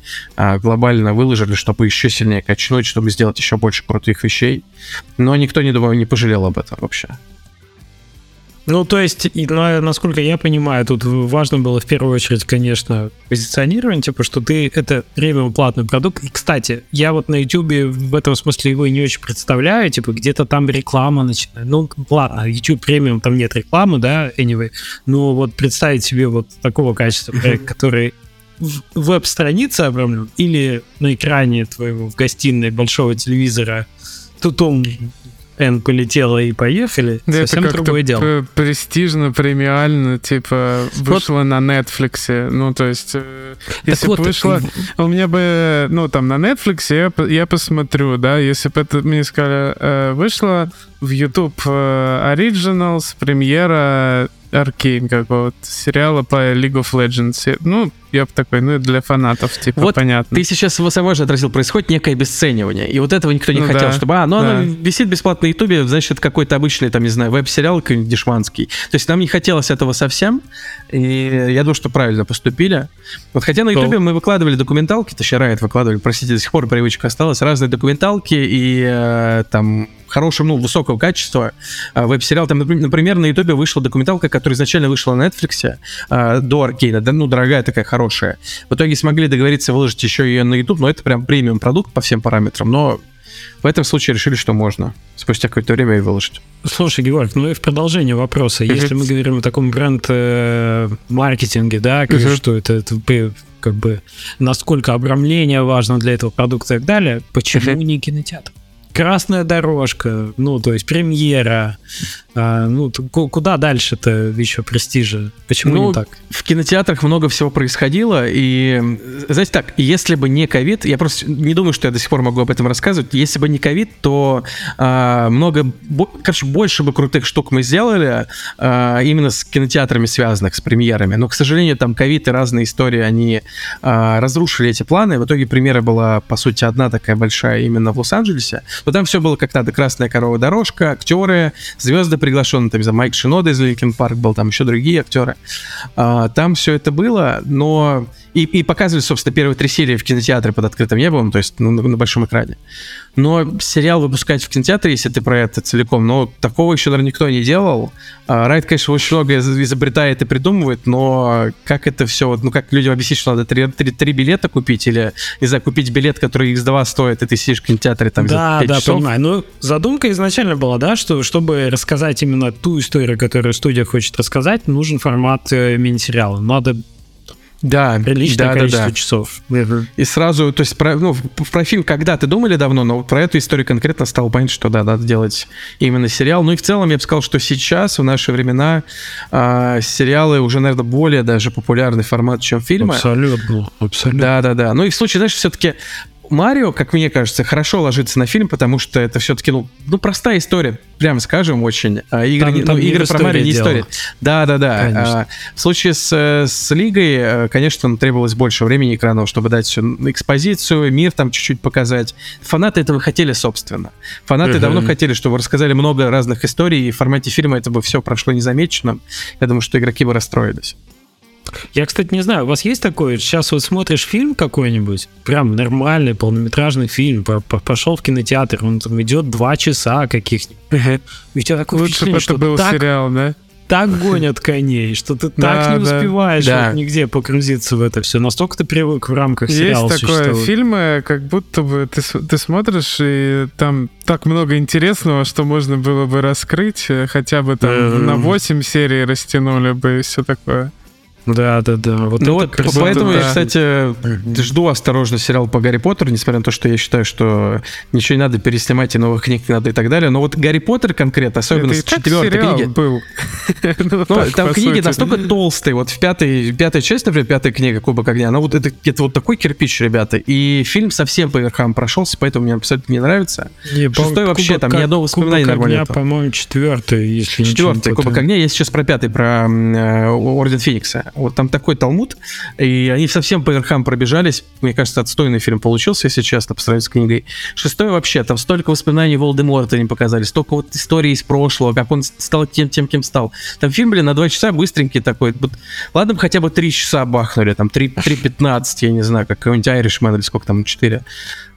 глобально выложили, чтобы еще сильнее качнуть, чтобы сделать еще больше крутых вещей. Но никто, не думаю, не пожалел об этом вообще. Ну, то есть, и, насколько я понимаю, тут важно было в первую очередь, конечно, позиционирование, типа, что ты это премиум платный продукт. И, кстати, я вот на YouTube в этом смысле его не очень представляю, типа, где-то там реклама начинает. Ну, ладно, YouTube премиум, там нет рекламы, да, anyway. Но вот представить себе вот такого качества проект, который веб-страница обрамлен или на экране твоего в гостиной большого телевизора тут он Н полетела и поехали, да совсем это другое дело. Престижно, премиально, типа, вышло вот. на Netflix. Ну, то есть, э, если бы вот, вышло... Ты... У меня бы, ну, там, на Netflix я, я посмотрю, да, если бы это мне сказали, э, вышло в YouTube э, Originals, премьера Аркейн какого-то сериала по League of Legends. Ну, я бы такой, ну, для фанатов, типа, вот понятно. ты сейчас само же отразил, происходит некое обесценивание, и вот этого никто не ну, хотел, да, чтобы, а, ну, да. оно висит бесплатно на Ютубе, значит, это какой-то обычный, там, не знаю, веб-сериал какой-нибудь дешманский. То есть нам не хотелось этого совсем, и я думаю, что правильно поступили. Вот хотя на Ютубе мы выкладывали документалки, точнее, Riot выкладывали, простите, до сих пор привычка осталась, разные документалки, и э, там хорошего, ну, высокого качества э, веб-сериал. Там, например, на Ютубе вышла документалка, которая изначально вышла на Netflix э, до Аркейна, да, ну, дорогая такая, хорошая. В итоге смогли договориться выложить еще ее на YouTube, но это прям премиум продукт по всем параметрам, но В этом случае решили, что можно спустя какое-то время и выложить. Слушай, Георг, ну и в продолжение вопроса. Если мы говорим о таком бренд-маркетинге, да, как, что это, это как бы насколько обрамление важно для этого продукта и так далее, почему не кинотеатр? Красная дорожка, ну, то есть премьера. А, ну, куда дальше-то еще престижа? Почему ну, не так? В кинотеатрах много всего происходило, и, знаете так, если бы не ковид, я просто не думаю, что я до сих пор могу об этом рассказывать, если бы не ковид, то а, много, короче, больше бы крутых штук мы сделали а, именно с кинотеатрами связанных, с премьерами. Но, к сожалению, там ковид и разные истории, они а, разрушили эти планы. В итоге премьера была, по сути, одна такая большая именно в Лос-Анджелесе. Но там все было как надо. Красная ковровая дорожка, актеры, звезды приглашенные. Там, знаю, Майк Шинода из Linkin Park был, там еще другие актеры. А, там все это было, но... И, и показывали, собственно, первые три серии в кинотеатре под открытым небом, то есть ну, на, на большом экране. Но сериал выпускать в кинотеатре, если ты про это целиком, но такого еще, наверное, никто не делал. А, Райт, конечно, очень много изобретает и придумывает, но как это все, ну как людям объяснить, что надо три, три, три билета купить или, не знаю, купить билет, который X2 стоит, и ты сидишь в кинотеатре там да, за 5 да, часов. понимаю. Ну, задумка изначально была, да, что чтобы рассказать именно ту историю, которую студия хочет рассказать, нужен формат э, мини-сериала. Надо да, приличное да, количество да, да. часов. И сразу, то есть, про, ну, про фильм когда-то думали давно, но про эту историю конкретно стало понятно, что да, надо делать именно сериал. Ну и в целом я бы сказал, что сейчас, в наши времена, э, сериалы уже, наверное, более даже популярный формат, чем фильмы. Абсолютно, абсолютно. Да, да, да. Ну и в случае, знаешь, все-таки Марио, как мне кажется, хорошо ложится на фильм, потому что это все-таки, ну, ну простая история, прямо скажем, очень. А игры, там, там ну, игры про Марио не история. Да, да, да. А, в случае с, с Лигой, э, конечно, требовалось больше времени экранного, чтобы дать всю экспозицию, мир там чуть-чуть показать. Фанаты этого хотели, собственно. Фанаты uh-huh. давно хотели, чтобы рассказали много разных историй, и в формате фильма это бы все прошло незамеченным. Я думаю, что игроки бы расстроились. Я, кстати, не знаю, у вас есть такое, сейчас вот смотришь фильм какой-нибудь, прям нормальный полнометражный фильм, пошел в кинотеатр, он там идет два часа каких-нибудь. И у тебя такое Лучше бы это был так, сериал, да? Так гонят коней, что ты так не успеваешь да. Вот нигде погрузиться в это все. Настолько ты привык в рамках сериала Есть такое, фильмы, как будто бы ты, ты смотришь, и там так много интересного, что можно было бы раскрыть, э, хотя бы там на 8 серий растянули бы и все такое. Да, да, да. Вот ну вот, поэтому да. я, кстати, жду осторожно сериал по Гарри Поттеру, несмотря на то, что я считаю, что ничего не надо переснимать, и новых книг не надо и так далее. Но вот Гарри Поттер конкретно, особенно Это с четвертой книги. был. ну, так, там книги сути. настолько толстые. Вот в пятой, пятой части, например, пятая книга Кубок огня, она вот это, это вот такой кирпич, ребята. И фильм совсем по верхам прошелся, поэтому мне абсолютно не нравится. Не, Шестой вообще, Кубок, там ни одного воспоминания нормально по-моему, четвертый, если Четвертый, Кубок огня. Я сейчас про пятый, про э, Орден Феникса. Вот там такой талмуд, и они совсем по верхам пробежались. Мне кажется, отстойный фильм получился, если честно, по сравнению с книгой. Шестой вообще, там столько воспоминаний Волдеморта не показали, столько вот историй из прошлого, как он стал тем, тем, кем стал. Там фильм, блин, на два часа быстренький такой. Ладно бы хотя бы три часа бахнули, там 3.15, я не знаю, как какой-нибудь Irishman или сколько там, 4.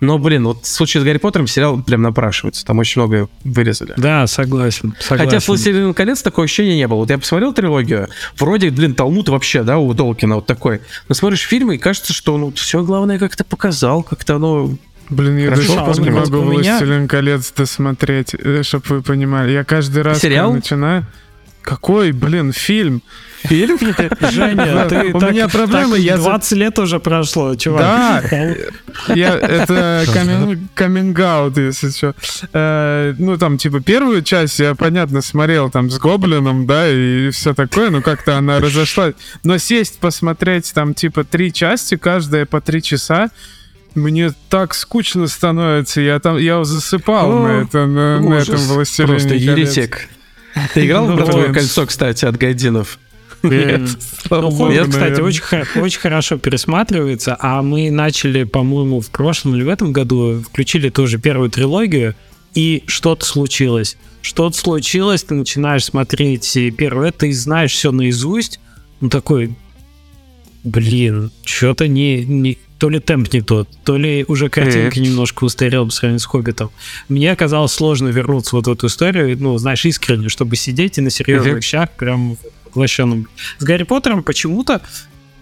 Но, блин, вот в случае с Гарри Поттером сериал прям напрашивается. Там очень много вырезали. Да, согласен. согласен. Хотя в «Властелин колец» такое ощущение не было. Вот я посмотрел трилогию, вроде, блин, Талмуд вообще, да, у Толкина вот такой. Но смотришь фильмы, и кажется, что, ну, все главное как-то показал, как-то оно Блин, я до сих пор не могу «Властелин колец» досмотреть, э, чтобы вы понимали. Я каждый раз, Сериал? начинаю... Какой, блин, фильм? Фильм? Женя, ты, у так, меня проблемы. Я 20 лет уже прошло, чувак. Да, я, это каминг-аут, если что. Э, ну, там, типа, первую часть я, понятно, смотрел там с Гоблином, да, и все такое, ну, как-то она разошлась. Но сесть, посмотреть там, типа, три части, каждая по три часа, мне так скучно становится, я там, я засыпал О, на, это, на, на этом властелине Просто еретик. Ты играл в «Братвое кольцо», кстати, от Гайдинов? Нет. Ну, кстати, очень, очень хорошо пересматривается, а мы начали, по-моему, в прошлом или в этом году, включили тоже первую трилогию, и что-то случилось. Что-то случилось, ты начинаешь смотреть первое, и знаешь все наизусть, ну такой, блин, что-то не, не, то ли темп не тот, то ли уже картинка немножко устарела по сравнению с Хоббитом. Мне оказалось сложно вернуться вот в эту историю, ну, знаешь, искренне, чтобы сидеть и на серьезных вещах прям поглощенным. С Гарри Поттером почему-то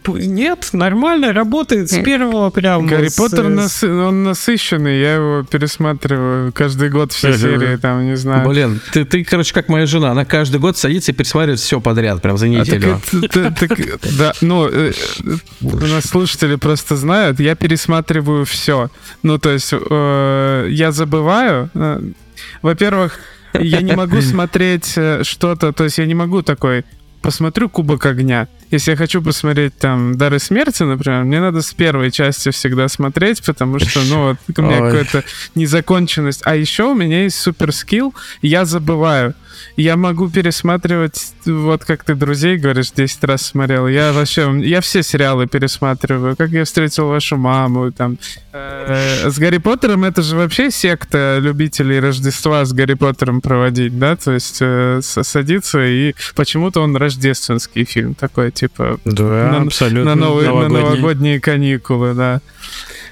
Нет, нормально, работает с первого прям. Гарри с- Поттер, с- насы- он насыщенный, я его пересматриваю каждый год все серии, там, не знаю. Блин, ты, ты, короче, как моя жена. Она каждый год садится и пересматривает все подряд, прям за А, неделю. да, ну, э, э, у нас слушатели просто знают, я пересматриваю все. Ну, то есть, э, я забываю. э, Во-первых, я не могу смотреть э, что-то, то есть я не могу такой посмотрю Кубок огня. Если я хочу посмотреть там Дары смерти, например, мне надо с первой части всегда смотреть, потому что, ну, вот у меня какая-то незаконченность. А еще у меня есть супер скилл, я забываю. Я могу пересматривать, вот как ты друзей говоришь, 10 раз смотрел. Я вообще, я все сериалы пересматриваю. Как я встретил вашу маму, там. Э, с Гарри Поттером это же вообще секта любителей Рождества с Гарри Поттером проводить, да? То есть э, садиться и почему-то он рождественский фильм такой, типа Да, на- абсолютно. на, новые, на новогодний. новогодние каникулы, да.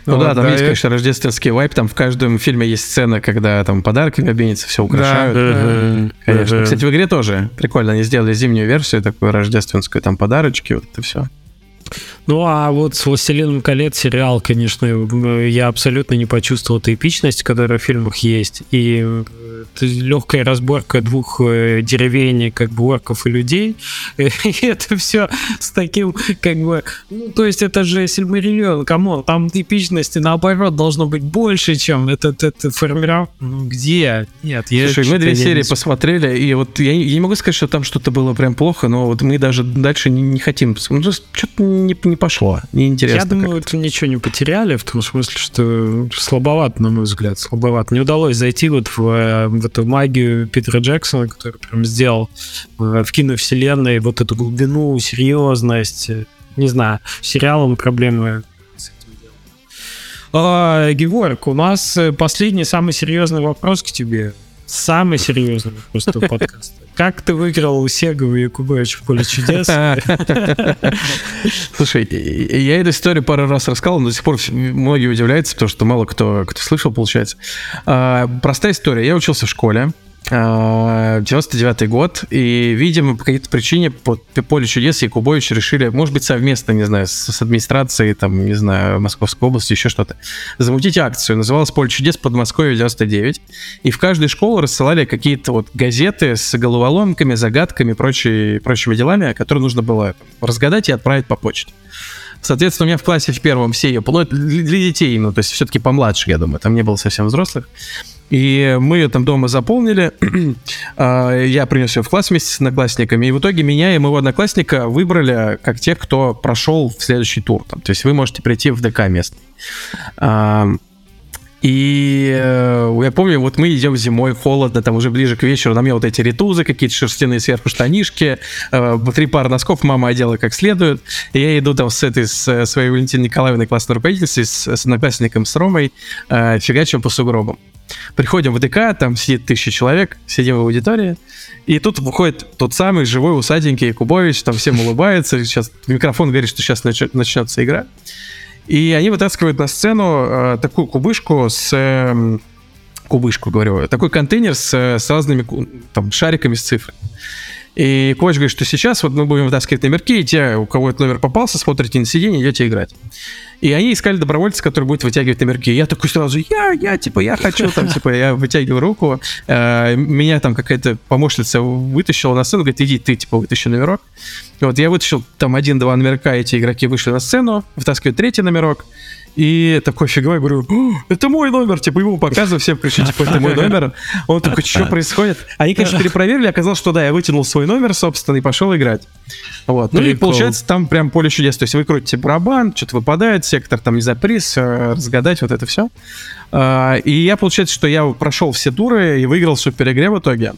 Ну Вот, да, там есть, и- конечно, рождественский вайп. Там в каждом фильме есть сцена, когда там подарками обменятся, все украшают. Мгм. Конечно. Мгм. Кстати, в игре тоже прикольно. Они сделали зимнюю версию, такую рождественскую, там подарочки, вот это все. Ну, а вот с «Властелином колец» сериал, конечно, э, я абсолютно не почувствовал эту эпичность, которая в фильмах есть. И легкая разборка двух э, деревень, как бы орков и людей. И это все с таким, как бы... Ну, то есть это же Сильмариллион, come on, там эпичности, наоборот, должно быть больше, чем этот, этот формировал. Ну, где? Нет, я Слушай, мы две серии не- посмотрели, и вот я, я не могу сказать, что там что-то было прям плохо, но вот мы даже дальше не, не хотим. Ну, что-то не, не пошло, неинтересно. Я думаю, это ничего не потеряли, в том смысле, что слабовато, на мой взгляд, слабовато. Не удалось зайти вот в, в эту магию Питера Джексона, который прям сделал э, в киновселенной вот эту глубину, серьезность. Не знаю, сериалом проблемы. А, Георг, у нас э, последний самый серьезный вопрос к тебе. Самый серьезный вопрос этого подкаста. Как ты выиграл Сегова и Якубович в поле чудес? Слушай, я эту историю пару раз рассказал, но до сих пор многие удивляются, потому что мало кто, кто слышал, получается. А, простая история. Я учился в школе. А, 99-й год, и, видимо, по какой-то причине по по полю чудес и Кубович решили, может быть, совместно, не знаю, с, с администрацией, там, не знаю, Московской области, еще что-то, замутить акцию. Называлась «Поле чудес Подмосковье 99». И в каждой школе рассылали какие-то вот газеты с головоломками, загадками и прочей, прочими делами, которые нужно было разгадать и отправить по почте. Соответственно, у меня в классе в первом все ее, ну, для детей, ну, то есть все-таки помладше, я думаю, там не было совсем взрослых. И мы ее там дома заполнили, А, я принес ее в класс вместе с одноклассниками, и в итоге меня и моего одноклассника выбрали как тех, кто прошел в следующий тур. То есть вы можете прийти в ДК местный. И э, я помню, вот мы идем зимой, холодно, там уже ближе к вечеру, на мне вот эти ритузы, какие-то шерстяные сверху штанишки, э, три пары носков мама одела как следует. И я иду там с этой, с э, своей Валентиной Николаевной, классной руководительницей, с, с одноклассником, с Ромой, э, фигачим по сугробам. Приходим в ДК, там сидит тысяча человек, сидим в аудитории, и тут выходит тот самый живой усатенький Кубович, там всем улыбается, сейчас микрофон говорит, что сейчас начнется игра. И они вытаскивают на сцену э, такую кубышку с... эм, кубышку, говорю, такой контейнер с, э, с разными там, шариками с цифрами. И Ковач говорит, что сейчас вот мы будем вытаскивать номерки, и те, у кого этот номер попался, смотрите на сиденье, идете играть. И они искали добровольца, который будет вытягивать номерки. Я такой сразу, я, я, типа, я хочу, там, типа, я вытягиваю руку. Э, Меня там какая-то помощница вытащила на сцену, говорит, иди, ты, типа, вытащи номерок. И вот я вытащил там один-два номерка, эти игроки вышли на сцену, вытаскивают третий номерок, и такой фиговой говорю, «О, это мой номер, типа ему показываю, всем кричу, типа, это мой номер. Он такой, что происходит? Они, конечно, перепроверили, оказалось, что да, я вытянул свой номер, собственно, и пошел играть. Вот. Ну и получается, там прям поле чудес. То есть вы крутите барабан, что-то выпадает, сектор, там, не знаю, приз, э, разгадать вот это все. И я, получается, что я прошел все туры и выиграл в супер игре в итоге.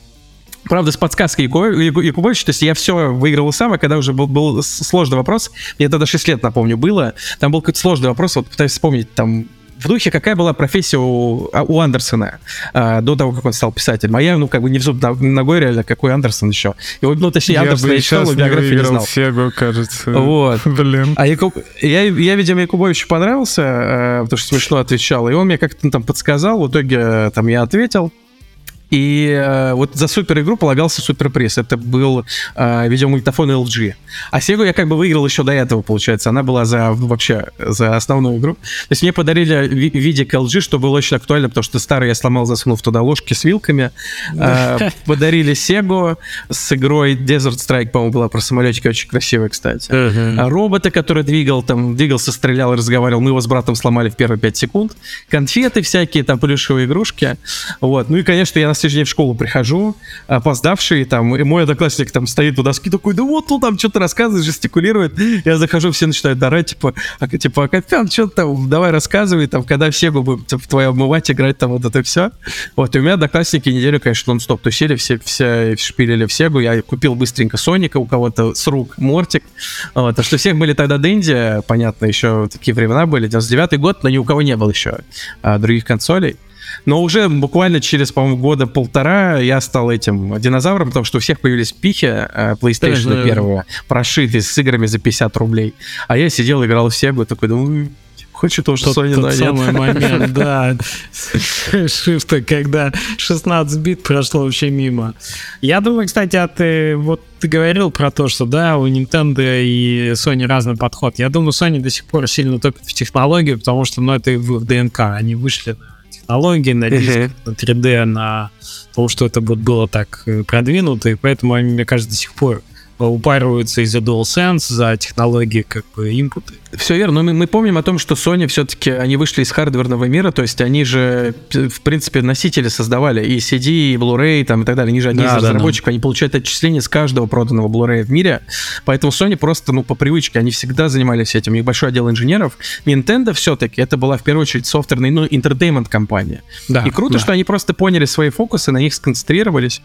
Правда, с подсказкой Яку- Яку- Якубовича, то есть я все выиграл сам, а когда уже был, был сложный вопрос, мне тогда 6 лет, напомню, было, там был какой-то сложный вопрос, вот пытаюсь вспомнить, там, в духе, какая была профессия у, а, у Андерсона а, до того, как он стал писателем. А я, ну, как бы не в зуб ногой реально, какой Андерсон еще. Его, ну, точнее, Я Андерсон бы я читал, биографию не знал. Сегу, кажется. Вот. Блин. А Якуб... я, я, видимо, Якубовичу понравился, э, потому что смешно отвечал, и он мне как-то ну, там подсказал, в итоге э, там я ответил, И э, вот за супер игру полагался суперприз. Это был э, видеомагнитофон LG. А Сегу я как бы выиграл еще до этого, получается. Она была за вообще за основную игру. То есть мне подарили ви- видик LG, что было очень актуально, потому что старый я сломал, засунув туда ложки с вилками. Э, подарили Сегу с игрой Desert Strike, по-моему, была про самолетики, очень красивая, кстати. А робота, который двигал, там, двигался, стрелял и разговаривал, мы его с братом сломали в первые 5 секунд. Конфеты всякие, там, плюшевые игрушки. Вот. Ну и, конечно, я на следующий день в школу прихожу, опоздавший, там, и мой одноклассник там стоит у доски такой, да вот он там что-то рассказывает, жестикулирует. Я захожу, все начинают орать, типа, а, типа, Копян, что там, давай рассказывай, там, когда все будем типа, твоя обмывать, играть, там, вот это все. Вот, и у меня одноклассники неделю, конечно, нон-стоп тусили, все, все шпилили в Сегу, я купил быстренько Соника, у кого-то с рук Мортик, вот, а что всех были тогда Дэнди, понятно, еще такие времена были, 99-й год, но ни у кого не было еще а, других консолей. Но уже буквально через, по-моему, года полтора я стал этим динозавром, потому что у всех появились пихи э, PlayStation Даже- первого, прошитые с играми за 50 рублей. А я сидел, играл в Сегу, такой, думаю, хочет то, что Sony, тот самый момент, да, шифта, когда 16 бит прошло вообще мимо. Я думаю, кстати, а ты, вот ты говорил про то, что, да, у Nintendo и Sony разный подход. Я думаю, Sony до сих пор сильно топит в технологию, потому что, ну, это в ДНК. Они вышли на технологии, на диск, на 3D, на том, что это вот было так э, продвинуто, и поэтому они, мне кажется, до сих пор упариваются из-за DualSense, за технологии как бы инпуты. Все верно, но мы, мы помним о том, что Sony все-таки, они вышли из хардверного мира, то есть они же, в принципе, носители создавали и CD, и Blu-ray, там, и так далее. Они же одни Да, из да, да. разработчиков, они получают отчисления с каждого проданного Blu-ray в мире, поэтому Sony просто, ну, по привычке, они всегда занимались этим, у них большой отдел инженеров. Nintendo все-таки, это была в первую очередь софтверная, ну, entertainment компания. Да, И круто, да. что они просто поняли свои фокусы, на них сконцентрировались.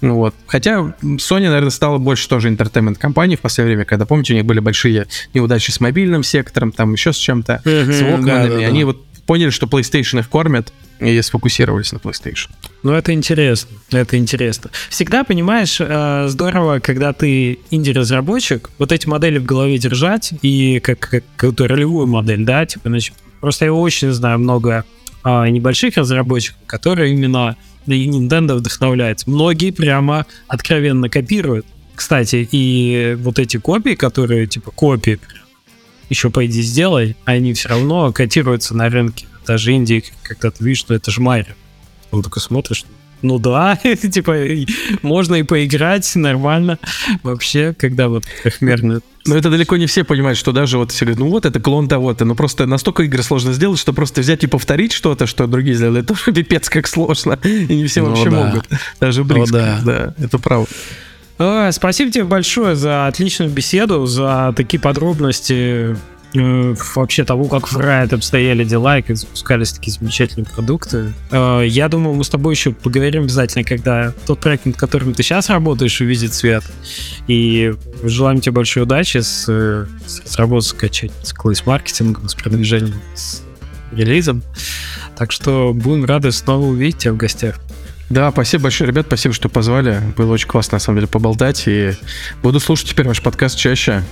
Ну вот. Хотя Sony, наверное, стала больше тоже entertainment компанией в последнее время, когда, помните, у них были большие неудачи с мобильным сектором, там еще с чем-то, с Walkman'ами. Они вот поняли, что PlayStation их кормят, и сфокусировались на PlayStation. Ну, это интересно, это интересно. Всегда, понимаешь, э, здорово, когда ты инди-разработчик, вот эти модели в голове держать, и как, как какую-то ролевую модель, да, типа, значит, просто я очень знаю много а, небольших разработчиков, которые именно и Nintendo вдохновляются. Многие прямо откровенно копируют. Кстати, и вот эти копии, которые, типа, копии, еще пойди сделай, они все равно котируются на рынке. Даже Индии, когда ты видишь, что это же Марио. Он такой смотришь, ну да, типа, можно и поиграть нормально. Вообще, когда вот трехмерный Но это далеко не все понимают, что даже вот все говорят, ну вот это клон того-то, но просто настолько игры сложно сделать, что просто взять и повторить что-то, что другие сделали, это тоже пипец как сложно, и не все Ну вообще да. могут, даже близко, да. да, это правда. А, Спасибо тебе большое за отличную беседу, за такие подробности э, вообще того, как в Riot обстояли дела и как запускались такие замечательные продукты. Э, Я думаю, мы с тобой еще поговорим обязательно, когда тот проект, над которым ты сейчас работаешь, увидит свет. И желаем тебе большой удачи с, э, с разработкой, скачать, с класс-маркетингом, с продвижением, с релизом. Так что будем рады снова увидеть тебя в гостях. Да, спасибо большое, ребят, спасибо, что позвали. Было очень классно, на самом деле, поболтать. И буду слушать теперь ваш подкаст чаще.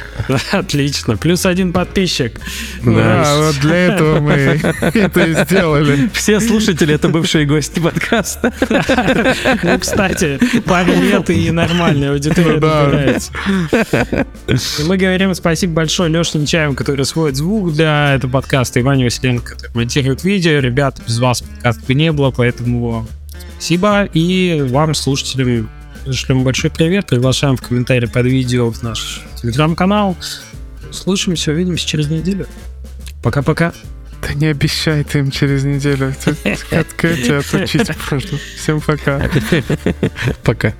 Отлично. Плюс один подписчик. Да. Да, вот для этого мы это и сделали. Все слушатели — это бывшие гости подкаста. Ну, кстати, пару лет и нормальная аудитория да. набирается. И мы говорим спасибо большое Леше Нечаеву, который сводит звук для этого подкаста, Ивану Василенко, который монтирует видео. Ребята, без вас подкаста бы не было, поэтому спасибо. И вам, слушателям, шлем большой привет. Приглашаем в комментарии под видео в наш телеграм-канал. Слышимся, увидимся через неделю. Пока-пока. Да не обещай ты им через неделю. От Кэти отучить можно. Всем пока. Пока.